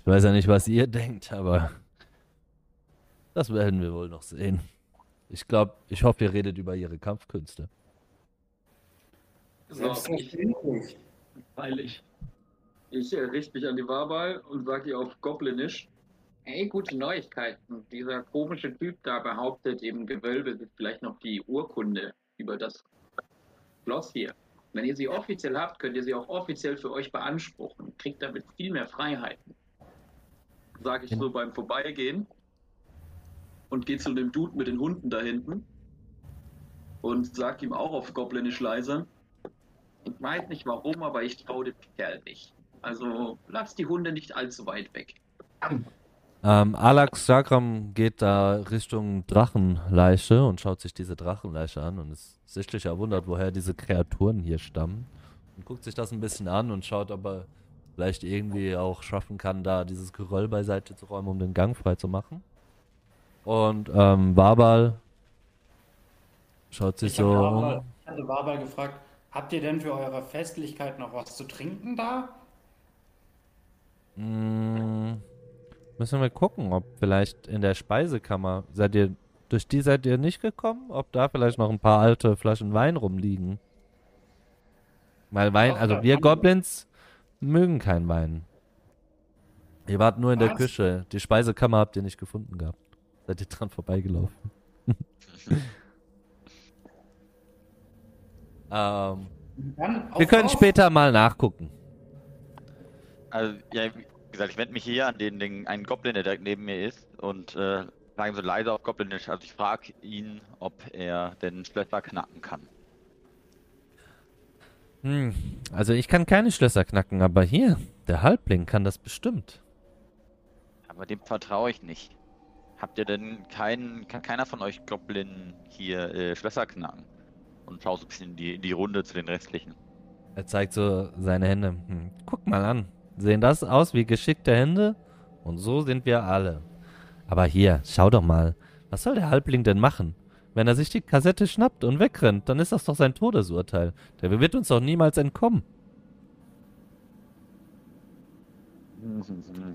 Ich weiß ja nicht, was ihr denkt, aber das werden wir wohl noch sehen. Ich glaube, ich hoffe, ihr redet über ihre Kampfkünste. Selbstverständlich. freilich. Ich äh, richte mich an die Warbal und sage ihr auf Goblinisch. Hey, gute Neuigkeiten. Dieser komische Typ da behauptet, im Gewölbe ist vielleicht noch die Urkunde über das Schloss hier. Wenn ihr sie offiziell habt, könnt ihr sie auch offiziell für euch beanspruchen. Kriegt damit viel mehr Freiheiten. Sage ich so beim Vorbeigehen und gehe zu dem Dude mit den Hunden da hinten und sag ihm auch auf Goblinisch leise. Ich weiß nicht warum, aber ich traue dem Kerl nicht. Also lasst die Hunde nicht allzu weit weg. Ähm, Alex Sakram geht da Richtung Drachenleiche und schaut sich diese Drachenleiche an und ist sichtlich erwundert, woher diese Kreaturen hier stammen. Und guckt sich das ein bisschen an und schaut, ob er vielleicht irgendwie auch schaffen kann, da dieses Geröll beiseite zu räumen, um den Gang frei zu machen. Und ähm, Wabal schaut sich Ich so hatte um. Wabal- ich hatte Wabal gefragt, habt ihr denn für eure Festlichkeit noch was zu trinken da? Mm, müssen wir gucken, ob vielleicht in der Speisekammer, seid ihr, durch die seid ihr nicht gekommen? Ob da vielleicht noch ein paar alte Flaschen Wein rumliegen? Weil Wein, also wir Goblins mögen keinen Wein. Ihr wart nur in der Was? Küche. Die Speisekammer habt ihr nicht gefunden gehabt. Seid ihr dran vorbeigelaufen. (laughs) ähm, wir können später mal nachgucken. Also, ja, gesagt, ich wende mich hier an den, den einen Goblin, der direkt neben mir ist und äh, frage ihm so leise auf Goblinisch. Also ich frage ihn, ob er den Schlösser knacken kann. Hm, also ich kann keine Schlösser knacken, aber hier, der Halbling kann das bestimmt. Aber dem vertraue ich nicht. Habt ihr denn keinen, kann keiner von euch Goblin hier äh, Schlösser knacken? Und schau so ein bisschen in die, in die Runde zu den restlichen. Er zeigt so seine Hände. Hm, guck mal an. Sehen das aus wie geschickte Hände? Und so sind wir alle. Aber hier, schau doch mal. Was soll der Halbling denn machen? Wenn er sich die Kassette schnappt und wegrennt, dann ist das doch sein Todesurteil. Der wird uns doch niemals entkommen.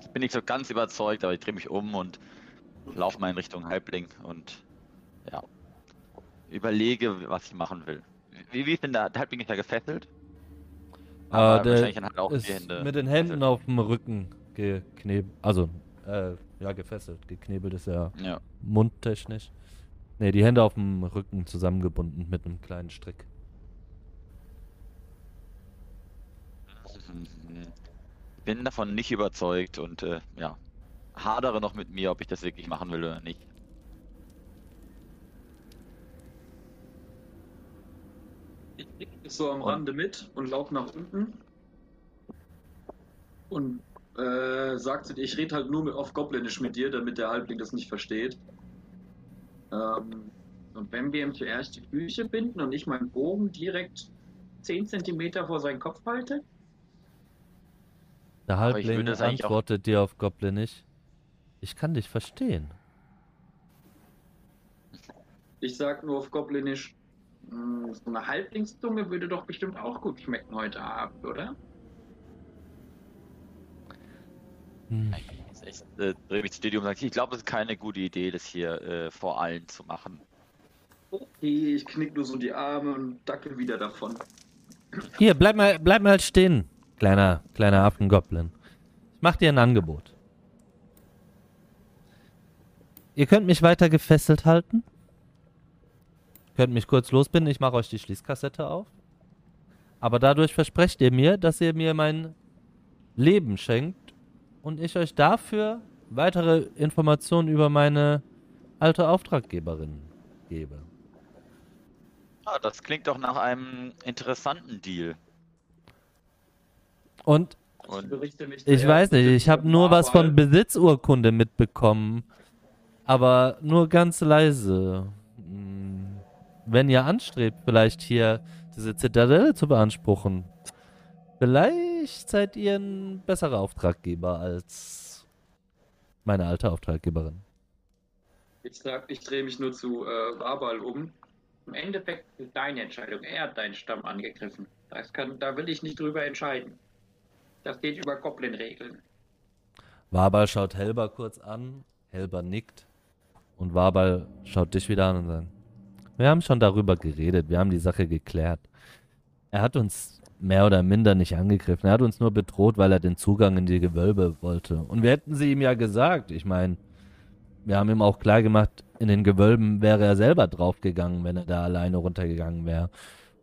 Ich bin nicht so ganz überzeugt, aber ich drehe mich um und laufe mal in Richtung Halbling und ja, überlege, was ich machen will. Wie, wie ist denn der, der Halbling ist ja gefesselt? Aber Äh, der wahrscheinlich halt auch die ist Hände mit den Händen auf dem Rücken geknebelt. Also, äh, ja, gefesselt. Geknebelt ist ja Ja. mundtechnisch. Ne, die Hände auf dem Rücken zusammengebunden mit einem kleinen Strick. Ich bin davon nicht überzeugt und äh, ja, hadere noch mit mir, ob ich das wirklich machen will oder nicht. Ich das so am Rande mit und laufe nach unten. Und äh, sagt zu dir, ich rede halt nur mit, auf Goblinisch mit dir, damit der Halbling das nicht versteht. Ähm, und wenn wir ihm zuerst die Füße binden und ich meinen Bogen direkt 10 cm vor seinen Kopf halte, Der ich Halbling antwortet dir auf Goblinisch. Ich kann dich verstehen. ich sag nur auf Goblinisch, "Hm, so eine Halblingszunge würde doch bestimmt auch gut schmecken heute Abend, oder? Hm. Echt, äh, drehe mich zu dir um und sage, ich glaube, es ist keine gute Idee, das hier äh, vor allen zu machen. Okay, ich knick nur so die Arme und dackel wieder davon. Hier, bleib mal, bleib mal stehen, kleiner, kleiner Affengoblin. Ich mach dir ein Angebot. Ihr könnt mich weiter gefesselt halten. Könnt mich kurz losbinden, ich mache euch die Schließkassette auf. Aber dadurch versprecht ihr mir, dass ihr mir mein Leben schenkt und ich euch dafür weitere Informationen über meine alte Auftraggeberin gebe. Ah, das klingt doch nach einem interessanten Deal. Und mich Ich weiß nicht, ich habe nur was von. Besitzurkunde mitbekommen. Aber nur ganz leise. Hm, Wenn ihr anstrebt, vielleicht hier diese Zitadelle zu beanspruchen, vielleicht seid ihr ein besserer Auftraggeber als meine alte Auftraggeberin. Ich sag, ich drehe mich nur zu äh, Wabal um. Im Endeffekt ist deine Entscheidung. Er hat deinen Stamm angegriffen. Das kann, da will ich nicht drüber entscheiden. Das geht über Goblin-Regeln. Wabal schaut Helber kurz an. Helber nickt Und Wabal schaut dich wieder an und sagt, wir haben schon darüber geredet, wir haben die Sache geklärt. Er hat uns mehr oder minder nicht angegriffen. Er hat uns nur bedroht, weil er den Zugang in die Gewölbe wollte. Und wir hätten sie ihm ja gesagt. Ich meine, wir haben ihm auch klar gemacht, in den Gewölben wäre er selber draufgegangen, wenn er da alleine runtergegangen wäre.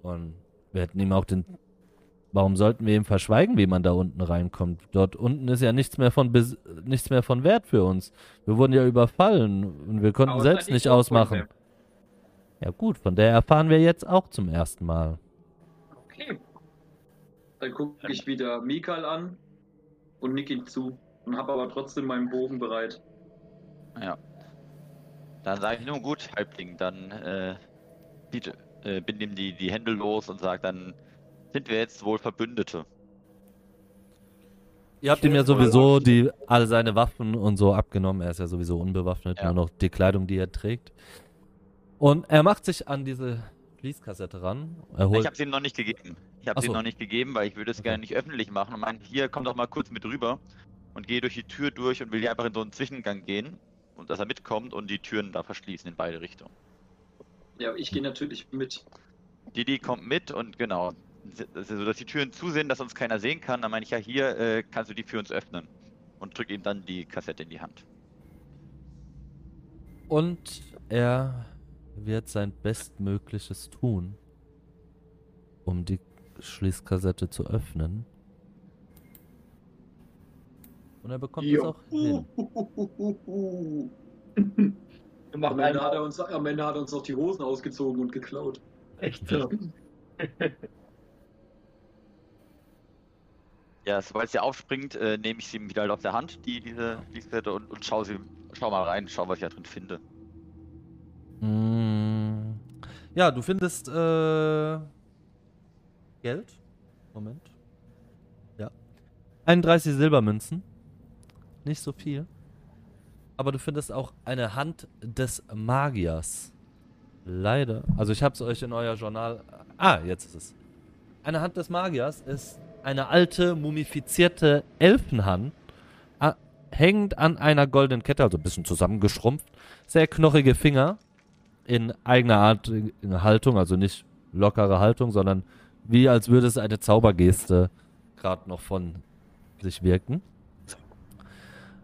Und wir hätten ihm auch den. Warum sollten wir ihm verschweigen, wie man da unten reinkommt? Dort unten ist ja nichts mehr von Bes nichts mehr von Wert für uns. Wir wurden ja überfallen und wir konnten Außer selbst nicht ausmachen. Ja gut, von der erfahren wir jetzt auch zum ersten Mal. Okay. Dann gucke ich wieder Mikal an und nick ihm zu und habe aber trotzdem meinen Bogen bereit. Ja. Dann sage ich nur gut, Halbling, dann äh, biete, äh, bind ihm die, die Hände los und sag, dann sind wir jetzt wohl Verbündete. Ihr habt ihm ja sowieso die, alle seine Waffen und so abgenommen. Er ist ja sowieso unbewaffnet, Ja. nur noch die Kleidung, die er trägt. Und er macht sich an diese Fließkassette ran. Er holt, Ich habe sie ihm noch nicht gegeben. Ich habe sie so. noch nicht gegeben, weil ich würde es Okay. gerne nicht öffentlich machen und mein, hier komm doch mal kurz mit rüber und gehe durch die Tür durch und will hier einfach in so einen Zwischengang gehen und dass er mitkommt und die Türen da verschließen in beide Richtungen. Ja, ich gehe natürlich mit. Didi kommt mit und genau, so dass die Türen zusehen, dass uns keiner sehen kann. Dann meine ich ja, hier äh, kannst du die für uns öffnen und drück ihm dann die Kassette in die Hand. und er wird sein Bestmögliches tun, um die Schließkassette zu öffnen. Und er bekommt es auch hin. (laughs) Am Ende, hat er uns, am Ende hat er uns noch die Hosen ausgezogen und geklaut. echt so. (laughs) Ja, sobald sie aufspringt, äh, nehme ich sie ihm wieder halt aus der Hand, die, diese Fließkassette, und, und schau, sie, schau mal rein, schau, was ich da drin finde. Mm. Ja, du findest äh, Geld. Moment. Ja. 31 Silbermünzen. Nicht so viel. Aber du findest auch eine Hand des Magiers. Leider. Also ich habe es euch in euer Journal. Ah, jetzt ist es. Eine Hand des Magiers ist eine alte, mumifizierte Elfenhand, hängend an einer goldenen Kette, also ein bisschen zusammengeschrumpft. Sehr knochige Finger in eigener Art in Haltung, also nicht lockere Haltung, sondern wie als würde es eine Zaubergeste gerade noch von sich wirken.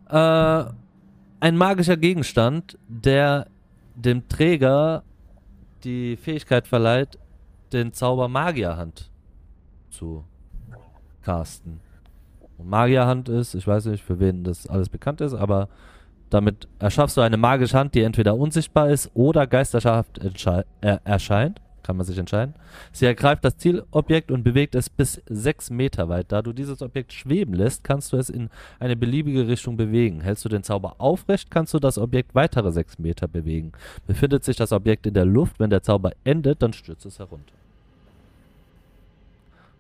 Äh, ein magischer Gegenstand, der dem Träger die Fähigkeit verleiht, den Zauber Magierhand zu casten. Und Magierhand ist, ich weiß nicht, für wen das alles bekannt ist, aber damit erschaffst du eine magische Hand, die entweder unsichtbar ist oder geisterschaft entschei- äh, erscheint. Kann man sich entscheiden. Sie ergreift das Zielobjekt und bewegt es bis sechs Meter weit. Da du dieses Objekt schweben lässt, kannst du es in eine beliebige Richtung bewegen. Hältst du den Zauber aufrecht, kannst du das Objekt weitere sechs Meter bewegen. Befindet sich das Objekt in der Luft, wenn der Zauber endet, dann stürzt es herunter.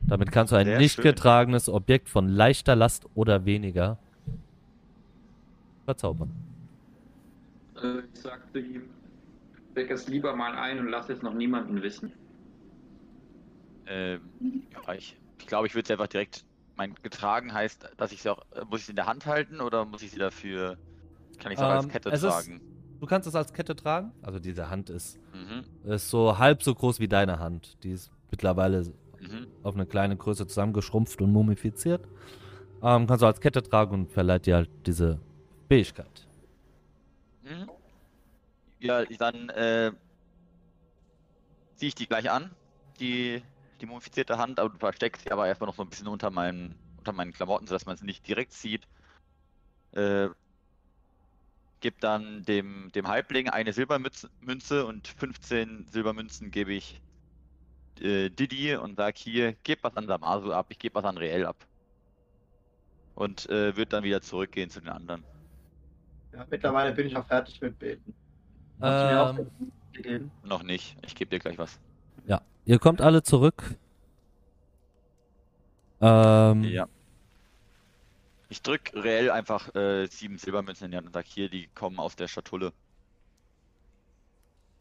Damit kannst du ein Sehr nicht schön. getragenes Objekt von leichter Last oder weniger verzaubern. Äh, ich sagte ihm, steck es lieber mal ein und lass es noch niemanden wissen. Ähm, ja, ich, ich glaube, ich würde sie einfach direkt. Mein getragen heißt, dass ich sie auch. äh, Muss ich sie in der Hand halten oder muss ich sie dafür. Kann ich sie auch als Ähm, Kette es ist- tragen? Du kannst es als Kette tragen. Also diese Hand ist, Mhm. ist so halb so groß wie deine Hand. Die ist mittlerweile Mhm. auf eine kleine Größe zusammengeschrumpft und mumifiziert. Ähm, kannst du als Kette tragen und verleiht dir halt diese Fähigkeit. Mhm. Ja, dann äh, ziehe ich die gleich an, die, die mumifizierte Hand, aber du versteckst sie aber erstmal noch so ein bisschen unter meinen, unter meinen Klamotten, sodass man sie nicht direkt sieht. Äh, gib dann dem, dem Halbling eine Silbermünze Münze und 15 Silbermünzen gebe ich äh, Didi und sag hier, gib was an Samasu ab, ich gebe was an Reell ab. Und äh, wird dann wieder zurückgehen zu den anderen. Ja, mittlerweile bin ich auch fertig mit Beten. Hast Ähm, gegeben? Noch nicht, ich gebe dir gleich was. ja, ihr kommt alle zurück. Ähm, Ja. Ich drück reell einfach äh, sieben Silbermünzen in die Hand und sag hier, die kommen aus der Schatulle.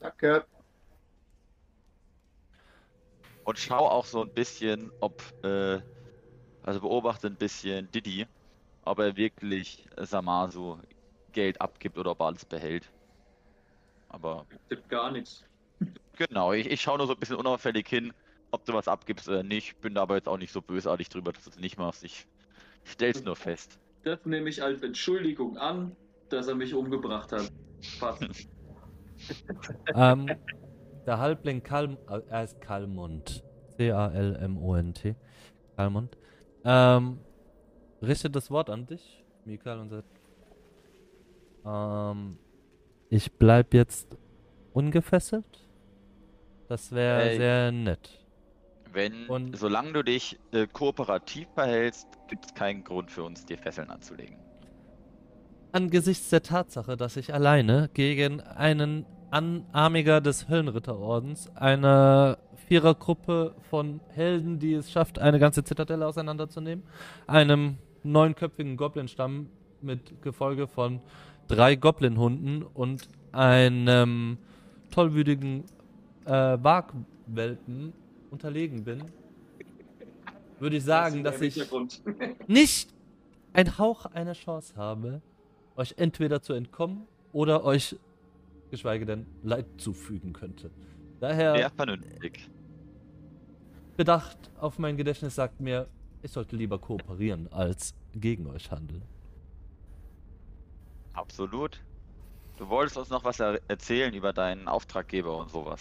Danke. Und schau auch so ein bisschen, ob, äh, also beobachte ein bisschen Didi, ob er wirklich Samasu Geld abgibt oder ob er alles behält. Aber Gibt gar nichts. genau, ich, ich schaue nur so ein bisschen unauffällig hin, ob du was abgibst oder nicht. Bin da aber jetzt auch nicht so bösartig drüber, dass du es nicht machst. Ich stell's nur fest. Das nehme ich als Entschuldigung an, dass er mich umgebracht hat. Passt. (laughs) ähm, der Halbling Kalm, äh, er ist Kalmund. C-A-L-M-O-N-T. Kalmund. Ähm, richtet das Wort an dich, Mikael, und sagt, ähm, ich bleib jetzt ungefesselt. Das wäre Ey. sehr nett. Wenn, Und- solange du dich äh, kooperativ verhältst, gibt es keinen Grund für uns, dir Fesseln anzulegen. Angesichts der Tatsache, dass ich alleine gegen einen Anarmiger des Höllenritterordens, eine Vierergruppe von Helden, die es schafft, eine ganze Zitadelle auseinanderzunehmen, einem neunköpfigen Goblin-Stamm mit Gefolge von drei Goblin-Hunden und einem tollwütigen äh, Wagwelpen unterlegen bin, würde ich sagen, Das dass ich (laughs) nicht ein Hauch einer Chance habe, euch entweder zu entkommen oder euch, geschweige denn, Leid zufügen könnte. Daher Sehr vernünftig. Bedacht auf mein Gedächtnis sagt mir, ich sollte lieber kooperieren, als gegen euch handeln. Absolut. Du wolltest uns noch was er erzählen über deinen Auftraggeber und sowas.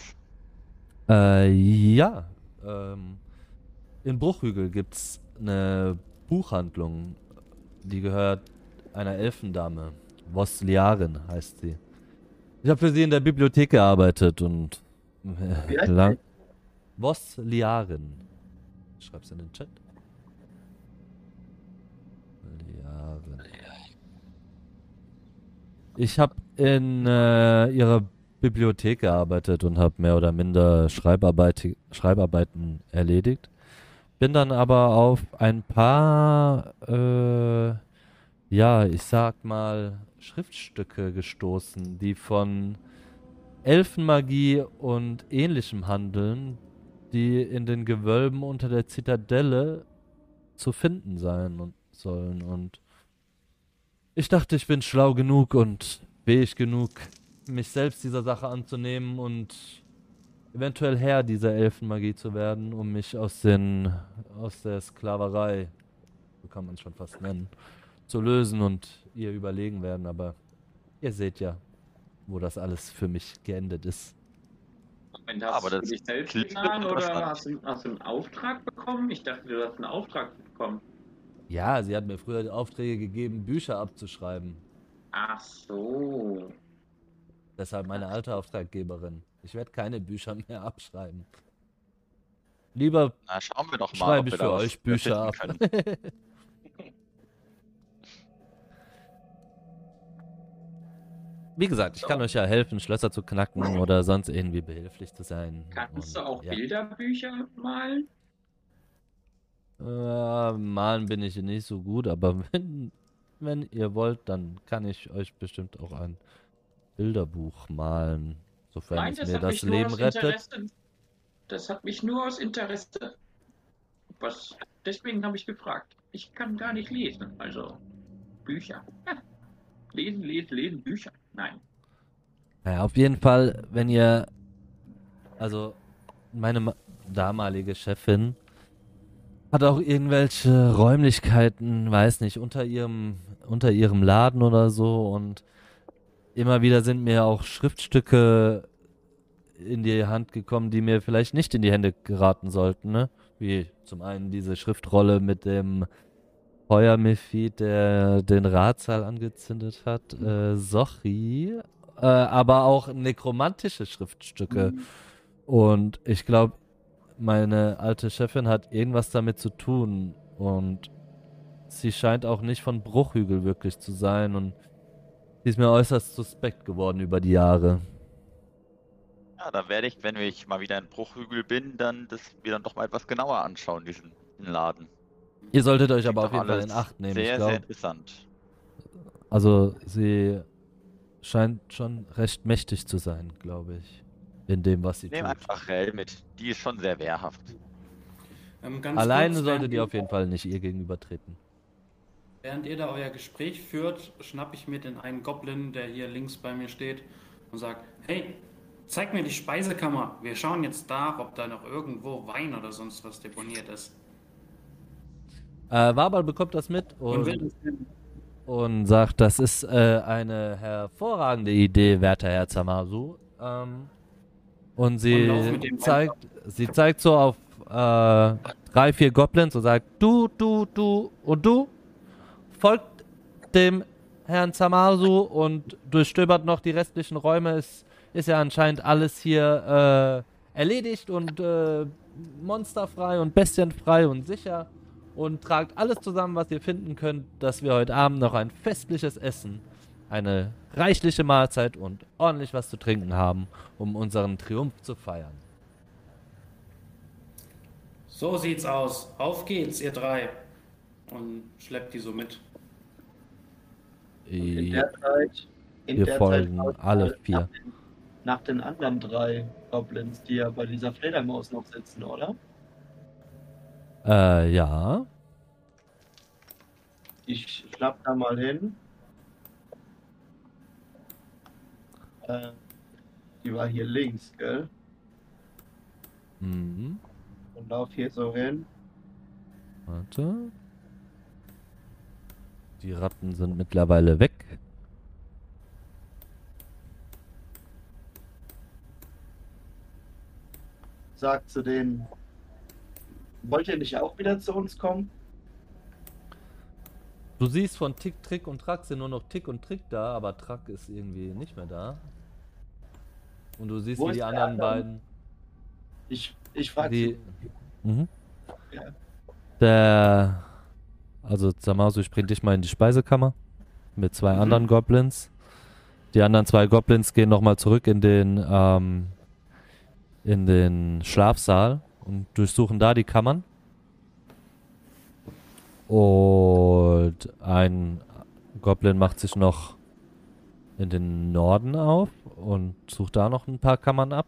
Äh, ja. Ähm, in Bruchhügel gibt's eine Buchhandlung, die gehört einer Elfendame. Vosliarin heißt sie. Ich habe für sie in der Bibliothek gearbeitet und Wie heißt lang. Vosliarin. Schreib's in den Chat. Liarin. Ich habe in äh, ihrer Bibliothek gearbeitet und habe mehr oder minder Schreibarbeit, Schreibarbeiten erledigt. Bin dann aber auf ein paar, äh, ja, ich sag mal, Schriftstücke gestoßen, die von Elfenmagie und ähnlichem handeln, die in den Gewölben unter der Zitadelle zu finden sein und sollen. Und ich dachte, ich bin schlau genug und fähig genug, mich selbst dieser Sache anzunehmen und eventuell Herr dieser Elfenmagie zu werden, um mich aus den aus der Sklaverei, so kann man es schon fast nennen, zu lösen und ihr überlegen werden. Aber ihr seht ja, wo das alles für mich geendet ist. Moment, hast Aber du das dich selbst klingt getan oder hast du, hast du einen Auftrag bekommen? Ich dachte, du hast einen Auftrag bekommen. Ja, sie hat mir früher die Aufträge gegeben, Bücher abzuschreiben. Ach so. Deshalb meine alte Auftraggeberin. Ich werde keine Bücher mehr abschreiben. Lieber Na, schauen wir doch mal, schreibe ob ich für euch Bücher ab. (laughs) Wie gesagt, ich kann euch ja helfen, Schlösser zu knacken oder sonst irgendwie behilflich zu sein. Kannst du Und, auch ja. Bilderbücher malen? Äh, malen bin ich nicht so gut, aber (laughs) wenn, wenn ihr wollt, dann kann ich euch bestimmt auch ein Bilderbuch malen, sofern Nein, es mir das Leben rettet. Interesse. Das hat mich nur aus Interesse. Was? Deswegen habe ich gefragt. Ich kann gar nicht lesen, also Bücher. Lesen, lesen, lesen, Bücher. Nein. Naja, auf jeden Fall, wenn ihr, also meine ma- damalige Chefin hat auch irgendwelche Räumlichkeiten, weiß nicht, unter ihrem, unter ihrem Laden oder so und immer wieder sind mir auch Schriftstücke in die Hand gekommen, die mir vielleicht nicht in die Hände geraten sollten, ne? Wie zum einen diese Schriftrolle mit dem Feuermephit, der den Ratsaal angezündet hat, äh, Sochi, äh, aber auch nekromantische Schriftstücke. Und ich glaube, meine alte Chefin hat irgendwas damit zu tun und sie scheint auch nicht von Bruchhügel wirklich zu sein und sie ist mir äußerst suspekt geworden über die Jahre. Ja, dann werde ich, wenn ich mal wieder in Bruchhügel bin, dann das mir dann doch mal etwas genauer anschauen, diesen Laden. Ihr solltet euch Klingt aber auf jeden Fall in Acht nehmen. Sehr, ich sehr interessant. also sie scheint schon recht mächtig zu sein, glaube ich, in dem, was sie Nehm tut. einfach Rell mit. Die ist schon sehr wehrhaft. Ähm, ganz Alleine kurz, solltet ihr auf jeden Fall nicht ihr gegenübertreten. Während ihr da euer Gespräch führt, schnapp ich mir den einen Goblin, der hier links bei mir steht, und sage, hey, zeig mir die Speisekammer. Wir schauen jetzt nach, ob da noch irgendwo Wein oder sonst was deponiert ist. Äh, Wabal bekommt das mit Und und, und sagt, das ist äh, eine hervorragende Idee, werter Herr Zamasu. Ähm, und Und sie dem zeigt, sie zeigt so auf äh, drei, vier Goblins und sagt, du, du, du und du folgt dem Herrn Zamasu und durchstöbert noch die restlichen Räume. Es ist ja anscheinend alles hier äh, erledigt und äh, monsterfrei und bestienfrei und sicher. Und tragt alles zusammen, was ihr finden könnt, dass wir heute Abend noch ein festliches Essen, eine reichliche Mahlzeit und ordentlich was zu trinken haben, um unseren Triumph zu feiern. So sieht's aus. Auf geht's, ihr drei. Und schleppt die so mit. In der Zeit. In Wir der folgen schaut alle vier. Nach den, nach den anderen drei Goblins, die ja bei dieser Fledermaus noch sitzen, oder? Äh, ja. Ich schnapp da mal hin. Äh, die war hier links, gell? Mhm. Und lauf hier so hin. Warte. Die Ratten sind mittlerweile weg. Sag zu denen, wollt ihr nicht auch wieder zu uns kommen? Du siehst von Tick, Trick und Track sind nur noch Tick und Trick da, aber Track ist irgendwie nicht mehr da. Und du siehst, Wo wie die der anderen andere? beiden. Ich, ich frag Die, sie. mhm. Ja. Der. Also, Zamasu, ich bring dich mal in die Speisekammer. Mit zwei Mhm. anderen Goblins. Die anderen zwei Goblins gehen nochmal zurück in den. Ähm, in den Schlafsaal und durchsuchen da die Kammern. Und ein Goblin macht sich noch in den Norden auf und sucht da noch ein paar Kammern ab.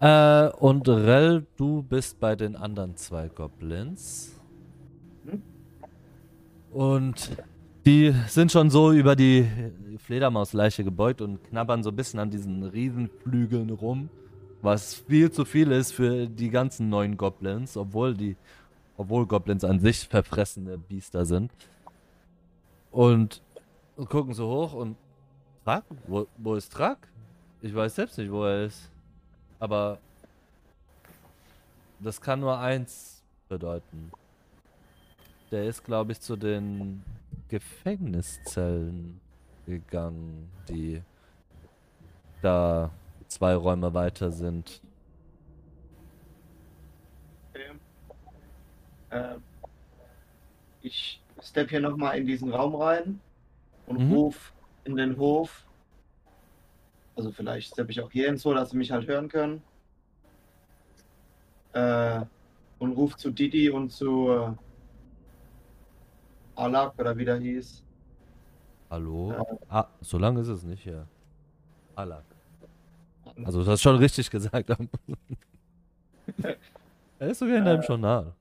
Äh, und Rel, du bist bei den anderen zwei Goblins. Und die sind schon so über die Fledermausleiche gebeugt und knabbern so ein bisschen an diesen Riesenflügeln rum, was viel zu viel ist für die ganzen neuen Goblins, obwohl die, obwohl Goblins an sich verfressene Biester sind. Und gucken so hoch und Trak? Wo, wo ist Trak? Ich weiß selbst nicht, wo er ist. Aber das kann nur eins bedeuten. Der ist, glaube ich, zu den Gefängniszellen gegangen, die da zwei Räume weiter sind. Äh, ich step hier nochmal in diesen Raum rein und Mhm. ruf in den Hof. Also vielleicht steppe ich auch hier hin, so dass sie mich halt hören können. Äh, und ruf zu Didi und zu äh, Alak oder wie der hieß. Hallo? Ja. Ah, so lange ist es nicht hier. Alak. Also, du hast schon richtig gesagt. er ist sogar in deinem Äh, Journal.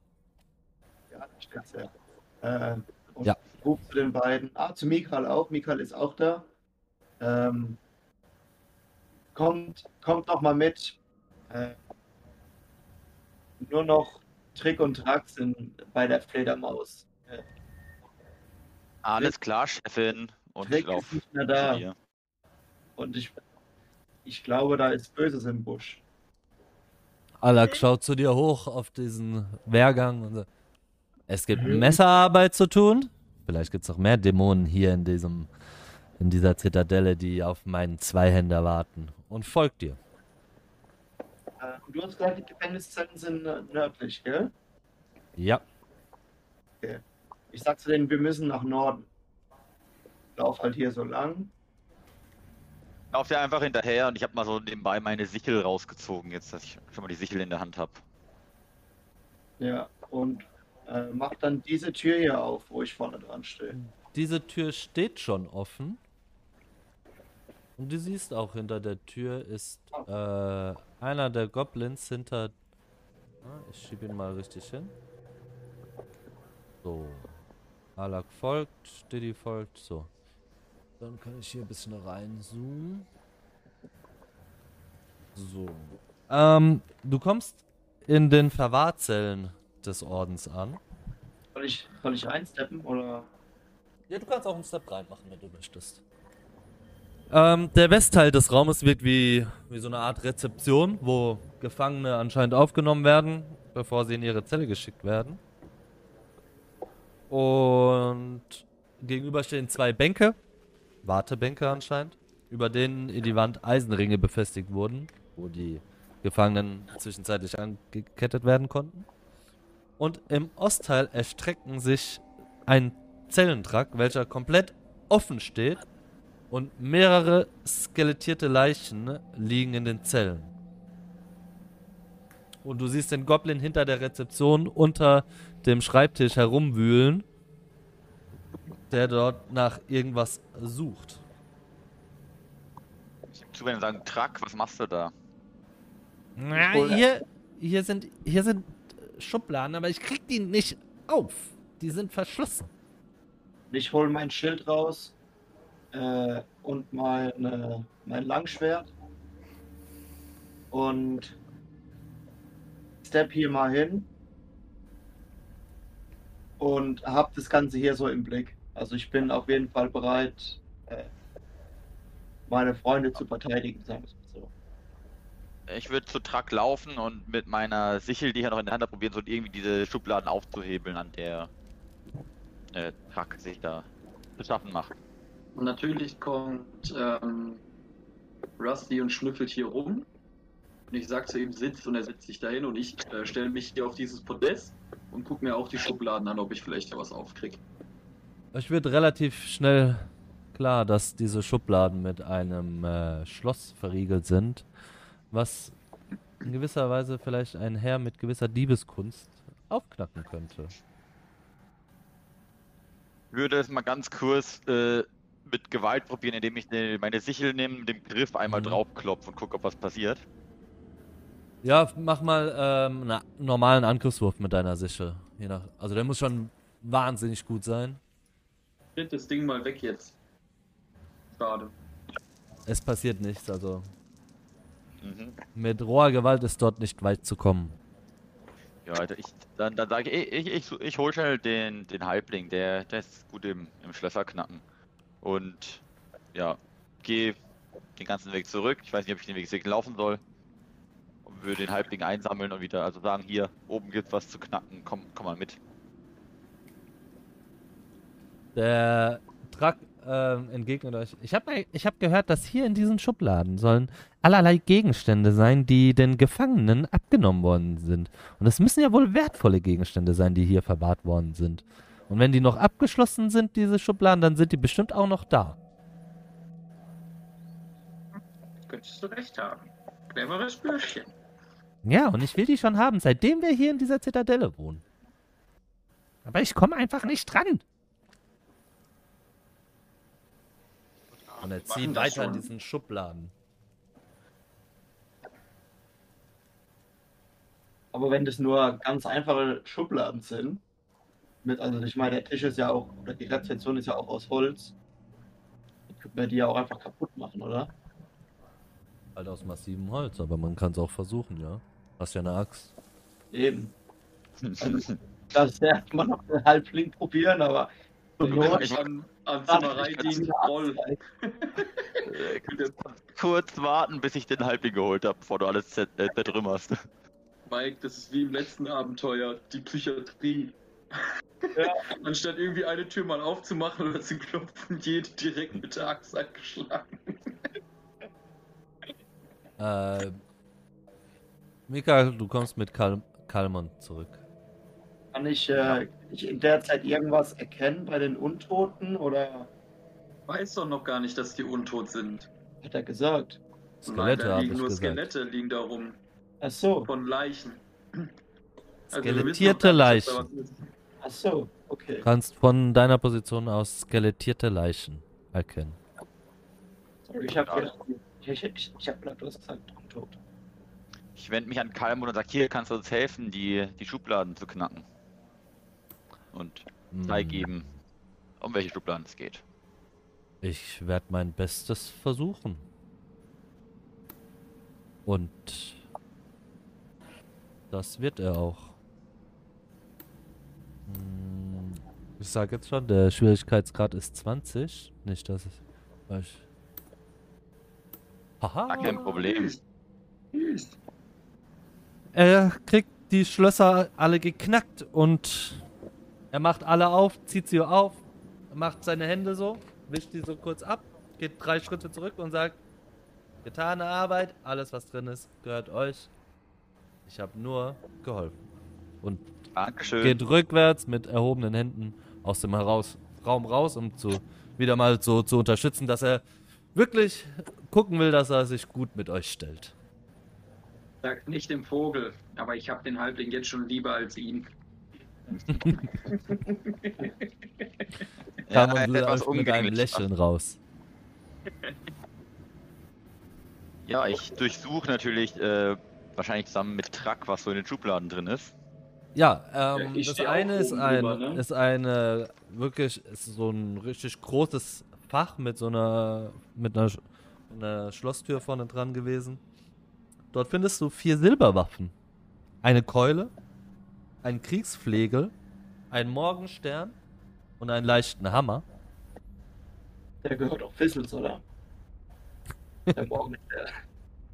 Ja, steht's ja. Äh, und Ja. Ruf zu den beiden. Ah, zu Mikal auch. Mikal ist auch da. Ähm, kommt, kommt noch mal mit. Äh, nur noch Trick und Track sind bei der Fledermaus. Äh, Alles klar, Chefin. Und ich Trick ist laufe nicht mehr da. Und ich, ich glaube, da ist Böses im Busch. Alak schaut zu dir hoch auf diesen Wehrgang und sagt, es gibt Mhm. Messerarbeit zu tun. Vielleicht gibt es noch mehr Dämonen hier in diesem, in dieser Zitadelle, die auf meinen Zweihänder warten. Und folgt dir. Äh, und du hast gesagt, die Gefängniszellen sind nördlich, gell? Ja. Ich sag zu denen, wir müssen nach Norden. Lauf halt hier so lang. Lauf dir einfach hinterher und ich habe mal so nebenbei meine Sichel rausgezogen, jetzt, dass ich schon mal die Sichel in der Hand habe. Ja, und äh, mach dann diese Tür hier auf, wo ich vorne dran stehe. Diese Tür steht schon offen. Und du siehst auch, hinter der Tür ist äh, einer der Goblins hinter. Ah, ich schiebe ihn mal richtig hin. So. Alak folgt, Diddy folgt, so. Dann kann ich hier ein bisschen reinzoomen. So. Ähm, du kommst in den Verwahrzellen des Ordens an. Soll ich, soll ich reinsteppen oder? Ja, du kannst auch einen Step reinmachen, wenn du möchtest. Ähm, der Westteil des Raumes wirkt wie, wie so eine Art Rezeption, wo Gefangene anscheinend aufgenommen werden, bevor sie in ihre Zelle geschickt werden. Und gegenüber stehen zwei Bänke, Wartebänke anscheinend, über denen in die Wand Eisenringe befestigt wurden, wo die Gefangenen zwischenzeitlich angekettet werden konnten. Und im Ostteil erstrecken sich ein Zellentrakt, welcher komplett offen steht und mehrere skelettierte Leichen liegen in den Zellen. Und du siehst den Goblin hinter der Rezeption unter dem Schreibtisch herumwühlen, der dort nach irgendwas sucht. Ich zu wenn sagen, Track, was machst du da? Na, hier, hier sind, hier sind Schubladen, aber ich krieg die nicht auf. Die sind verschlossen. Ich hole mein Schild raus äh, und meine, mein Langschwert und step hier mal hin und hab das Ganze hier so im Blick. Also ich bin auf jeden Fall bereit, äh, meine Freunde zu verteidigen, sagen wir mal. Ich würde zu Track laufen und mit meiner Sichel, die ich ja noch in der Hand habe, probieren, so irgendwie diese Schubladen aufzuhebeln, an der äh, Track sich da zu schaffen macht. Und natürlich kommt ähm, Rusty und schnüffelt hier rum. Und ich sag zu ihm, sitz, und er setzt sich dahin und ich äh, stelle mich hier auf dieses Podest und gucke mir auch die Schubladen an, ob ich vielleicht da was aufkrieg. Euch wird relativ schnell klar, dass diese Schubladen mit einem äh, Schloss verriegelt sind, was in gewisser Weise vielleicht ein Herr mit gewisser Diebeskunst aufknacken könnte. würde es mal ganz kurz äh, mit Gewalt probieren, indem ich ne, meine Sichel nehme, mit dem Griff einmal Mhm. draufklopfe und gucke, ob was passiert. Ja, mach mal ähm, einen normalen Angriffswurf mit deiner Sichel. Je nach, also der muss schon wahnsinnig gut sein. Schnitt das Ding mal weg jetzt. Schade. Es passiert nichts, also Mhm. mit roher Gewalt ist dort nicht weit zu kommen. Ja, Alter, ich, dann, dann sage ich, ich, ich, ich, hol schnell den, den Halbling, der, der ist gut im, im Schlösserknacken. Und ja, gehe den ganzen Weg zurück. Ich weiß nicht, ob ich den Weg laufen soll. Und würde den Halbling einsammeln und wieder, also sagen, hier, oben gibt's was zu knacken, komm, komm mal mit. Der Truck ähm, entgegnet euch. Ich habe ich hab gehört, dass hier in diesen Schubladen sollen allerlei Gegenstände sein, die den Gefangenen abgenommen worden sind. Und es müssen ja wohl wertvolle Gegenstände sein, die hier verwahrt worden sind. Und wenn die noch abgeschlossen sind, diese Schubladen, dann sind die bestimmt auch noch da. Könntest du recht haben. Cleveres Bürschchen. Ja, und ich will die schon haben, seitdem wir hier in dieser Zitadelle wohnen. Aber ich komme einfach nicht dran. Und er zieht weiter in diesen Schubladen. Aber wenn das nur ganz einfache Schubladen sind, mit, also ich meine, der Tisch ist ja auch, oder die Rezeption ist ja auch aus Holz, dann könnte man die ja auch einfach kaputt machen, oder? Halt aus massivem Holz, aber man kann es auch versuchen, ja. Hast ja eine Axt. Eben. (laughs) Das ist ja erstmal noch (laughs) einen Halbling probieren, aber zur Not- an, an Ah, Zimmereidien voll. (laughs) Äh, Kurz warten, bis ich den Halbling geholt habe, bevor du alles zer- äh, zertrümmerst. Mike, das ist wie im letzten Abenteuer, die Psychiatrie. Ja. (laughs) Anstatt irgendwie eine Tür mal aufzumachen oder zu klopfen, jede direkt mit der Axt angeschlagen. (laughs) Äh, Mika, du kommst mit Kal Kalmon zurück. Kann ich, äh, ich in der Zeit irgendwas erkennen bei den Untoten oder Weiß doch noch gar nicht, dass die untot sind. hat er gesagt? Nein, Skelette da habe liegen nur gesagt. Skelette liegen da rum. Ach so, Von Leichen. Also Skelettierte da Leichen. ach so, okay. Du kannst von deiner Position aus skelettierte Leichen erkennen. Sorry, ich habe gedacht, ich, ich, ich hab gedacht, du hast gesagt Untot. Ich wende mich an Kalmund und sage, hier kannst du uns helfen, die, die Schubladen zu knacken. Und Hm. zeige ihm, um welche Schubladen es geht. Ich werde mein Bestes versuchen. Und das wird er auch. Hm, Ich sage jetzt schon, der Schwierigkeitsgrad ist 20. Nicht, dass ich. ich Haha. Gar kein Problem. Tschüss. Er kriegt die Schlösser alle geknackt und er macht alle auf, zieht sie auf, macht seine Hände so, wischt die so kurz ab, geht drei Schritte zurück und sagt: Getane Arbeit, alles was drin ist, gehört euch. Ich habe nur geholfen. Und Dankeschön. geht rückwärts mit erhobenen Händen aus dem heraus, Raum raus, um zu wieder mal so zu unterstützen, dass er wirklich gucken will, dass er sich gut mit euch stellt. Sagt nicht dem Vogel, aber ich habe den Halbling jetzt schon lieber als ihn. (laughs) Kam und ist etwas mit einem. Lächeln raus. Ja, ich durchsuche natürlich äh, wahrscheinlich zusammen mit Track, was so in den Schubladen drin ist. Ja, ähm, das eine ist ein, drüber, ne? ist eine wirklich ist so ein richtig großes Fach mit so einer mit einer, einer Schlosstür vorne dran gewesen. Dort findest du vier Silberwaffen, eine Keule, ein Kriegsflegel, einen Morgenstern und einen leichten Hammer. Der gehört auch Fissels, oder? Der Morgen.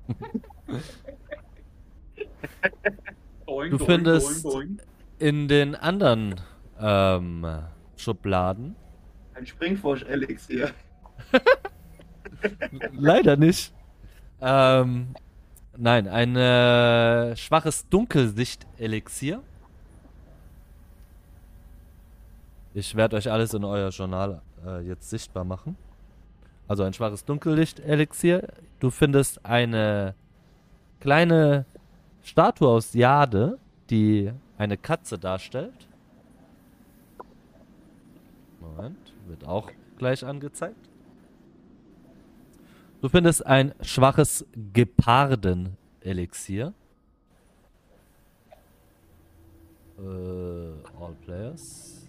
(laughs) (laughs) Boing, Du boing, findest- boing. In den anderen ähm, Schubladen Ein Springforsch-Elixier. (laughs) Leider nicht. Ähm, nein, ein äh, schwaches Dunkelsicht-Elixier. Ich werde euch alles in euer Journal äh, jetzt sichtbar machen. Also ein schwaches Dunkellicht-Elixier. Du findest eine kleine Statue aus Jade, die eine Katze darstellt. Moment, wird auch gleich angezeigt. Du findest ein schwaches Geparden-Elixier. Äh, all Players.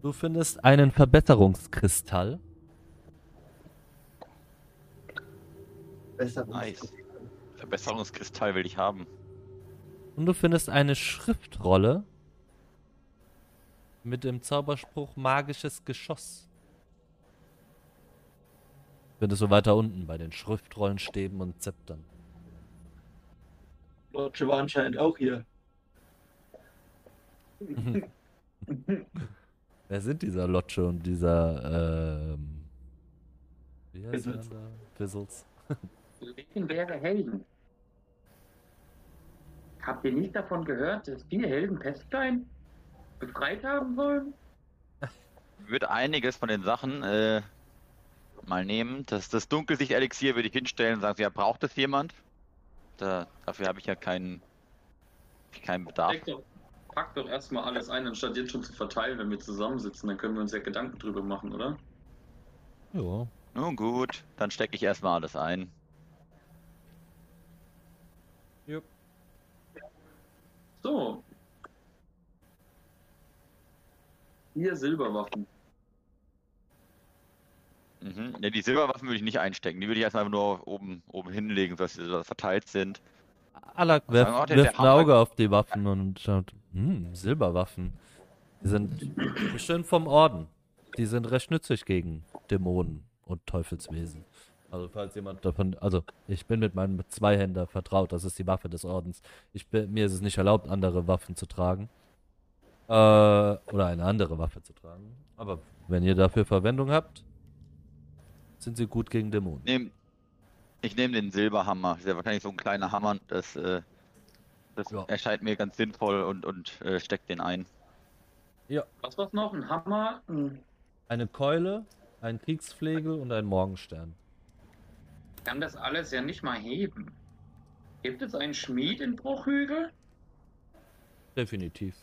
Du findest einen Verbesserungskristall. Besser. Nice. Verbesserungskristall will ich haben. Und du findest eine Schriftrolle mit dem Zauberspruch magisches Geschoss. Findest du weiter unten bei den Schriftrollenstäben und Zeptern. Lodge war anscheinend auch hier. (laughs) Wer sind dieser Lotche und dieser, ähm, wie heißt der Fizzles. da? Fizzles. Legendäre Helden. Habt ihr nicht davon gehört, dass vier Helden Peststein befreit haben sollen? Ich würde einiges von den Sachen äh, mal nehmen. Das, das Dunkelsicht-Elixier würde ich hinstellen und sagen, ja, braucht es jemand? Da, dafür habe ich ja keinen, keinen Bedarf. Steck doch, pack doch erstmal alles ein, anstatt jetzt schon zu verteilen, wenn wir zusammensitzen. Dann können wir uns ja Gedanken drüber machen, oder? Ja. Nun gut, dann stecke ich erstmal alles ein. So. Vier Silberwaffen. Mhm. Ja, die Silberwaffen würde ich nicht einstecken. Die würde ich erstmal nur oben, oben hinlegen, sodass sie verteilt sind. Alak wirft, wirft ein Auge auf die Waffen und schaut, hm, Silberwaffen. Die sind bestimmt vom Orden. Die sind recht nützlich gegen Dämonen und Teufelswesen. Also falls jemand davon, also ich bin mit meinem Zweihänder vertraut, das ist die Waffe des Ordens. Ich bin, mir ist es nicht erlaubt, andere Waffen zu tragen. Äh, oder eine andere Waffe zu tragen. Aber wenn ihr dafür Verwendung habt, sind sie gut gegen Dämonen. Nehm, ich nehme den Silberhammer. Das ist ja wahrscheinlich so ein kleiner Hammer. Das, äh, das Ja. erscheint mir ganz sinnvoll und, und äh, steck den ein. Was war's noch? Ein Hammer? Ein... Eine Keule, ein Kriegsflegel und ein Morgenstern. Kann das alles ja nicht mal heben. Gibt es einen Schmied in Bruchhügel? Definitiv.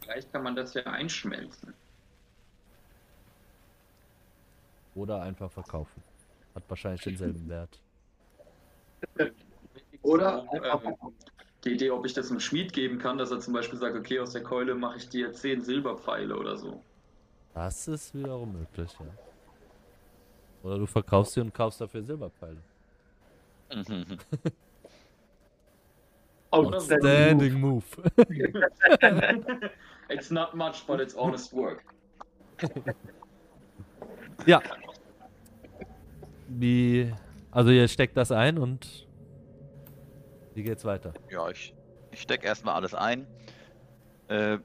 Vielleicht kann man das ja einschmelzen. Oder einfach verkaufen. Hat wahrscheinlich denselben Wert. Oder ähm, die Idee, ob ich das einem Schmied geben kann, dass er zum Beispiel sagt, okay, aus der Keule mache ich dir zehn Silberpfeile oder so. Das ist wiederum möglich, ja. Oder du verkaufst sie und kaufst dafür Silberpfeile. (laughs) Outstanding move. (laughs) It's not much, but it's honest work. (laughs) ja. Wie. Also ihr steckt das ein und wie geht's weiter? ja, ich, ich stecke erstmal alles ein. Äh,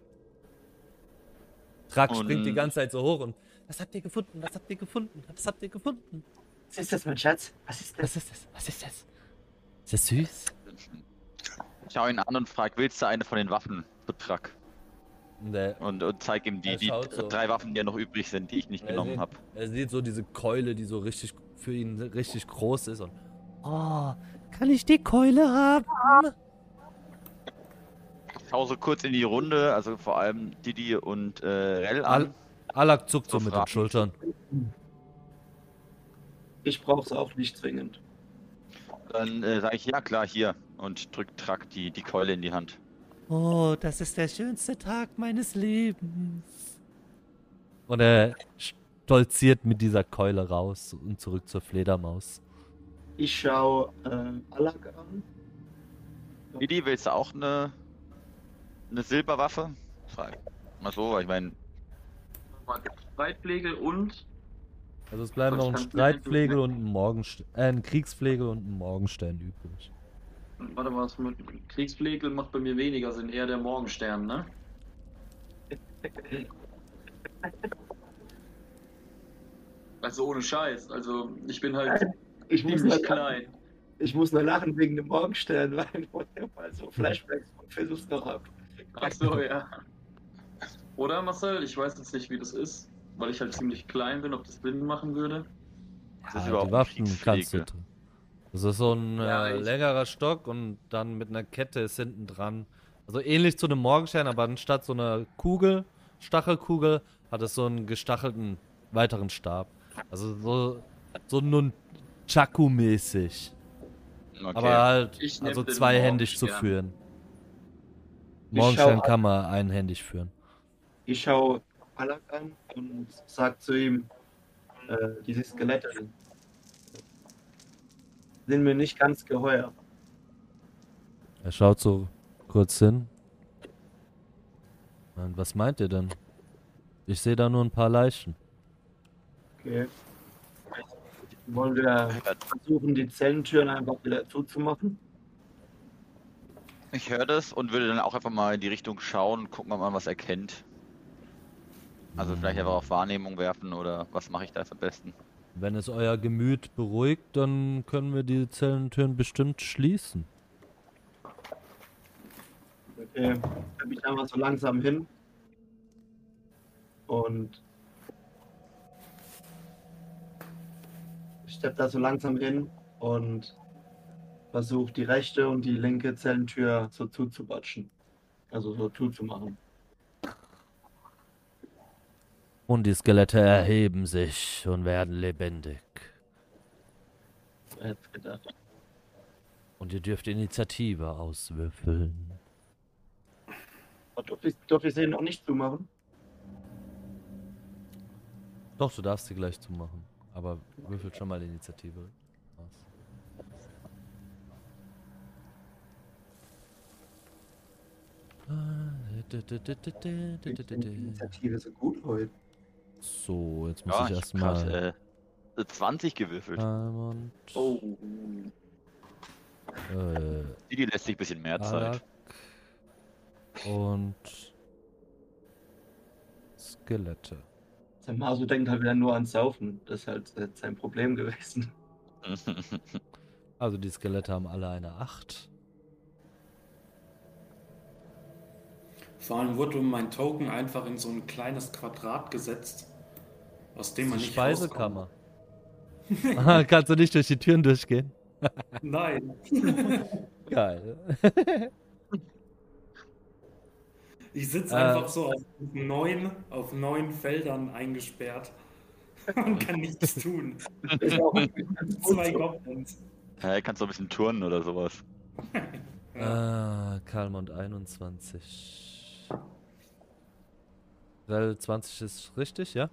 Trak springt die ganze Zeit so hoch und was habt ihr gefunden? Was habt ihr gefunden? Was habt ihr gefunden? Was ist das, mein Schatz? Was ist das? Was ist das? Was ist das? Ist das süß? ich schau ihn an und frage, willst du eine von den Waffen für Truck? Und Und, zeig ihm die, die so. drei Waffen, die ja noch übrig sind, die ich nicht er, genommen habe. er sieht so diese Keule, die so richtig für ihn richtig groß ist und Oh, kann ich die Keule haben? Ich schau so kurz in die Runde, also vor allem Didi und äh, Rell an. Alak zuckt so So mit den. Schultern. Ich brauch's auch nicht zwingend. Dann äh, sage ich, ja klar, hier. Und drück Truck die, die Keule in die Hand. Oh, das ist der schönste Tag meines Lebens. Und er stolziert mit dieser Keule raus und zurück zur Fledermaus. Ich schau äh, Alak an. Didi, willst du auch eine, eine Silberwaffe? Frag mal so, weil ich meine, Streitpflege und Also es bleiben noch ein. Streitflegel und ein Morgenstern, äh, ein Kriegsflegel und ein Morgenstern übrig. warte was mit Kriegspflege macht bei mir weniger Sinn, eher der Morgenstern, ne? Also ohne Scheiß, also ich bin halt Ich muss, nur ziemlich lachen, klein. ich muss nur lachen wegen dem Morgenstern, weil (laughs) ich mal so Flashbacks von Versuchs noch hab. Ach so, ja. Oder Marcel, ich weiß jetzt nicht, wie das ist, weil ich halt ziemlich klein bin, ob das Sinn machen würde. das ist Ah, überhaupt die Waffen kannst du. Das ist so ein Ja, äh, längerer Stock und dann mit einer Kette ist hinten dran. Also ähnlich zu einem Morgenstern, aber anstatt so einer Kugel, Stachelkugel, hat es so einen gestachelten weiteren Stab. Also so, so nun Chaku-mäßig. Okay. Aber halt, also zweihändig zu führen. Morgenstern kann man einhändig führen. Ich schau Alak an und sag zu ihm, äh, diese Skelette sind mir nicht ganz geheuer. Er schaut so kurz hin. Und was meint ihr denn? Ich sehe da nur ein paar Leichen. Okay. Wollen wir versuchen, die Zellentüren einfach wieder zuzumachen? Ich höre das und würde dann auch einfach mal in die Richtung schauen und gucken, ob man was erkennt. Also vielleicht einfach auf Wahrnehmung werfen oder was mache ich da jetzt am besten? Wenn es euer Gemüt beruhigt, dann können wir die Zellentüren bestimmt schließen. Okay. Ich mich einfach so langsam hin und ich steppe da so langsam hin und versuche die rechte und die linke Zellentür so zuzubatschen. Also so zuzumachen. Und die Skelette erheben sich und werden lebendig. Wer hätte gedacht. Und ihr dürft Initiative auswürfeln. Durfte ich, durfte ich sie noch nicht zumachen? Doch, du darfst sie gleich zumachen. Aber würfel schon mal die Initiative aus. Die Initiative so gut heute. So, jetzt muss Ja, ich ich erstmal. äh, 20 gewürfelt. Diamond. Oh. Äh, Didi lässt sich ein bisschen mehr Zeit. Alak und Skelette. Sein Maso denkt halt wieder nur ans Saufen. Das ist halt äh, sein Problem gewesen. (laughs) Also die Skelette haben alle eine 8. Vor allem wurde mein Token einfach in so ein kleines Quadrat gesetzt, aus dem man Die nicht Speisekammer. Aha, (laughs) kannst du nicht durch die Türen durchgehen? (laughs) Nein. (laughs) Geil. Ich sitze Äh. einfach so auf neun, auf neun Feldern eingesperrt und kann nichts tun. Zwei Goblins. Hä, kannst du ein bisschen turnen oder sowas? Ah, Kalmont 21. Rel 20 ist richtig, ja?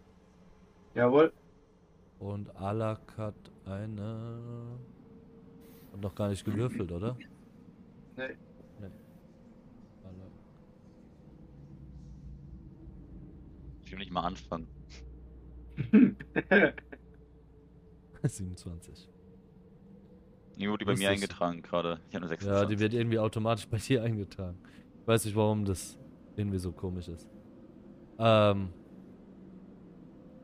Jawohl. Und Alak hat eine. Und noch gar nicht gewürfelt, oder? Nee. Alak. Ich will nicht mal anfangen. (laughs) 27. Die wurde bei mir das- eingetragen gerade. Ich habe eine Ja, 26. die wird irgendwie automatisch bei (laughs) dir eingetragen. Ich weiß nicht, warum das irgendwie so komisch ist. Ähm.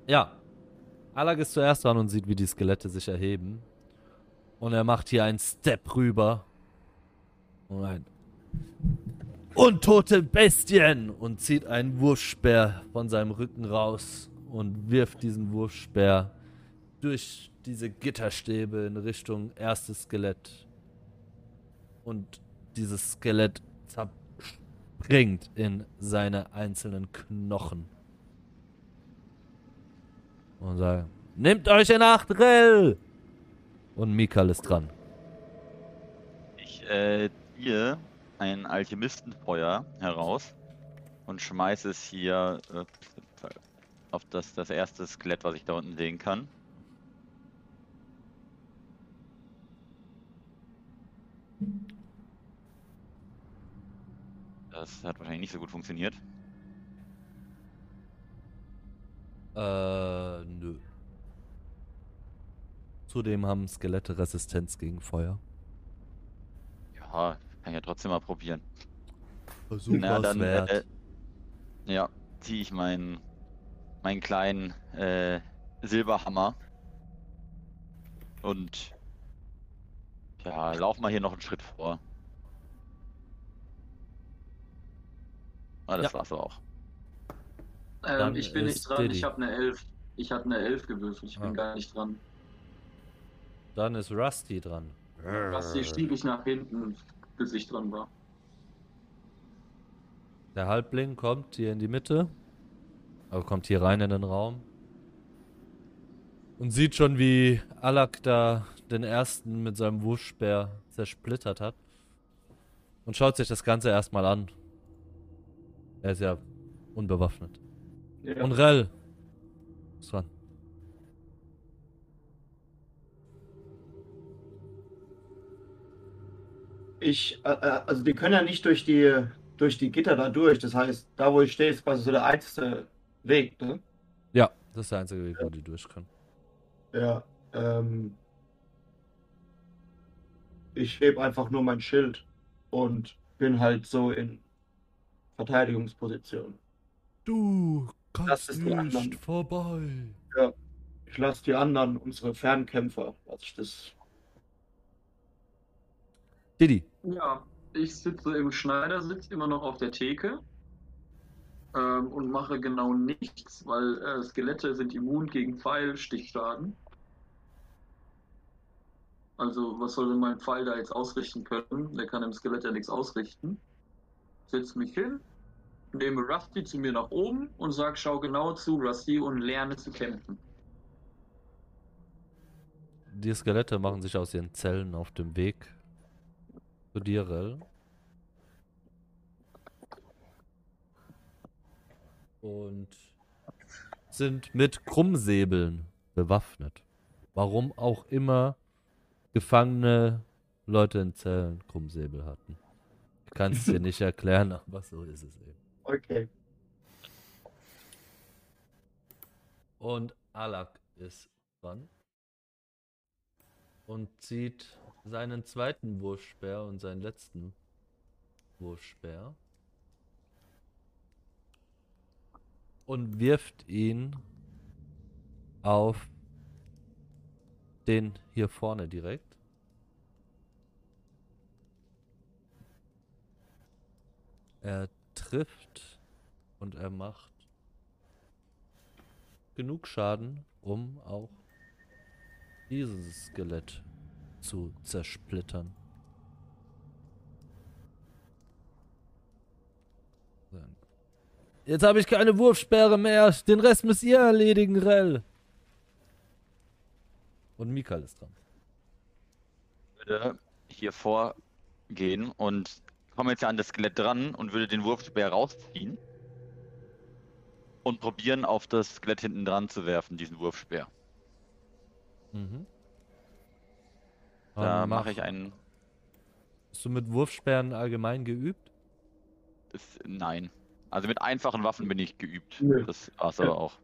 Ja. Alak ist zuerst dran und sieht, wie die Skelette sich erheben. Und er macht hier einen Step rüber. Und ein. Untote Bestien! Und zieht einen Wurfspeer von seinem Rücken raus und wirft diesen Wurfspeer durch diese Gitterstäbe in Richtung erstes Skelett. Und dieses Skelett zerspringt in seine einzelnen Knochen. Und sagt, nehmt euch in Acht, Rell! Und Mikal ist dran. Ich äh, ziehe ein Alchemistenfeuer heraus und schmeiße es hier äh, auf das, das erste Skelett, was ich da unten sehen kann. Das hat wahrscheinlich nicht so gut funktioniert. Äh, nö. Zudem haben Skelette Resistenz gegen Feuer. Ja, kann ich ja trotzdem mal probieren. Versuch Na, dann wert. äh, ja, ziehe ich meinen meinen kleinen äh, Silberhammer und ja, lauf mal hier noch einen Schritt vor. Ah, das Ja. war's auch. Ähm, ich bin nicht dran, Diddy. ich habe eine 11. Ich habe eine 11 gewürfelt, ich bin Ah. gar nicht dran. Dann ist Rusty dran. Hier schiebe ich nach hinten, bis ich dran war. Der Halbling kommt hier in die Mitte. Also kommt hier rein in den Raum. Und sieht schon, wie Alak da den ersten mit seinem Wurfspeer zersplittert hat. Und schaut sich das Ganze erstmal an. Er ist ja unbewaffnet. Ja. Und Rell. Ist dran. Ich, äh, äh, also die können ja nicht durch die, durch die Gitter da durch. Das heißt, da wo ich stehe, ist quasi so der einzige Weg, ne? Ja, das ist der einzige Weg, wo die durch können. Ja. Ähm, ich hebe einfach nur mein Schild und bin halt so in Verteidigungsposition. Du Das ist die anderen. vorbei. Ich lasse die anderen, unsere Fernkämpfer, lasse ich das. Didi. Ja, ich sitze im Schneidersitz immer noch auf der Theke ähm, und mache genau nichts, weil äh, Skelette sind immun gegen Pfeilstichschaden. Also, was soll denn mein Pfeil da jetzt ausrichten können? Der kann dem Skelett ja nichts ausrichten. Setze mich hin, nehme Rusty zu mir nach oben und sag, schau genau zu, Rusty, und lerne zu kämpfen. Die Skelette machen sich aus ihren Zellen auf dem Weg zu dir, Rell. Und sind mit Krummsäbeln bewaffnet. Warum auch immer gefangene Leute in Zellen Krummsäbel hatten. Ich kann es dir (laughs) nicht erklären, aber so ist es eben. Okay. Und Alak ist dran. Und zieht seinen zweiten Wurfspeer und seinen letzten Wurfspeer. Und wirft ihn auf den hier vorne direkt. Er trifft und er macht genug Schaden, um auch dieses Skelett zu zersplittern. Jetzt habe ich keine Wurfsperre mehr. Den Rest müsst ihr erledigen, Rell. Und Mikal ist dran. würde hier vorgehen und komme jetzt ja an das Skelett dran und würde den Wurfspeer rausziehen. und probieren, auf das Skelett hinten dran zu werfen, diesen Wurfspeer. Mhm. Da Ähm, mache ich einen. Bist du mit Wurfsperren allgemein geübt? Das, nein. Also mit einfachen Waffen bin ich geübt. Nö. Das war's aber auch.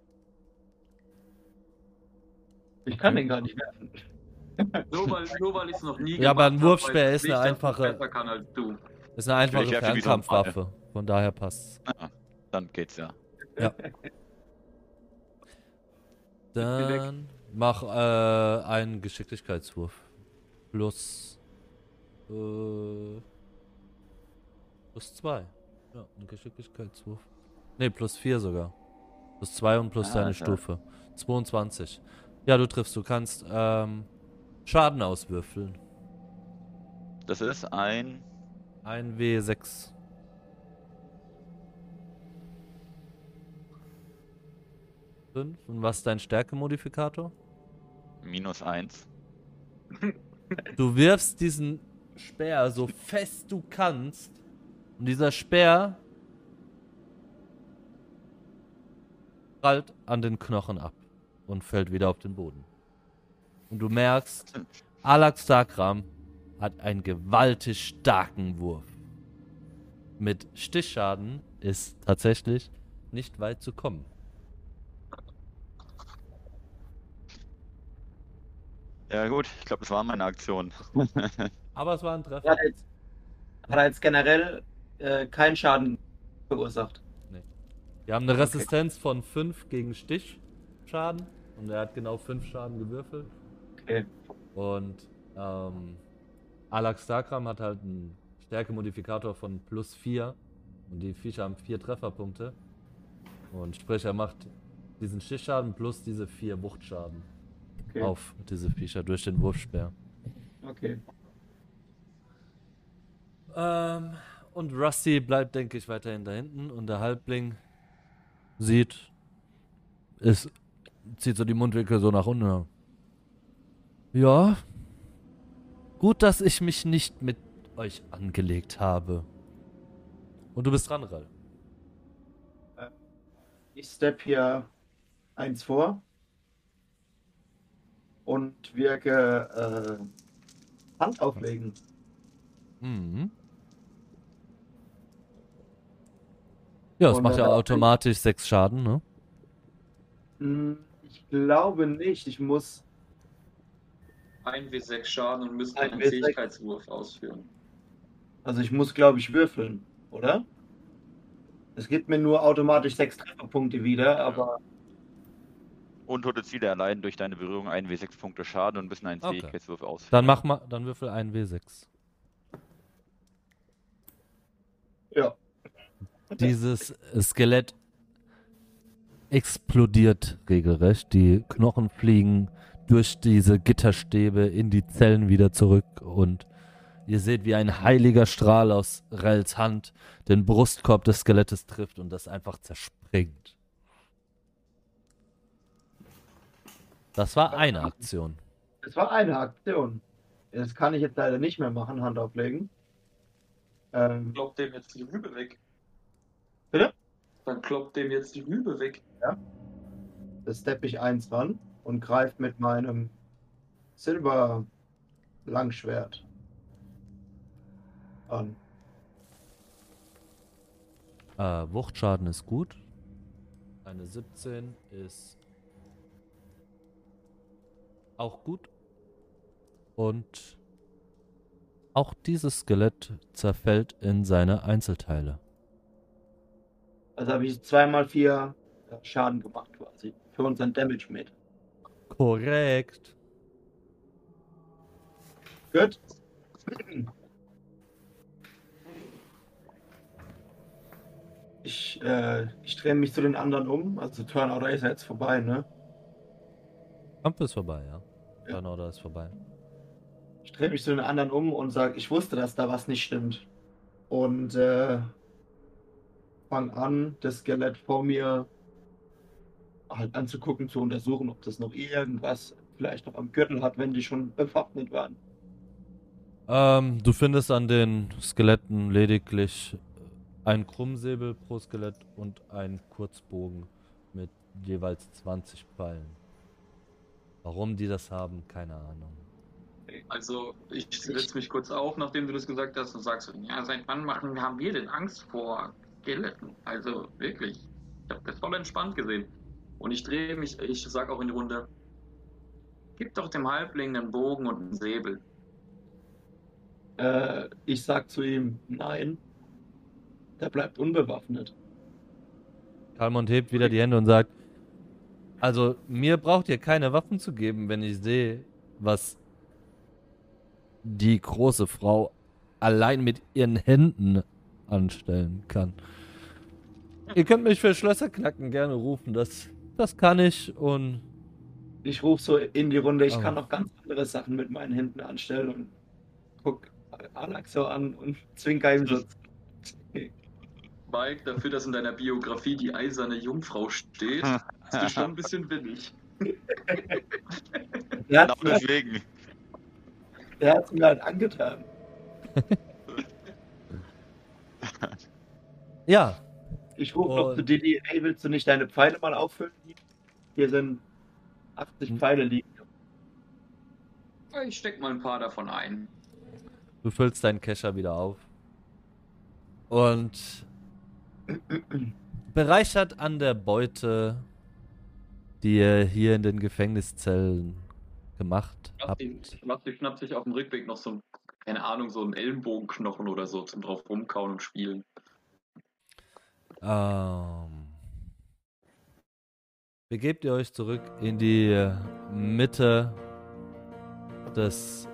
Ich kann den gar nicht werfen. Nur weil, nur weil ich es noch nie Ja, aber ein gemacht hab, Wurfspeer heißt ist eine einfache- besser kann als du. Ist eine einfache Fernkampfwaffe. Von daher passt's. Dann geht's ja. (laughs) Dann mach äh, einen Geschicklichkeitswurf. Plus. Äh, plus zwei. Ja, ein Geschicklichkeitswurf. Ne, plus vier sogar. Plus zwei und plus Ah, deine ja. Stufe. 22. Ja, du triffst. Du kannst ähm, Schaden auswürfeln. Das ist ein. Ein W6. Fünf. Und was ist dein Stärkemodifikator? Minus eins. (laughs) Du wirfst diesen Speer so fest du kannst. Und dieser Speer prallt an den Knochen ab und fällt wieder auf den Boden. Und du merkst, Alax Dakram hat einen gewaltig starken Wurf. Mit Stichschaden ist tatsächlich nicht weit zu kommen. Ja, gut. Ich glaube, das war meine Aktion. (laughs) Aber es war ein Treffer. Hat er jetzt, hat er jetzt generell äh, keinen Schaden verursacht. Wir haben eine Resistenz von 5 gegen Stichschaden. Und er hat genau 5 Schaden gewürfelt. Okay. Und ähm, Alax Dakram hat halt einen Stärkemodifikator von plus 4. Und die Viecher haben 4 Trefferpunkte. Und sprich, er macht diesen Stichschaden plus diese 4 Wuchtschaden Okay. auf diese Viecher durch den Wurfspeer. okay. Ähm, und Rusty bleibt, denke ich, weiterhin da hinten. Und der Halbling sieht, es zieht so die Mundwinkel so nach unten. Ja. Gut, dass ich mich nicht mit euch angelegt habe. Und du bist dran, Ral. Ich step hier eins vor und wirke äh, Hand auflegen. Mhm. Ja, das Und macht ja automatisch 6 Schaden, ne? Hm, Ich glaube nicht. Ich muss. Ein W6 Schaden und müssen Ein einen W6. Fähigkeitswurf ausführen. Also ich muss, glaube ich, würfeln, oder? Es gibt mir nur automatisch sechs Trefferpunkte wieder, aber Untote Ziele erleiden durch deine Berührung 1 W6 Punkte Schaden und müssen einen Okay. Fähigkeitswurf ausführen. Dann mach mal, dann würfel einen W6. ja. Dieses Skelett explodiert regelrecht. Die Knochen fliegen durch diese Gitterstäbe in die Zellen wieder zurück und ihr seht, wie ein heiliger Strahl aus Rels Hand den Brustkorb des Skelettes trifft und das einfach zerspringt. Das war eine Aktion. Es war eine Aktion. Das kann ich jetzt leider nicht mehr machen, Hand auflegen. Ähm, Kloppt dem jetzt die Rübe weg. Bitte? Dann kloppt dem jetzt die Rübe weg. da steppe ich eins ran und greife mit meinem Silber Langschwert an. Äh, Wuchtschaden ist gut. Eine 17 ist auch gut. Und auch dieses Skelett zerfällt in seine Einzelteile. Also habe ich zweimal vier Schaden gemacht quasi. Für unseren Damage Meter. Korrekt. Gut. Ich, äh, ich drehe mich zu den anderen um. Also Turnout ist ja jetzt vorbei, ne? Kampf ist vorbei, ja. Ja. Turnorder ist vorbei. Ich drehe mich zu den anderen um und sage, ich wusste, dass da was nicht stimmt. Und äh, fang an, das Skelett vor mir halt anzugucken, zu untersuchen, ob das noch irgendwas vielleicht noch am Gürtel hat, wenn die schon bewaffnet waren. Ähm, du findest an den Skeletten lediglich ein Krummsäbel pro Skelett und ein Kurzbogen jeweils 20 Pfeilen. Warum die das haben, keine Ahnung. Also, ich setze mich kurz auf, nachdem du das gesagt hast, und sagst, ja, seit wann machen, haben wir denn Angst vor Skeletten? Also, wirklich. Ich habe das voll entspannt gesehen. Und ich drehe mich, ich sag auch in die Runde, gib doch dem Halbling einen Bogen und einen Säbel. Äh, ich sag zu ihm, nein. Der bleibt unbewaffnet. Kalmont hebt wieder die Hände und sagt, also mir braucht ihr keine Waffen zu geben, wenn ich sehe, was die große Frau allein mit ihren Händen anstellen kann. Ihr könnt mich für Schlösserknacken gerne rufen, das, das kann ich und Ich rufe so in die Runde, ich Oh. kann noch ganz andere Sachen mit meinen Händen anstellen und guck Alex so an und (laughs) zwinker ihm so. Mike, dafür, dass in deiner Biografie die eiserne Jungfrau steht, (laughs) ist du schon ein bisschen billig. Der Genau hat deswegen. der hat's mir halt angetan. (laughs) ja, Ich rufe noch Und- zu Didi, hey, willst du nicht deine Pfeile mal auffüllen? Hier sind 80 Hm. Pfeile liegen. Ich steck mal ein paar davon ein. du füllst deinen Kescher wieder auf. Und (clears throat) bereichert an der Beute, die ihr hier in den Gefängniszellen gemacht habt. Basti schnappt sich auf dem Rückweg noch so ein, keine Ahnung, so einen Ellenbogenknochen oder so zum drauf rumkauen und spielen. Ähm, begebt ihr euch zurück in die Mitte des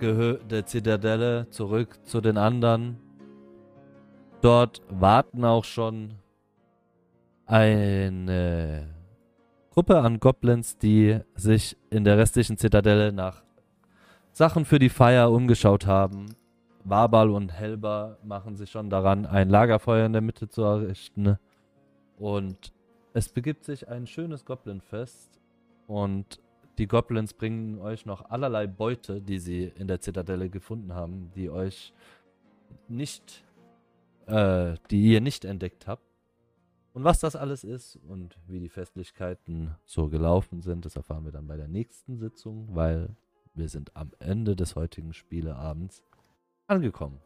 Gehö der Zitadelle, zurück zu den anderen. Dort warten auch schon eine Gruppe an Goblins, die sich in der restlichen Zitadelle nach Sachen für die Feier umgeschaut haben. Wabal und Helba machen sich schon daran, ein Lagerfeuer in der Mitte zu errichten. Und es begibt sich ein schönes Goblinfest. Und die Goblins bringen euch noch allerlei Beute, die sie in der Zitadelle gefunden haben, die euch nicht, äh, die ihr nicht entdeckt habt. Und was das alles ist und wie die Festlichkeiten so gelaufen sind, das erfahren wir dann bei der nächsten Sitzung, weil wir sind am Ende des heutigen Spieleabends angekommen.